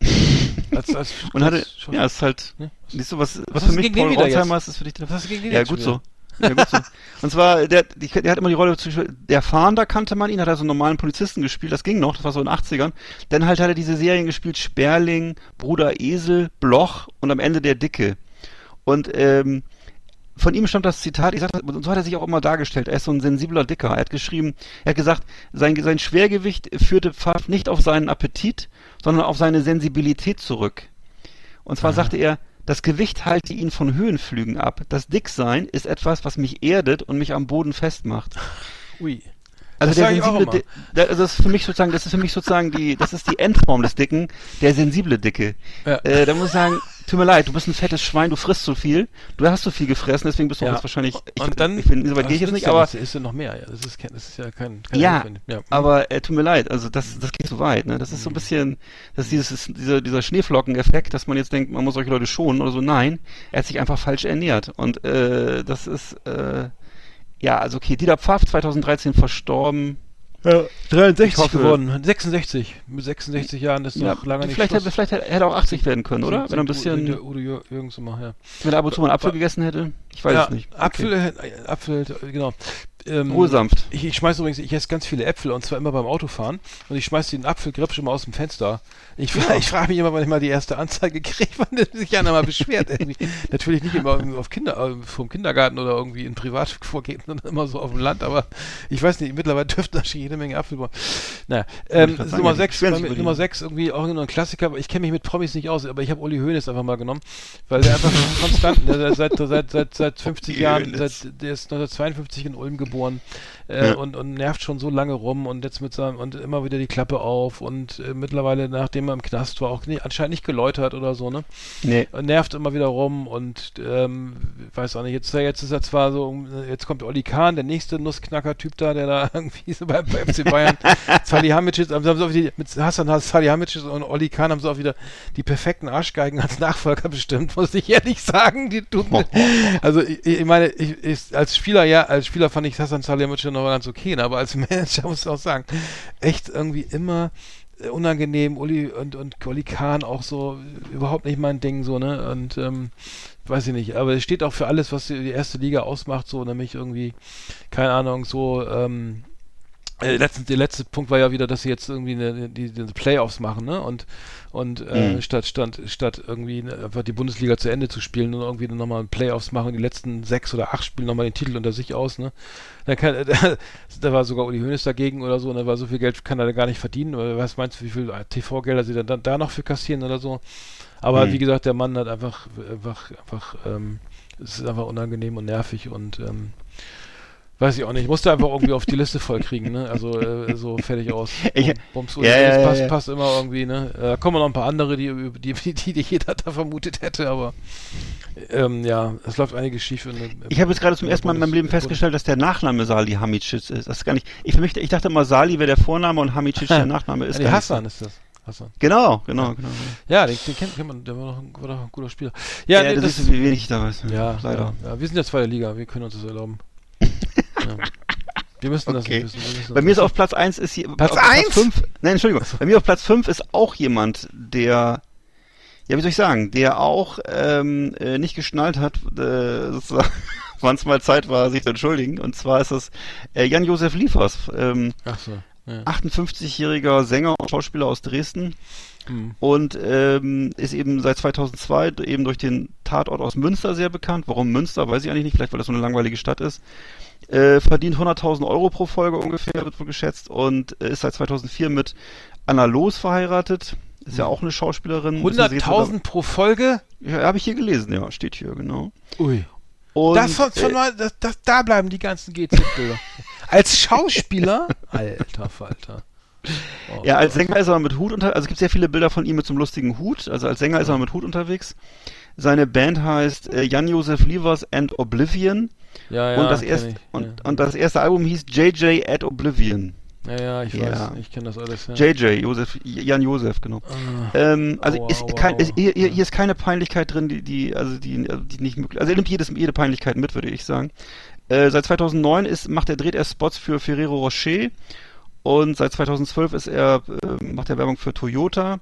als, als, und hatte, Schauspieler. ja, ist halt, Ne? siehst du, was, was, hast für mich Paul? Rautheimer ist, ist für dich Was hast du gegen den Ja, gut schon so. Ja, gut so. Und zwar, der, der hat immer die Rolle der Fahnder kannte man ihn, hat er so einen normalen Polizisten gespielt, das ging noch, das war so in den 80ern. Dann halt hat er diese Serien gespielt, Sperling, Bruder Esel, Bloch und am Ende der Dicke. Und, ähm, von ihm stammt das Zitat, ich sag, und so hat er sich auch immer dargestellt. Er ist so ein sensibler Dicker. Er hat geschrieben, er hat gesagt, sein, sein Schwergewicht führte Pfaff nicht auf seinen Appetit, sondern auf seine Sensibilität zurück. Und zwar sagte er, das Gewicht halte ihn von Höhenflügen ab. Das Dicksein ist etwas, was mich erdet und mich am Boden festmacht. Ui. Also Das der sensible, da- also das ist für mich sozusagen, das ist für mich sozusagen die, das ist die Endform des Dicken, der sensible Dicke. Ja. Äh, da muss ich sagen, tut mir leid, du bist ein fettes Schwein, du frisst zu viel, du hast zu viel gefressen, deswegen bist du auch Ja. jetzt wahrscheinlich, ich, und dann, ich bin, so weit gehe ich jetzt nicht, ja aber, Das ist ja noch mehr, ja. Das ist, kein, das ist ja kein, kein Ja, ja. aber äh, tut mir leid, also das, das geht zu weit, ne? Das ist Mhm. so ein bisschen, das ist dieses, dieser, dieser Schneeflocken-Effekt, dass man jetzt denkt, man muss solche Leute schonen oder so. Nein, er hat sich einfach falsch ernährt. Und äh, das ist, äh, ja, also okay, Dieter Pfaff, 2013 verstorben. Ja, 63 Ich hoffe- geworden. 66. Mit 66 Jahren ist Ja, noch lange nicht vielleicht, Schluss. hätte, vielleicht hätte er auch 80 werden können, oder? Wenn er ein bisschen, Udo Jür- Jürgens immer, ja. wenn er ab und zu mal einen Apfel gegessen hätte. Ich weiß ja, es nicht. Okay. Apfel, äh, Apfel, äh, genau. Ähm, Wohlsanft. Ich, ich schmeiß übrigens, ich esse ganz viele Äpfel und zwar immer beim Autofahren und ich schmeiß den Apfelgripsch immer aus dem Fenster. Ich, fra- ich frage mich immer, wann ich mal die erste Anzeige kriege, wann der sich einer mal beschwert. Natürlich nicht immer auf Kinder, äh, vom Kindergarten oder irgendwie in Privatvorgehen, sondern immer so auf dem Land, aber ich weiß nicht, mittlerweile dürften da schon jede Menge Apfel bauen. Naja, ähm, Nummer die 6, beschweren sich über die. Nummer 6 irgendwie auch nur ein Klassiker, aber ich kenne mich mit Promis nicht aus, aber ich habe Uli Hoeneß einfach mal genommen, weil der einfach konstant, der, seit, seit, seit, seit 50 Jahren, seit, der ist 1952 in Ulm geboren geboren äh, Ja. und, und nervt schon so lange rum und jetzt mit seinem und immer wieder die Klappe auf und äh, mittlerweile, nachdem er im Knast war, auch nie, anscheinend nicht geläutert oder so, ne? Nee. Und nervt immer wieder rum und ähm, weiß auch nicht, jetzt, jetzt ist er zwar so, jetzt kommt Olli Kahn, der nächste Nussknacker-Typ da, der da irgendwie so beim, beim FC Bayern Salihamidzic, haben sie auch wieder, mit Hassan Salihamidzic und Olli Kahn haben sie auch wieder die perfekten Arschgeigen als Nachfolger bestimmt, muss ich ehrlich sagen. Die tun also ich, ich meine, ich, ich, als Spieler, ja, als Spieler fand ich Hassan Salihamidzic noch ganz okay, ne, aber als Manager muss ich auch sagen, echt irgendwie immer äh, unangenehm, Uli und, und Olli Kahn auch so überhaupt nicht mein Ding, so, ne? Und ähm, weiß ich nicht, aber es steht auch für alles, was die, erste Liga ausmacht, so, nämlich irgendwie, keine Ahnung, so, ähm, äh, letztens, der letzte Punkt war ja wieder, dass sie jetzt irgendwie eine, die, die Playoffs machen, ne? Und und äh, Mhm. statt, statt, statt irgendwie ne, einfach die Bundesliga zu Ende zu spielen und irgendwie nochmal Playoffs machen, die letzten sechs oder acht spielen nochmal den Titel unter sich aus, ne? Da, kann, da, da war sogar Uli Hoeneß dagegen oder so, und da war so viel Geld kann er da gar nicht verdienen. Oder was meinst du, wie viel TV-Gelder sie dann da, da noch für kassieren oder so? Aber Mhm. wie gesagt, der Mann hat einfach, einfach, einfach, ähm, es ist einfach unangenehm und nervig und ähm, Weiß ich auch nicht. Musste einfach irgendwie auf die Liste voll kriegen, ne? Also äh, so fertig aus. Ich- Bums, Ja, ja, ja, passt, passt immer irgendwie, ne? Äh, Da kommen noch ein paar andere, die, die, die, die, jeder da vermutet hätte, aber ähm, ja, es läuft einiges schief. In, der- Ich habe jetzt gerade zum in ersten Mal in meinem Leben festgestellt, dass der Nachname Salihamidzic ist. Das ist gar nicht. Ich, mich, ich dachte immer, Sali wäre der Vorname und Hamicic der Nachname ist. Nee, Hassan ist das. Hassan. so. Genau, genau, genau. Ja, den, den kennt, kennt man, der war doch ein, guter Spieler. Ja, Ja, nee, das, das, ist, wie wenig ich da weiß. ja, leider. Ja, ja, wir sind ja zweite Liga, wir können uns das erlauben. Ja. Wir müssen das Okay. wir müssen Bei mir ist auf Platz 1 ist hier. Platz auf eins? fünf, nein, Entschuldigung. Bei mir auf Platz 5 ist auch jemand, der. Ja, wie soll ich sagen, der auch ähm, äh, nicht geschnallt hat, äh, sozusagen, wann es mal Zeit war, sich zu entschuldigen. Und zwar ist das äh, Jan-Josef Liefers, ähm, Ach so. Ja. 58-jähriger Sänger und Schauspieler aus Dresden. Hm. und ähm, ist eben seit 2002 eben durch den Tatort aus Münster sehr bekannt. Warum Münster, weiß ich eigentlich nicht, vielleicht weil das so eine langweilige Stadt ist. Äh, verdient 100.000 Euro pro Folge ungefähr, wird wohl geschätzt und äh, ist seit 2004 mit Anna Loos verheiratet. Ist ja auch eine Schauspielerin. 100.000 pro Folge? Ja, habe ich hier gelesen, ja, steht hier, genau. Ui. Und, das von, von äh, das, das, da bleiben die ganzen GZ-Bilder. Als Schauspieler? Alter Falter. Oh, Ja, als Sänger ist er mit Hut unter, also es gibt sehr viele Bilder von ihm mit so einem lustigen Hut. Also als Sänger ist er mit Hut unterwegs. Seine Band heißt äh, Jan-Josef Lievers and Oblivion. ja, ja, und, das ich, und, ja. und das erste Album hieß JJ at Oblivion. ja, ja, ich Ja. weiß, ich kenne das alles. Ja. JJ, Josef, Jan Josef, genau. Ah. Ähm, also Aua, ist aua, kein, ist, aua. hier, hier hier ist keine Peinlichkeit drin, die, die, also die, die nicht möglich, also er nimmt jedes, jede Peinlichkeit mit, würde ich sagen. Äh, seit 2009 ist, macht er, dreht er Spots für Ferrero Rocher und seit 2012 ist er, äh, macht er Werbung für Toyota.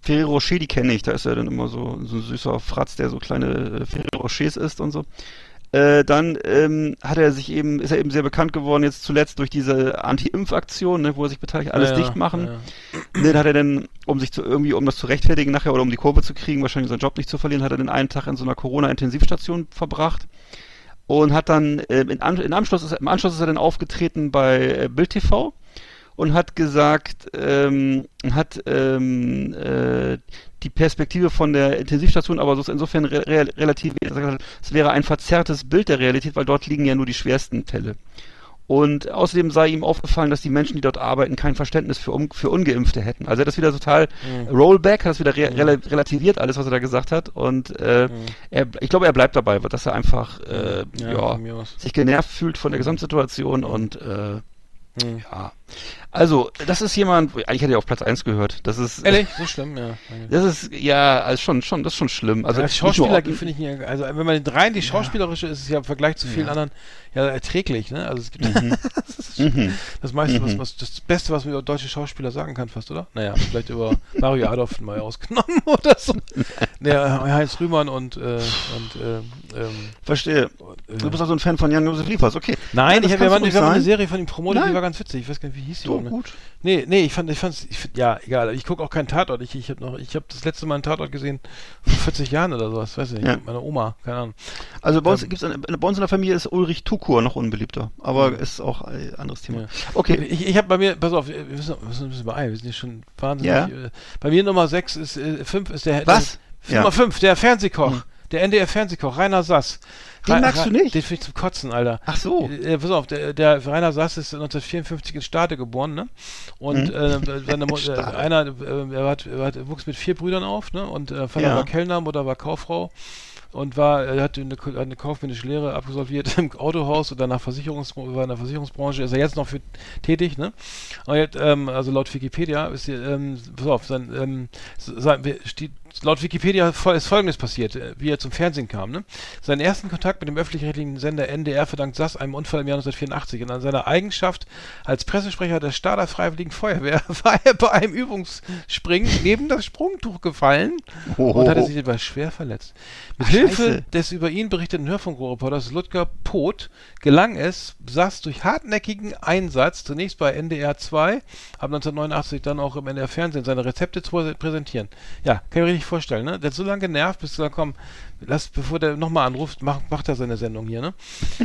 Ferrero Rocher, die kenne ich, da ist er dann immer so, so ein süßer Fratz, der so kleine äh, Ferrero Rochers isst und so. Äh, dann ähm, hat er sich eben, ist er eben sehr bekannt geworden, jetzt zuletzt durch diese Anti-Impf-Aktion, ne, wo er sich beteiligt, alles ja, dicht machen. Ja, Den hat er dann, um sich zu irgendwie, um das zu rechtfertigen nachher oder um die Kurve zu kriegen, wahrscheinlich seinen Job nicht zu verlieren, hat er den einen Tag in so einer Corona-Intensivstation verbracht und hat dann äh, in, in Anschluss ist, im Anschluss ist er dann aufgetreten bei äh, Bild TV und hat gesagt, ähm, hat ähm, äh, die Perspektive von der Intensivstation aber so insofern re relativ, es wäre ein verzerrtes Bild der Realität, weil dort liegen ja nur die schwersten Fälle. Und außerdem sei ihm aufgefallen, dass die Menschen, die dort arbeiten, kein Verständnis für, um, für Ungeimpfte hätten. Also er hat das wieder total Rollback, hat das wieder re rela relativiert, alles, was er da gesagt hat. Und äh, er, ich glaube, er bleibt dabei, dass er einfach äh, ja, ja, sich genervt fühlt von der Gesamtsituation und äh, Hm. ja. Also, das ist jemand, eigentlich hätte er auf Platz 1 gehört. Das ist Ehrlich? So schlimm, ja. Das ist ja also schon schon das ist schon schlimm. Also als nicht nur Schauspieler finde ich ja, also wenn man rein die schauspielerische ist es ja im Vergleich zu vielen anderen ja erträglich, ne? Also es gibt das, ist Mhm. das meiste, was, was das Beste, was man über deutsche Schauspieler sagen kann, fast, oder? Naja, vielleicht über Mario Adolf mal ausgenommen oder so. Der Heinz Rühmann und äh, und äh, ähm, Verstehe. äh, Du bist also ein Fan von Jan-Josef Liefers, okay. Nein, das ich habe ja mal, ich eine. Serie von ihm promotet, die Nein. war ganz witzig. Ich weiß gar nicht, wie hieß die Ne? gut. Nee, nee, ich fand, ich fand's, ich find, ja, egal. Ich gucke auch keinen Tatort. Ich, ich habe noch, ich habe das letzte Mal einen Tatort gesehen vor 40 Jahren oder sowas, weiß ich nicht. Ja. Mit meiner Oma, keine Ahnung. Also bei uns Ähm, gibt's eine, bei uns in der Familie ist Ulrich Tukur noch unbeliebter, aber ist auch ein anderes Thema. Ja. Okay. Ich, ich habe bei mir, pass auf, wir müssen, wir müssen ein bisschen beeilen, wir sind hier schon wahnsinnig. Ja. Äh, bei mir Nummer 6 ist, äh, 5 ist der. Was? Ja. Nummer 5, der Fernsehkoch. Hm. Der NDR-Fernsehkoch, Rainer Sass. Den Ra- magst du nicht? Den finde ich zum Kotzen, Alter. Ach so. Äh, pass auf, der, der Rainer Sass ist 1954 in Stade geboren, ne? Und Mhm. äh, seine Mu- äh, einer, äh, er, hat, er hat, wuchs mit vier Brüdern auf, ne? Und äh, Vater Ja. war Kellner, Mutter war Kauffrau und war, er hatte eine, eine kaufmännische Lehre absolviert im Autohaus oder nach Versicherungs war in der Versicherungsbranche, ist er jetzt noch für tätig, ne? Und jetzt, ähm, also laut Wikipedia ist hier, ähm, pass auf, sein, ähm, sein, steht, laut Wikipedia ist folgendes passiert, äh, wie er zum Fernsehen kam, ne? Seinen ersten Kontakt mit dem öffentlich-rechtlichen Sender NDR verdankt Sass einem Unfall im Jahr 1984 und an seiner Eigenschaft als Pressesprecher der Stader Freiwilligen Feuerwehr war er bei einem Übungsspringen neben das Sprungtuch gefallen und hatte sich dabei schwer verletzt. Mit Ach, Hilfe Scheiße. des über ihn berichteten Hörfunkreporters Ludger Poth gelang es, Sass durch hartnäckigen Einsatz zunächst bei NDR 2, ab 1989 dann auch im NDR Fernsehen seine Rezepte zu prä- präsentieren. Ja, kann ich mir richtig vorstellen, ne? Der hat so lange genervt, bis du dann komm, lass, bevor der nochmal anruft, macht, macht er seine Sendung hier, ne?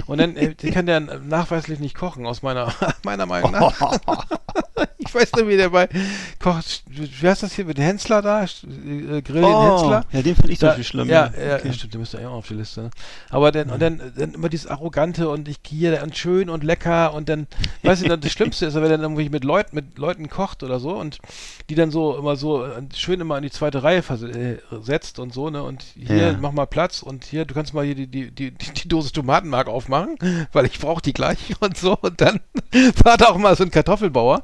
Und dann äh, kann der nachweislich nicht kochen, aus meiner, meiner Meinung nach. ich weiß nur, wie der bei kocht, wie heißt das hier mit Hensler da? Äh, Grill den Oh, Hensler. ja, den finde ich Da- so viel schlimm. Ja, ja, Okay. ja, stimmt, der müsste ja auch auf die Liste. Ne? Aber dann, und dann, dann immer dieses Arrogante und ich gehe und schön und lecker und dann, weißt du, das Schlimmste ist, wenn er dann irgendwie mit Leuten, mit Leuten kocht oder so und die dann so immer so äh, schön immer in die zweite Reihe vers- äh, setzt und so, ne? Und hier, mach mal Platz und hier, du kannst mal hier die, die, die, die, Dose Tomatenmark aufmachen, weil ich brauche die gleich und so. Und dann war da auch mal so ein Kartoffelbauer.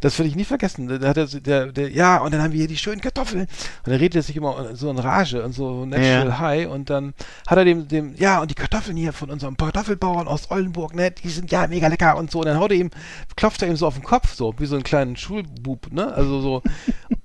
Das will ich nie vergessen. Da hat er, der, der, ja, und dann haben wir hier die schönen Kartoffeln. Und er redet er sich immer so in Rage und so natural Ja. high. Und dann hat er dem, dem, ja, und die Kartoffeln hier von unserem Kartoffelbauern aus Oldenburg, ne, die sind ja mega lecker und so. Und dann haut er ihm, klopft er ihm so auf den Kopf, so, wie so einen kleinen Schulbub, ne? Also so,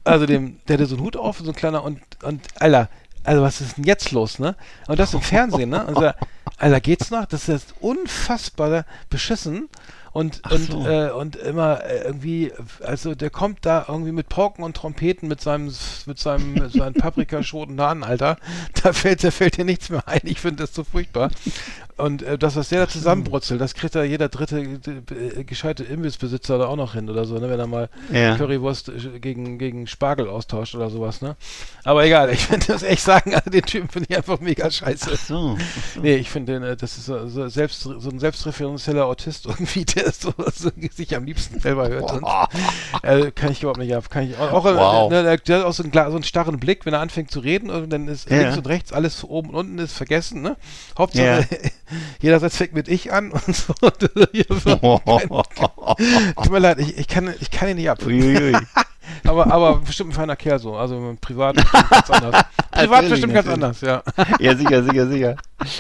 also dem, der hatte so einen Hut auf, so ein kleiner und, und, Alter, also was ist denn jetzt los, ne? Und das im Fernsehen, ne? Und so, Alter, geht's noch? Das ist unfassbar beschissen. Und, und, so. äh, und immer äh, irgendwie, also der kommt da irgendwie mit Pauken und Trompeten mit seinem, mit seinem, mit seinen Paprikaschoten da an, Alter. Da fällt, da fällt dir nichts mehr ein. Ich finde das so furchtbar. Und äh, das, was der da zusammenbrutzelt, das kriegt da jeder dritte äh, gescheite Imbissbesitzer da auch noch hin oder so, ne? Wenn er mal Ja. Currywurst äh, gegen, gegen Spargel austauscht oder sowas, ne? Aber egal, ich finde das echt sagen, also den Typen finde ich einfach mega scheiße. Ach so. Nee, ich finde, den, äh, das ist so, so, selbst, so ein selbstreferenzieller Autist irgendwie, der so, so sich am liebsten selber hört. Und, äh, kann ich überhaupt nicht ab. Kann ich auch, Wow. ne, der, der hat auch so einen, so einen starren Blick, wenn er anfängt zu reden und dann ist Ja. links und rechts alles oben und unten ist vergessen, ne? Hauptsache, jeder Satz fängt mit ich an und so. Tut mir leid, ich, ich, kann, ich kann ihn nicht ab. Uiuiui. Aber, aber bestimmt ein feiner Kerl so. Also privat bestimmt ganz anders. Privat bestimmt ganz anders, ja. Ja, sicher, sicher, sicher.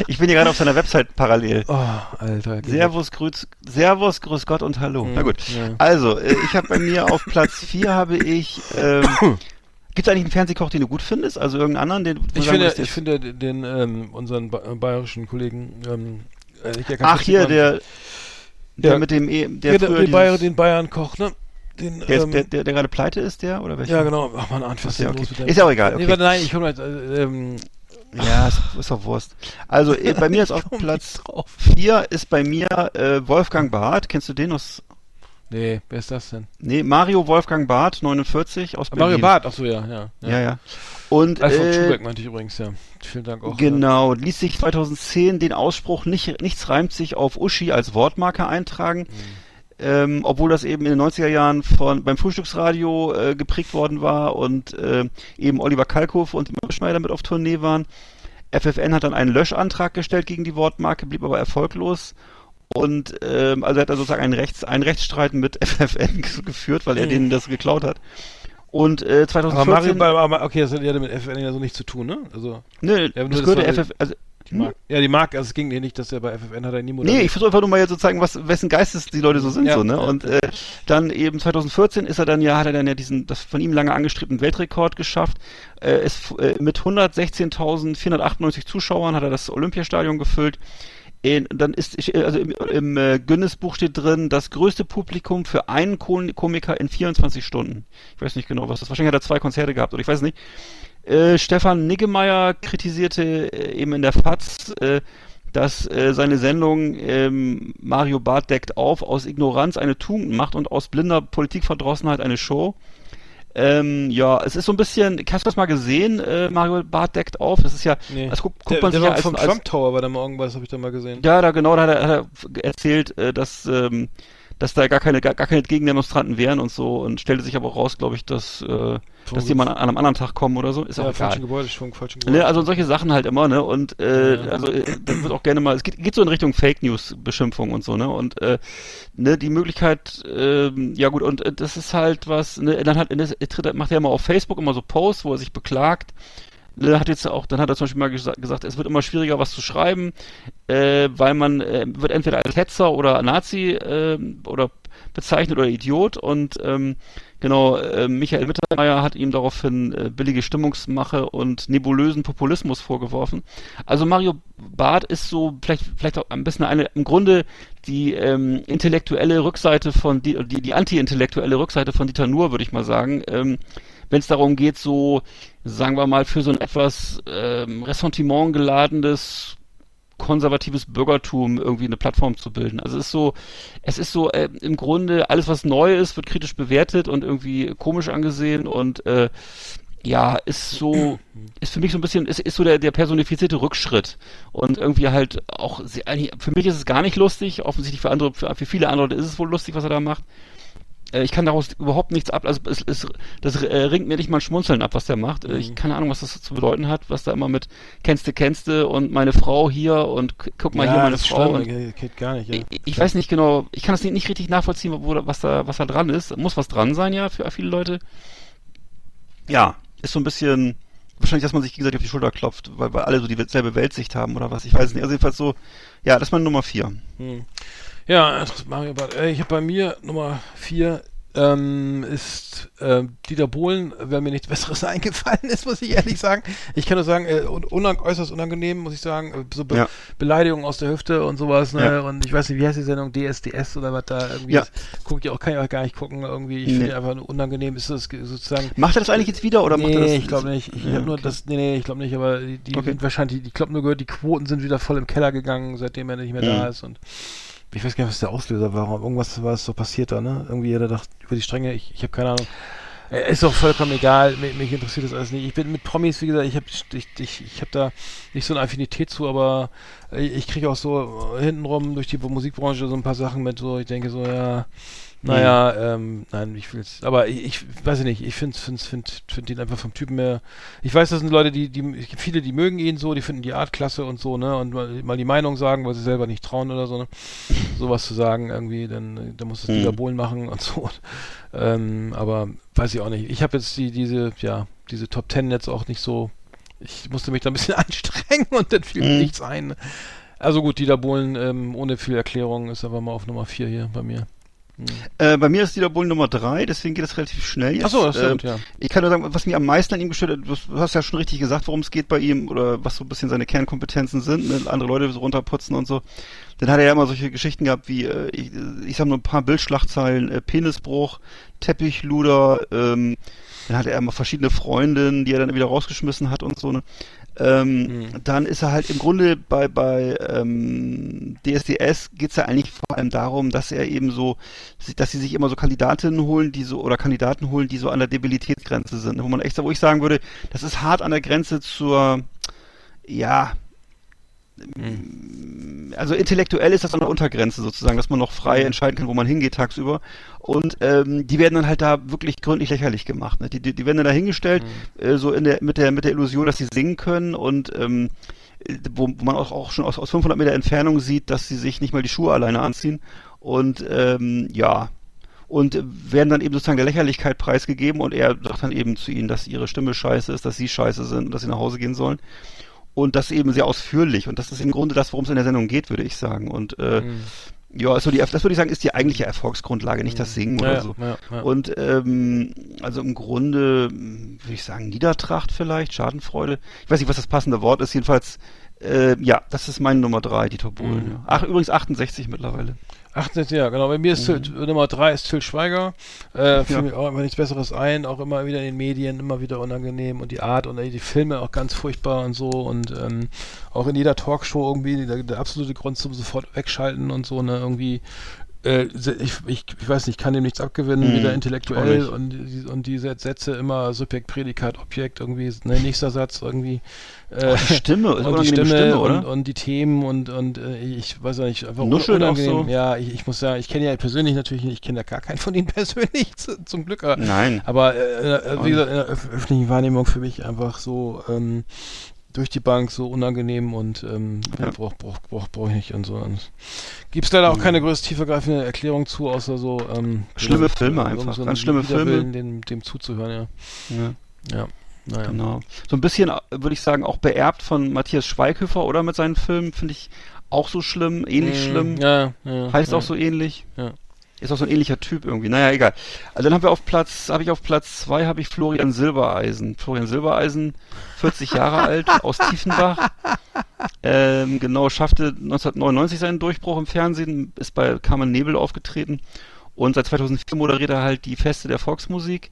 Ich bin hier gerade auf seiner Website parallel. Oh, Alter. Servus, grüß, Servus, grüß Gott und Hallo. Na gut. ja. Also, äh, ich habe bei mir auf Platz 4 habe ich, ähm, gibt es eigentlich einen Fernsehkoch, den du gut findest? Also irgendeinen anderen, den Ich sagen finde, ich der- finde den, ähm, unseren ba bayerischen Kollegen, ähm, äh, Ach, hier, der, der Ja. mit dem, e der der, früher den, Bayer, den Bayern-Koch, ne? Den, der, ähm, der, der, der gerade pleite ist, der, oder welcher? ja, genau. Ach man, ja, okay. dem? Ist ja auch egal, okay. Nee, warte, nein, ich jetzt, äh, ähm, Ja, ist, ist doch Wurst. Also, äh, bei mir ist auf Platz nicht drauf. 4 ist bei mir äh, Wolfgang Barth. Kennst du den aus? Nee, wer ist das denn? Nee, Mario Wolfgang Barth, 49, aus Berlin. Mario Barth, ach so, ja, ja. Ja, ja. Und Alfred äh, Schubeck meinte ich übrigens, ja. Vielen Dank auch. Genau, ließ sich 2010 den Ausspruch nicht, nichts reimt sich auf Uschi als Wortmarke eintragen, Mhm. Ähm, obwohl das eben in den 90er Jahren von, beim Frühstücksradio äh, geprägt worden war und äh, eben Oliver Kalkofe und Imre Schneider mit auf Tournee waren. FFN hat dann einen Löschantrag gestellt gegen die Wortmarke, blieb aber erfolglos. Und ähm, also hat er sozusagen einen, Rechts, einen Rechtsstreit mit FFN geführt, weil er Mhm. denen das geklaut hat. Und äh, Aber Mario 2014... Barth, aber, okay, das hat ja mit FN ja so nichts zu tun, ne? Also, Nö, Ja, das gehörte war- FF... Also, die Marke. Ja, die Marke, also es ging dir nicht, dass er bei FFN hat er nie Nee, moderiert. ich versuche einfach nur mal jetzt zu zeigen, was, wessen Geistes die Leute so sind, Ja, so, ne? ja. Und äh, dann eben 2014 ist er dann ja, hat er dann ja diesen, das von ihm lange angestrebten Weltrekord geschafft. Äh, ist, äh, mit 116.498 Zuschauern hat er das Olympiastadion gefüllt. In, dann ist, also im, im äh, Guinness-Buch steht drin, das größte Publikum für einen Kom- Komiker in 24 Stunden. Ich weiß nicht genau, was das Wahrscheinlich hat er zwei Konzerte gehabt, oder ich weiß nicht. Äh, Stefan Niggemeier kritisierte äh, eben in der FAZ, äh, dass äh, seine Sendung ähm, Mario Barth deckt auf, aus Ignoranz eine Tugend macht und aus blinder Politikverdrossenheit eine Show. Ähm, ja, es ist so ein bisschen, hast du das mal gesehen, äh, Mario Barth deckt auf? Das ist ja, Nee. das guckt, guckt der, man der sich ja als, vom als Trump Tower, war da mal irgendwas, habe ich da mal gesehen. ja, da genau, da hat er, hat er erzählt, äh, dass, ähm, dass da gar keine, gar, gar keine Gegendemonstranten wären und so und stellte sich aber auch raus, glaube ich, dass, äh, dass die mal an einem anderen Tag kommen oder so. Ist ja, auch egal. falschen Gebäudeschwung, falschen Gebäude. Ne, also solche Sachen halt immer, ne? Und äh, Ja. also äh, dann wird auch gerne mal, es geht, geht so in Richtung Fake News Beschimpfung und so, ne? Und äh, ne, die Möglichkeit, ähm, ja gut, und äh, das ist halt was, ne, dann hat das, er tritt, macht er immer auf Facebook immer so Posts, wo er sich beklagt. Ne, hat jetzt auch, dann hat er zum Beispiel mal gesa gesagt, es wird immer schwieriger, was zu schreiben, äh, weil man äh, wird entweder als Hetzer oder Nazi äh, oder bezeichnet oder Idiot und ähm, genau, äh, Michael Mittermeier hat ihm daraufhin äh, billige Stimmungsmache und nebulösen Populismus vorgeworfen. Also Mario Barth ist so vielleicht vielleicht auch ein bisschen eine im Grunde die ähm, intellektuelle Rückseite von die die, die anti-intellektuelle Rückseite von Dieter Nuhr, würde ich mal sagen. Ähm, wenn es darum geht, so, sagen wir mal, für so ein etwas ähm, Ressentiment geladenes konservatives Bürgertum irgendwie eine Plattform zu bilden. Also es ist so, es ist so äh, im Grunde alles, was neu ist, wird kritisch bewertet und irgendwie komisch angesehen und äh, ja, ist so, ist für mich so ein bisschen, ist, ist so der, der personifizierte Rückschritt. Und irgendwie halt auch, für mich ist es gar nicht lustig, offensichtlich für andere, für, für viele andere ist es wohl lustig, was er da macht. Äh, ich kann daraus überhaupt nichts ab, also es, es, das äh, ringt mir nicht mal Schmunzeln ab, was der macht. Äh, Ich Mhm. keine Ahnung, was das zu bedeuten hat, was da immer mit kennste, kennste und meine Frau hier und gu- guck mal hier meine Frau. Und, geht- gar nicht. Ja. ich, ich weiß nicht genau, ich kann das nicht, nicht richtig nachvollziehen, wo, was da, was da dran ist. Muss was dran sein, ja, für viele Leute. Ja, ist so ein bisschen, wahrscheinlich, dass man sich gegenseitig auf die Schulter klopft, weil, weil alle so dieselbe Weltsicht haben oder was, ich weiß nicht. Also jedenfalls so, ja, das ist meine Nummer vier. Hm. Ja, Mario Barth. Äh, ich habe bei mir Nummer vier ähm, ist äh, Dieter Bohlen, weil mir nichts Besseres eingefallen ist, muss ich ehrlich sagen. Ich kann nur sagen, äh, un unang äußerst unangenehm, muss ich sagen. Äh, So Be Ja. Beleidigungen aus der Hüfte und sowas. Ne? Ja. Und ich weiß nicht, wie heißt die Sendung? DSDS oder was da irgendwie. Ja. ist. Guck ich auch, kann ich auch gar nicht gucken. Irgendwie, ich Nee. finde einfach nur unangenehm ist das ge- sozusagen. Macht er das eigentlich jetzt wieder oder macht er das? Nee, ich glaube nicht. Ich Ja, hab nur okay. das, nee, nee, ich glaube nicht, aber die, die Okay. sind wahrscheinlich, ich glaube nur gehört, die Quoten sind wieder voll im Keller gegangen, seitdem er nicht mehr Mhm. da ist und ich weiß gar nicht, was der Auslöser war. Irgendwas war es so passiert da, ne? Irgendwie jeder dachte über die Stränge, ich, ich habe keine Ahnung. Äh, Ist auch vollkommen egal, mich, mich interessiert das alles nicht. Ich bin mit Promis, wie gesagt, ich habe ich, ich, ich hab da nicht so eine Affinität zu, aber äh, ich kriege auch so hintenrum durch die Musikbranche so ein paar Sachen mit, so ich denke so, ja, naja, ähm, nein, ich will's, aber ich, ich weiß ich nicht, ich finde find, find, find ihn einfach vom Typen her, ich weiß, das sind Leute, die, die, es viele, die mögen ihn so, die finden die Art klasse und so, ne, und mal, mal die Meinung sagen, weil sie selber nicht trauen oder so, ne, sowas zu sagen irgendwie, dann, dann muss das Mhm. Dieter Bohlen machen und so, ähm, aber weiß ich auch nicht. Ich habe jetzt die, diese, ja, diese Top Ten jetzt auch nicht so, ich musste mich da ein bisschen anstrengen und dann fiel mir Mhm. nichts ein. Also gut, Dieter Bohlen, ähm, ohne viel Erklärung, ist aber mal auf Nummer 4 hier bei mir. Hm. Äh, bei mir ist Bohlen Nummer drei, deswegen geht das relativ schnell jetzt. Achso, das Ähm, stimmt, ja. Ich kann nur sagen, was mich am meisten an ihm gestört hat, du hast- ja schon richtig gesagt, worum es geht bei ihm oder was so ein bisschen seine Kernkompetenzen sind, ne? andere Leute so runterputzen und so. Dann hat er ja immer solche Geschichten gehabt wie, äh, ich, ich sag nur ein paar Bildschlagzeilen, äh, Penisbruch, Teppichluder, ähm, dann hatte er immer verschiedene Freundinnen, die er dann wieder rausgeschmissen hat und so. Ne? Ähm, Mhm. Dann ist er halt im Grunde bei, bei ähm, DSDS geht's ja eigentlich vor allem darum, dass er eben so, dass sie sich immer so Kandidatinnen holen, die so, oder Kandidaten holen, die so an der Debilitätsgrenze sind. Wo man echt, wo ich sagen würde, das ist hart an der Grenze zur, ja, also intellektuell ist das an der Untergrenze sozusagen, dass man noch frei entscheiden kann, wo man hingeht tagsüber. Und ähm, die werden dann halt da wirklich gründlich lächerlich gemacht. Ne? Die, die, die werden dann da hingestellt, äh, so in der, mit der mit der Illusion, dass sie singen können und ähm, äh, wo, wo man auch, auch schon aus, aus 500 Meter Entfernung sieht, dass sie sich nicht mal die Schuhe alleine anziehen. Und ähm, ja, und werden dann eben sozusagen der Lächerlichkeit preisgegeben und er sagt dann eben zu ihnen, dass ihre Stimme scheiße ist, dass sie scheiße sind und dass sie nach Hause gehen sollen. Und das eben sehr ausführlich. Und das ist im Grunde das, worum es in der Sendung geht, würde ich sagen. Und äh, Mhm. ja, ist so die, das würde ich sagen, ist die eigentliche Erfolgsgrundlage, nicht das Singen Ja, oder so. ja, ja. Und ähm, also im Grunde würde ich sagen Niedertracht vielleicht, Schadenfreude. Ich weiß nicht, was das passende Wort ist. Jedenfalls, äh, ja, das ist meine Nummer drei, Dieter Bohlen. Mhm. Ja. Ach, übrigens 68 mittlerweile. 68, ja, genau. Bei mir ist Till, Nummer 3 ist Till Schweiger. Äh, fiel Mhm. Ja. mir auch immer nichts Besseres ein, auch immer wieder in den Medien, immer wieder unangenehm und die Art und äh, die Filme auch ganz furchtbar und so und ähm, auch in jeder Talkshow irgendwie der, der absolute Grund zum sofort wegschalten und so, ne, irgendwie äh, ich, ich, ich weiß nicht, kann dem nichts abgewinnen, wieder auch intellektuell und, die- und diese Sätze immer Subjekt, Prädikat, Objekt, irgendwie, ne, nächster Satz irgendwie. Äh, Die Stimme, und die unangenehme Stimme, oder? und, und die Themen und, und äh, ich weiß auch nicht, einfach Nuschelt auch unangenehm. so. Ja, ich, ich muss sagen, ich kenne ja persönlich natürlich nicht, ich kenne ja gar keinen von ihnen persönlich, zu, zum Glück. Aber, Nein. aber äh, äh, wie gesagt, in der öf öffentlichen Wahrnehmung für mich einfach so ähm, durch die Bank so unangenehm und ähm, Ja. brauch, brauch, brauch, brauch ich nicht und so. Und gibt's leider auch keine größte tiefergreifende Erklärung zu, außer so ähm, Schlimme Filme einfach, so ganz schlimme Filme. Dem, dem zuzuhören, ja. Ja. Ja, naja. Genau. So ein bisschen, äh, würde ich sagen, auch beerbt von Matthias Schweighöfer, oder? Mit seinen Filmen, finde ich auch so schlimm, ähnlich Mm, schlimm. Ja, ja, Heißt ja. auch so ähnlich. Ja. Ist auch so ein ähnlicher Typ irgendwie. Naja, egal. Also dann haben wir auf Platz, habe ich auf Platz zwei habe ich Florian Silbereisen. Florian Silbereisen, 40 Jahre alt, aus Tiefenbach. Ähm, genau, schaffte 1999 seinen Durchbruch im Fernsehen, ist bei Carmen Nebel aufgetreten und seit 2004 moderiert er halt die Feste der Volksmusik.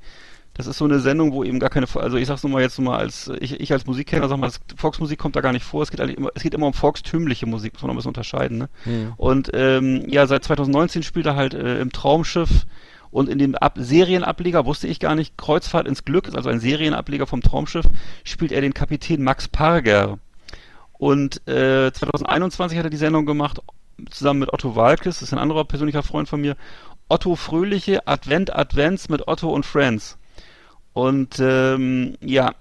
Das ist so eine Sendung, wo eben gar keine, also ich sag's nur mal jetzt nur mal als, ich, ich als Musikkenner sag mal, das, Volksmusik kommt da gar nicht vor. Es geht eigentlich immer, es geht immer um volkstümliche Musik, muss man noch ein bisschen unterscheiden. Ne? Hm. Und ähm, ja, seit 2019 spielt er halt äh, im Traumschiff und in dem Ab Serienableger, wusste ich gar nicht, Kreuzfahrt ins Glück, also ein Serienableger vom Traumschiff, spielt er den Kapitän Max Parger. Und äh, 2021 hat er die Sendung gemacht, zusammen mit Otto Walkes, das ist ein anderer persönlicher Freund von mir. Otto Fröhliche Advent Advents mit Otto und Friends. Und ähm, ja,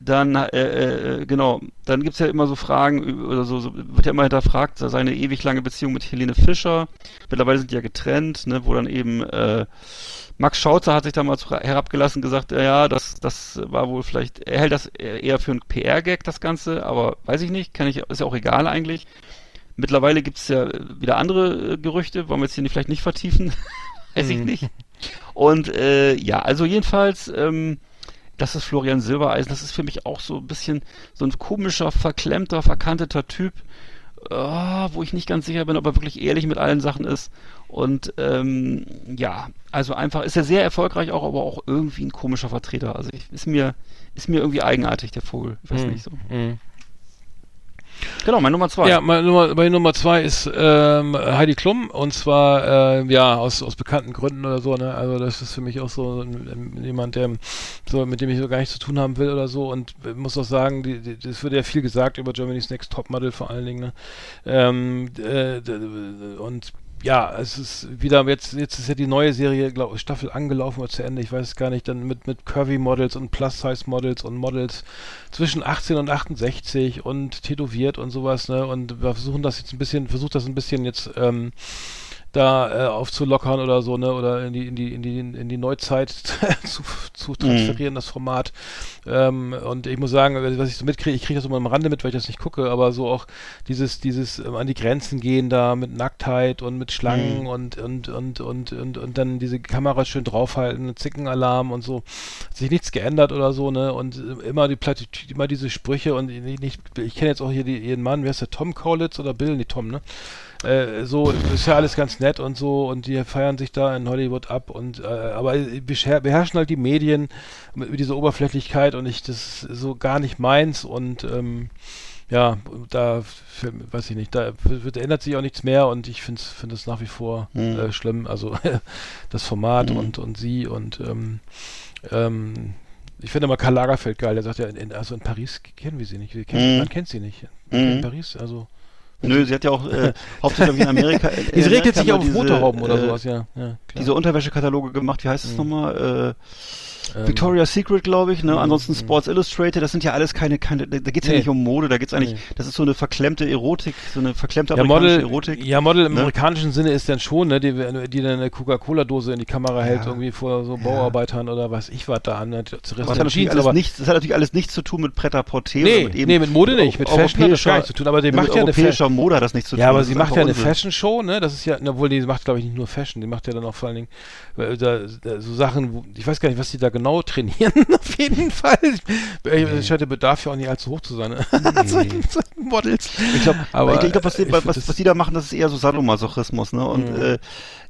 dann, äh, äh, genau, dann gibt's ja immer so Fragen, oder so, so wird ja immer hinterfragt, seine ewig lange Beziehung mit Helene Fischer. Mittlerweile sind die ja getrennt, ne, wo dann eben äh, Max Schauzer hat sich damals herabgelassen gesagt, ja, ja, das, das war wohl vielleicht, er hält das eher für einen PR-Gag, das Ganze, aber weiß ich nicht, kann ich, ist ja auch egal eigentlich. Mittlerweile gibt's ja wieder andere äh, Gerüchte, wollen wir jetzt hier nicht, vielleicht nicht vertiefen, weiß ich Mhm. nicht. Und äh, ja, also jedenfalls, ähm, das ist Florian Silbereisen, das ist für mich auch so ein bisschen so ein komischer, verklemmter, verkanteter Typ, ah, wo ich nicht ganz sicher bin, ob er wirklich ehrlich mit allen Sachen ist. Und ähm, ja, also einfach ist er sehr erfolgreich auch, aber auch irgendwie ein komischer Vertreter. Also ich, ist mir ist mir irgendwie eigenartig der Vogel, ich weiß Hm. nicht so. Hm. Genau, meine Nummer zwei. Ja, meine Nummer, meine Nummer zwei ist ähm, Heidi Klum und zwar äh, ja aus, aus bekannten Gründen oder so. Ne? Also das ist für mich auch so ein, jemand, der so mit dem ich so gar nichts zu tun haben will oder so. Und muss auch sagen, die, die, das wird ja viel gesagt über Germany's Next Topmodel vor allen Dingen. Ne? Ähm, äh, und ja, es ist wieder jetzt jetzt ist ja die neue Serie glaub, Staffel angelaufen oder zu Ende, ich weiß es gar nicht, dann mit mit Curvy Models und Plus Size Models und Models zwischen 18 und 68 und tätowiert und sowas, ne? Und wir versuchen das jetzt ein bisschen, versucht das ein bisschen jetzt ähm, da äh, aufzulockern oder so, ne? Oder in die, in die, in die, in die Neuzeit zu, zu transferieren, das Format. Ähm, und ich muss sagen, was ich so mitkriege, ich kriege das immer am Rande mit, weil ich das nicht gucke, aber so auch dieses, dieses ähm, an die Grenzen gehen da mit Nacktheit und mit Schlangen Mhm. und, und, und, und, und, und dann diese Kamera schön draufhalten, Zickenalarm und so. Hat sich nichts geändert oder so, ne? Und äh, immer die Plattitüde, immer diese Sprüche und nicht, nicht ich kenne jetzt auch hier die, ihren Mann, wer ist der, Tom Kaulitz oder Bill? Nee, Tom, ne? Äh, so ist ja alles ganz nett und so und die feiern sich da in Hollywood ab und äh, aber beher beherrschen halt die Medien mit, mit dieser Oberflächlichkeit und ich das ist so gar nicht meins und ähm, ja, da weiß ich nicht, da wird, ändert sich auch nichts mehr und ich finde es finde es nach wie vor Mhm. äh, schlimm. Also das Format Mhm. und, und sie und ähm, ähm, ich finde mal Karl Lagerfeld geil, der sagt ja, in, also in Paris kennen wir sie nicht. Wir kennen, Mhm. Man kennt sie nicht. In Paris, also Nö, sie hat ja auch äh, hauptsächlich in Amerika. in es regnet Amerika sich auf diese, Motorhauben oder äh, sowas, ja. ja. Diese Unterwäschekataloge gemacht, wie heißt es Mhm. nochmal? Äh, Victoria's Secret, glaube ich, ne? Mhm, Ansonsten. Sports Illustrated, das sind ja alles keine, keine da geht's ja Nee. nicht um Mode, da geht's eigentlich, Nee. das ist so eine verklemmte Erotik, so eine verklemmte ja, amerikanische Model, Erotik. ja, Model im ne? amerikanischen Sinne ist dann schon, ne, die, die dann eine Coca-Cola-Dose in die Kamera hält, Ja. irgendwie vor so Bauarbeitern oder was ich was da an, ne, das, hat natürlich Jeans, alles nichts, das hat natürlich alles nichts zu tun mit Pret-à-Porter. nee, oder mit eben nee, mit Mode nicht, mit Fashion hat das gar nichts zu tun, aber die mit macht ja eine Mode hat das nichts zu tun. Ja, aber sie macht ja eine. Fashion-Show, ne? Das ist ja, obwohl die macht, glaube ich, nicht nur Fashion, die macht ja dann auch vor allen Dingen äh, so Sachen, wo, ich weiß gar nicht, was die da genau trainieren, auf jeden Fall. Ich, der Bedarf ja auch nicht allzu hoch zu sein, ne? so, so Models. Ich glaube, glaub, was, was, was die da machen, das ist eher so Sadomasochismus, ne? Und Mhm. äh,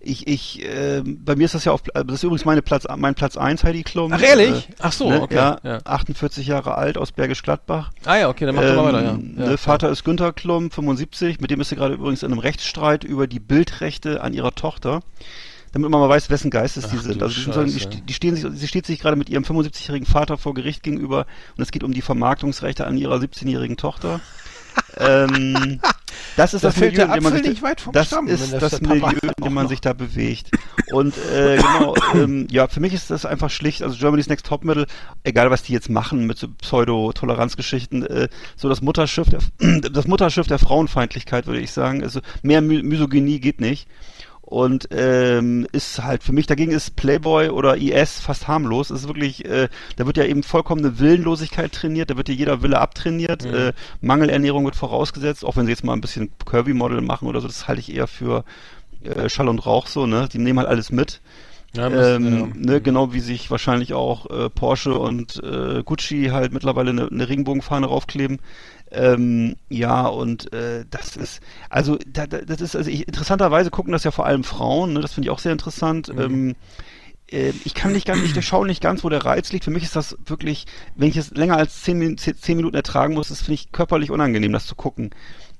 ich, ich, äh, bei mir ist das ja auf, das ist übrigens meine Platz, mein Platz 1, Heidi Klum. Ach, ehrlich? Äh, Ach so, ne? okay. Ja, Ja. 48 Jahre alt aus Bergisch Gladbach. Ah ja, okay, dann mach doch mal weiter, ja. Ähm, ja. ne, Vater ist Günther Klum, 75, mit dem ist sie gerade übrigens in einem Rechtsstreit über die Bildrechte an ihrer Tochter. Damit man mal weiß, wessen Geistes die sind. Also die, die, Scheiße. st- die stehen sich, sie steht sich gerade mit ihrem 75-jährigen Vater vor Gericht gegenüber und es geht um die Vermarktungsrechte an ihrer 17-jährigen Tochter. ähm, das ist Da das Milieu, in dem man sich, vom das Stamm, ist das das Milieu, in dem man noch- sich da bewegt. Und äh, genau, ähm, ja, für mich ist das einfach schlicht, also Germany's Next Topmodel, egal was die jetzt machen mit so Pseudo-Toleranzgeschichten, äh, so das Mutterschiff, der, das Mutterschiff der Frauenfeindlichkeit, würde ich sagen. Also mehr My Misogynie geht nicht. Und ähm, ist halt für mich dagegen ist Playboy oder IS fast harmlos. Es ist wirklich, äh, da wird ja eben vollkommene Willenlosigkeit trainiert, da wird ja jeder Wille abtrainiert, Mhm. äh, Mangelernährung wird vorausgesetzt, auch wenn sie jetzt mal ein bisschen Curvy-Model machen oder so, das halte ich eher für äh, Schall und Rauch so, ne? Die nehmen halt alles mit. Ja, ähm, ja. ne, genau wie sich wahrscheinlich auch äh, Porsche und äh, Gucci halt mittlerweile eine, eine Regenbogenfahne raufkleben. Ähm, ja, und äh, das ist, also da, da, das ist, also ich, interessanterweise gucken das ja vor allem Frauen, ne, das finde ich auch sehr interessant. Mhm. Ähm, äh, ich kann nicht ganz, ich durchschaue nicht ganz, wo der Reiz liegt. Für mich ist das wirklich, wenn ich es länger als zehn, zehn, Minuten ertragen muss, das finde ich körperlich unangenehm, das zu gucken.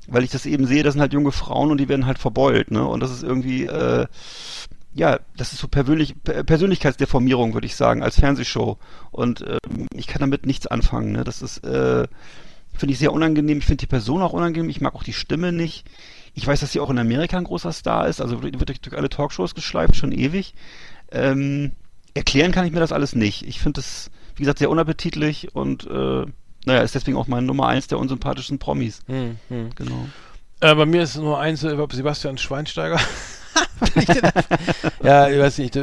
Weil ich das eben sehe, das sind halt junge Frauen und die werden halt verbeult, ne? Und das ist irgendwie, äh, ja, das ist so persönlich, Per- Persönlichkeitsdeformierung, würde ich sagen, als Fernsehshow. Und ähm, ich kann damit nichts anfangen, ne? Das ist, äh, finde ich sehr unangenehm. Ich finde die Person auch unangenehm. Ich mag auch die Stimme nicht. Ich weiß, dass sie auch in Amerika ein großer Star ist. Also wird durch, durch alle Talkshows geschleift, schon ewig. Ähm, erklären kann ich mir das alles nicht. Ich finde es, wie gesagt, sehr unappetitlich und äh, naja, ist deswegen auch mein Nummer eins der unsympathischsten Promis. Hm, hm. Genau. Äh, bei mir ist es nur eins Sebastian Schweinsteiger. Ich ja, ich weiß nicht,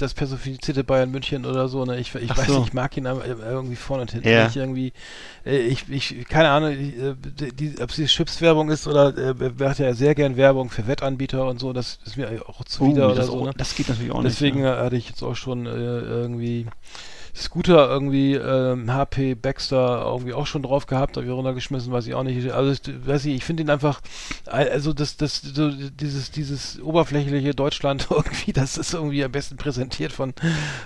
das personifizierte Bayern München oder so, ne? Ich, ich weiß so. nicht, ich mag ihn aber irgendwie vorne und hinten Ja. nicht irgendwie. Äh, ich, ich, keine Ahnung, ich, äh, die, ob es die Chips-Werbung ist oder äh, er macht ja sehr gern Werbung für Wettanbieter und so, das ist mir auch zuwider Uh, oder das, so, auch- ne? das geht natürlich auch Deswegen nicht. äh, hatte ich jetzt auch schon äh, irgendwie Scooter irgendwie ähm, HP Baxter irgendwie auch schon drauf gehabt, habe ich runtergeschmissen, weiß ich auch nicht. Also ich, weiß ich, ich finde ihn einfach, also das, das, so dieses, dieses oberflächliche Deutschland irgendwie, das ist irgendwie am besten präsentiert von,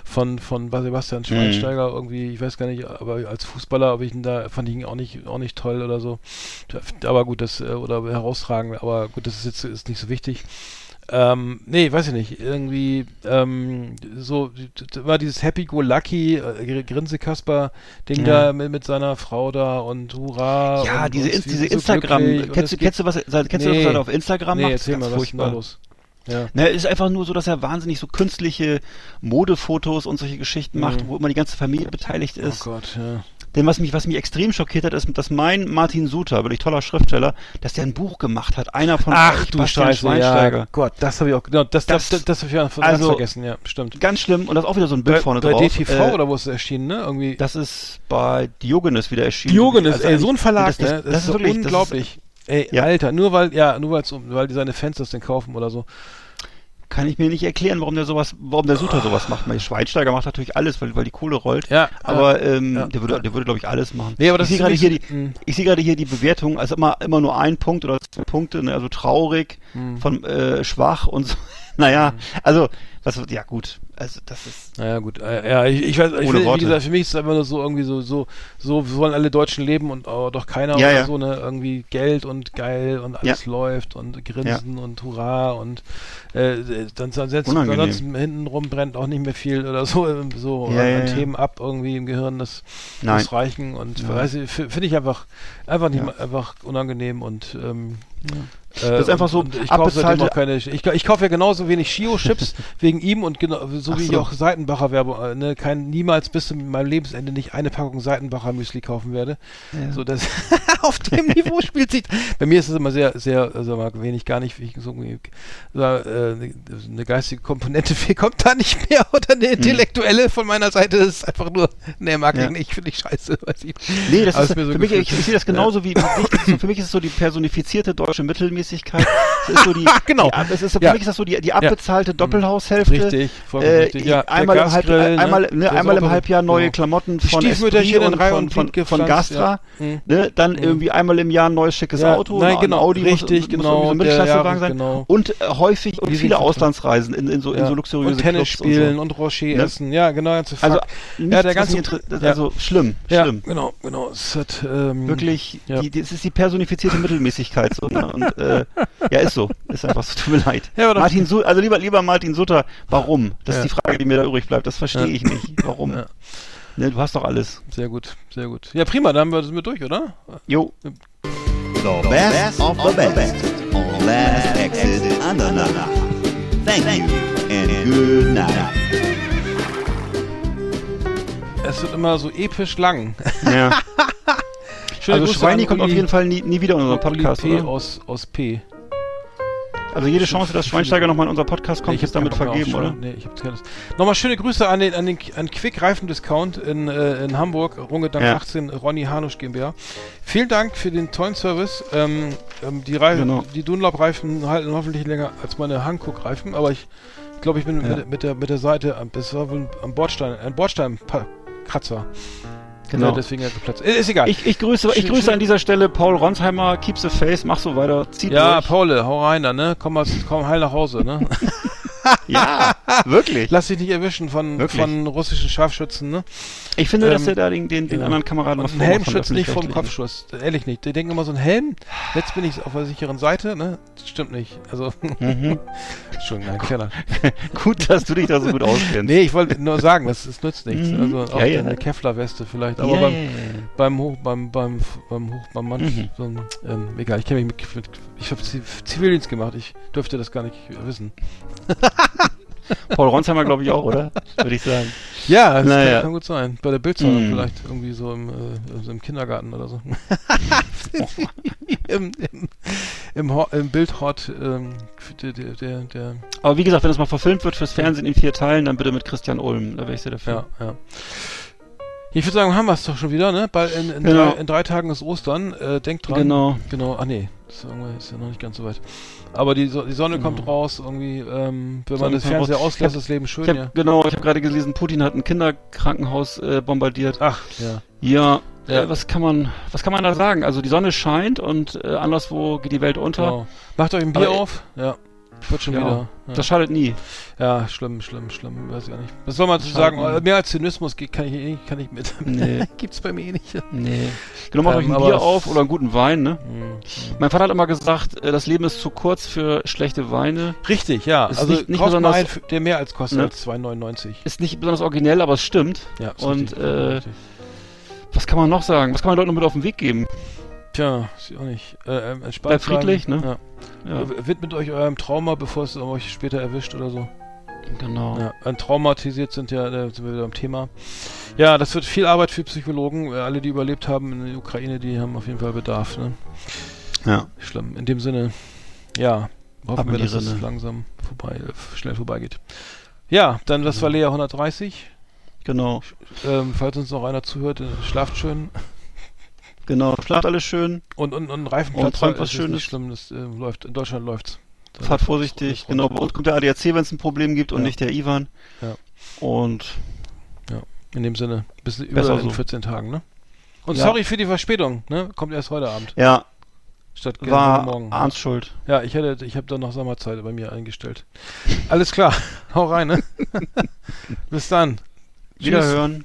von, von Sebastian Schweinsteiger irgendwie, ich weiß gar nicht, aber als Fußballer habe ich ihn da, fand ich ihn auch nicht, auch nicht toll oder so. Aber gut, das, äh, oder herausragend, aber gut, das ist jetzt ist nicht so wichtig. Ähm, nee, weiß ich nicht. Irgendwie, ähm, so, immer dieses Happy-Go-Lucky, äh, Grinse-Kasper-Ding Ja. da mit, mit seiner Frau da und Hurra. Ja, und, diese, wir diese so Instagram, kennst du, kennst du was, kennst du Nee. das, was auf Instagram Nee, macht? erzähl mal, was ist furchtbar. los? Ja. Na, es ist einfach nur so, dass er wahnsinnig so künstliche Modefotos und solche Geschichten macht, Mhm. wo immer die ganze Familie beteiligt Oh ist. Gott, ja. Denn was mich, was mich extrem schockiert hat, ist, dass mein Martin Suter, wirklich toller Schriftsteller, dass der ein Buch gemacht hat. Einer von Ach euch, du Bastian Scheiße, ja, Gott, das habe ich auch, genau, das, das, Das- das, das habe ich ja also- vergessen, ja, stimmt. Ganz schlimm und das ist auch wieder so ein Bild Bei, vorne bei drauf. DTV Äh, oder wo ist es erschienen, ne? Irgendwie. Das ist bei Diogenes wieder erschienen. Diogenes, Also ey, so ein Verlag, das, das, ne? Das, ist wirklich das ist- unglaublich. ey, Ja. Alter, nur weil, ja, nur weil's, weil die seine Fans das denn kaufen oder so. Kann ich mir nicht erklären, warum der sowas, warum der Suter sowas macht. Weil Schweinsteiger macht natürlich alles, weil, weil die Kohle rollt. Ja, Aber ähm, ja. der würde, der würde glaube ich alles machen. Nee, aber das ich sehe gerade hier die, Mm. ich sehe gerade hier die Bewertung, also immer immer nur ein Punkt oder zwei Punkte, ne? also traurig, Hm. von äh, schwach und so. naja, also was, ja gut, also das ist Naja, gut. Äh, ja, ich, ich weiß, ich Ohne will, wie Worte. gesagt, für mich ist es einfach nur so irgendwie so, so, so wollen alle Deutschen leben und aber doch keiner Ja, oder ja. so, ne? Irgendwie Geld und geil und alles läuft und Grinsen und Hurra und äh, dann, dann setzt ansonsten hintenrum brennt auch nicht mehr viel oder so, ähm, so Ja, an, ja, ja. Themen ab irgendwie im Gehirn, das Nein. muss reichen und Ja. weiß ich, f- finde ich einfach, einfach nicht Ja. mal- einfach unangenehm und ähm, äh, Das ist einfach so ich kaufe seitdem keine, ich, ich kaufe ja genauso wenig Shio-Chips wegen ihm und genau, so Ach wie ich so. auch Seitenbacher Werbung, äh, ne, kein, niemals bis zu meinem Lebensende nicht eine Packung Seitenbacher Müsli kaufen werde. Ja. So, das, auf dem Niveau spielt sich, bei mir ist es immer sehr, sehr, also wenig, gar nicht, wie ich so, äh, eine geistige Komponente kommt da nicht mehr oder eine intellektuelle von meiner Seite, das ist einfach nur, ne, mag ich Ja. nicht, finde ich scheiße, weiß ich. Nee, das Aber ist, ist so für mich, ich, ich sehe das genauso wie, wie ist so, für mich ist es so die personifizierte deutsche Mittelmäßigkeit. Es ist so die, Genau. Die, es ist so, Ja. für mich ist das so die, die abbezahlte Doppelhaushälfte. Richtig, vollkommen Äh, richtig. Ja, einmal, im Halb, ne? einmal, ne, einmal im Halbjahr neue genau. Klamotten von Stiefmütterchen und von, von, von gepflanzt, Gastra. ja. Mhm. Ne, dann irgendwie einmal im Jahr ein neues schickes Ja, Auto. nein, ein genau, Audi richtig, muss, genau, Muss der Mittelklassewagen sein. genau. Und äh, häufig und viele Auslandsreisen in, in, so, in Ja. so luxuriöse und Tennis Clubs und spielen so. und, Rocher Ne? essen, ja, genau, Also, ja, der ganze, ja. also schlimm, ja, schlimm. genau, genau, es hat, ähm, Wirklich, Ja. es ist die personifizierte Mittelmäßigkeit. So, ne? Und äh, ja, ist so. Ist einfach so, tut mir leid. Ja, Martin Su also lieber, lieber Martin Sutter, warum? Das Ja. ist die Frage, die mir da übrig bleibt. Das verstehe Ja. ich nicht. Warum? Ja. Ne, du hast doch alles. sehr gut, sehr gut. Ja, prima, dann haben wir das mit durch, oder? Jo. The best of the best on Last Exit Andernach. Thank you and good night. Es wird immer so episch lang. Ja. Schöne also Grüße Schweini kommt auf jeden Fall nie, nie wieder in unseren Uli Podcast, P. oder? aus, aus P. Also jede Chance, dass Schweinsteiger nochmal in unser Podcast kommt, Nee, ist damit vergeben, oder? Nee, ich hab's keine. Nochmal schöne Grüße an den, an den an Quick Reifen Discount in, äh, in Hamburg, Rungedank Ja. 18, Ronny Hanusch GmbH. Vielen Dank für den tollen Service. Ähm, ähm, die Reifen, Genau. die Dunlop-Reifen halten hoffentlich länger als meine Hankook-Reifen, aber ich glaube, ich bin Ja. mit, mit, der, mit der Seite am, das war wohl am Bordstein, ein Bordsteinkratzer. Genau. Äh, deswegen hat geplatzt. Ist, ist egal. Ich, ich grüße, ich grüße an dieser Stelle Paul Ronsheimer, keep the face, mach so weiter, zieht ja, durch. Paul, hau rein da, ne? Komm, mal, komm heil nach Hause, ne? ja, wirklich. Lass dich nicht erwischen von, Wirklich? von russischen Scharfschützen, ne? Ich finde, dass Ähm, er da den, den, den ja. anderen Kameraden Und was ein Helm schützt nicht vom. Kopfschuss. Ehrlich nicht. Die denken immer so ein Helm. Jetzt bin ich auf der sicheren Seite, ne? Stimmt nicht. Also, Mhm. Entschuldigung, nein, kleiner. Gut, dass du dich da so gut auskennst. Nee, ich wollte nur sagen, das, das nützt nichts. Mhm. Also auch Ja, ja. eine Kevlar-Weste vielleicht. Aber beim, beim Hoch, beim, beim, beim Hoch, beim Mann, Mhm. so ein, ähm, egal, ich kenne mich mit, mit ich habe Zivildienst gemacht, ich dürfte das gar nicht wissen. Paul Ronsheimer glaube ich auch, oder? Würde ich sagen. Ja, das Naja. kann, kann gut sein. Bei der Bildzeitung Mhm. vielleicht irgendwie so im, äh, so im Kindergarten oder so. Im, im, im, im Bildhort ähm, der, der, der, Aber wie gesagt, wenn das mal verfilmt wird fürs Fernsehen in vier Teilen, dann bitte mit Christian Ulm. Da wäre ich sehr dafür. ja, ja. Ich würde sagen, haben wir es doch schon wieder, ne? Bald in, in, Genau. drei, in drei Tagen ist Ostern. Äh, denkt dran. Genau. Genau, ah nee, das ist ja noch nicht ganz so weit. Aber die, so die Sonne kommt Genau. raus, irgendwie, ähm, wenn man Sonne das kommt Fernseher raus. auslässt, ist das Leben schön, hab, ja. Genau, ich habe gerade gelesen, Putin hat ein Kinderkrankenhaus äh, bombardiert. Ach, ja. Ja, Ja. Äh, was kann man, was kann man da sagen? Also die Sonne scheint und äh, anderswo geht die Welt unter. Genau. Macht euch ein Bier Aber, äh, auf. Ja. Wird schon Ja, wieder. Ja. Das schadet nie. ja, schlimm, schlimm, schlimm. Weiß ich gar nicht. Was soll man zu Schade. sagen? Äh, Mehr als Zynismus kann ich eh kann ich mit. Nee. Gibt's bei mir eh nicht. Nee. Genau, macht Ähm, euch ein aber Bier auf oder einen guten Wein, ne? Hm. Mein Vater hat immer gesagt, äh, das Leben ist zu kurz für schlechte Weine. Richtig, ja. Ist also nicht- nicht besonders- f- der mehr als kostet Ne? als 2,99. Ist nicht besonders originell, aber es stimmt. Ja, Und, richtig, äh, richtig. Was kann man noch sagen? Was kann man Leuten noch mit auf den Weg geben? Tja, ist ja auch nicht. Äh, entspannt Bleibt friedlich, ne? Ja. Ja, Widmet euch eurem Trauma, bevor es euch später erwischt oder so. genau. Ja, traumatisiert sind ja, da sind wir wieder am Thema. Ja, das wird viel Arbeit für Psychologen. Äh, Alle, die überlebt haben in der Ukraine, die haben auf jeden Fall Bedarf. Ne? Ja. Schlimm. In dem Sinne, ja, hoffen wir, dass es langsam vorbei, äh, schnell vorbeigeht. Ja, dann das war Lea 130. Genau. Ähm, falls uns noch einer zuhört, äh, schlaft schön. Genau. Schlaft alles schön. Und, und, und Reifenplatz Und träumt was ist Schönes. nicht schlimm. Das äh, läuft. In Deutschland läuft's. Da Fahrt vorsichtig. Genau. Bei uns kommt der ADAC, wenn es ein Problem gibt und Ja. nicht der Ivan. Ja. Und In dem Sinne, bis über Besser in so. 14 Tagen, ne? Und Ja. sorry für die Verspätung, ne? Kommt erst heute Abend. ja, Statt war morgen. Arns Schuld. Ja, ich hätte, ich habe da noch Sommerzeit bei mir eingestellt. Alles klar, hau rein, ne? Bis dann. Wiederhören.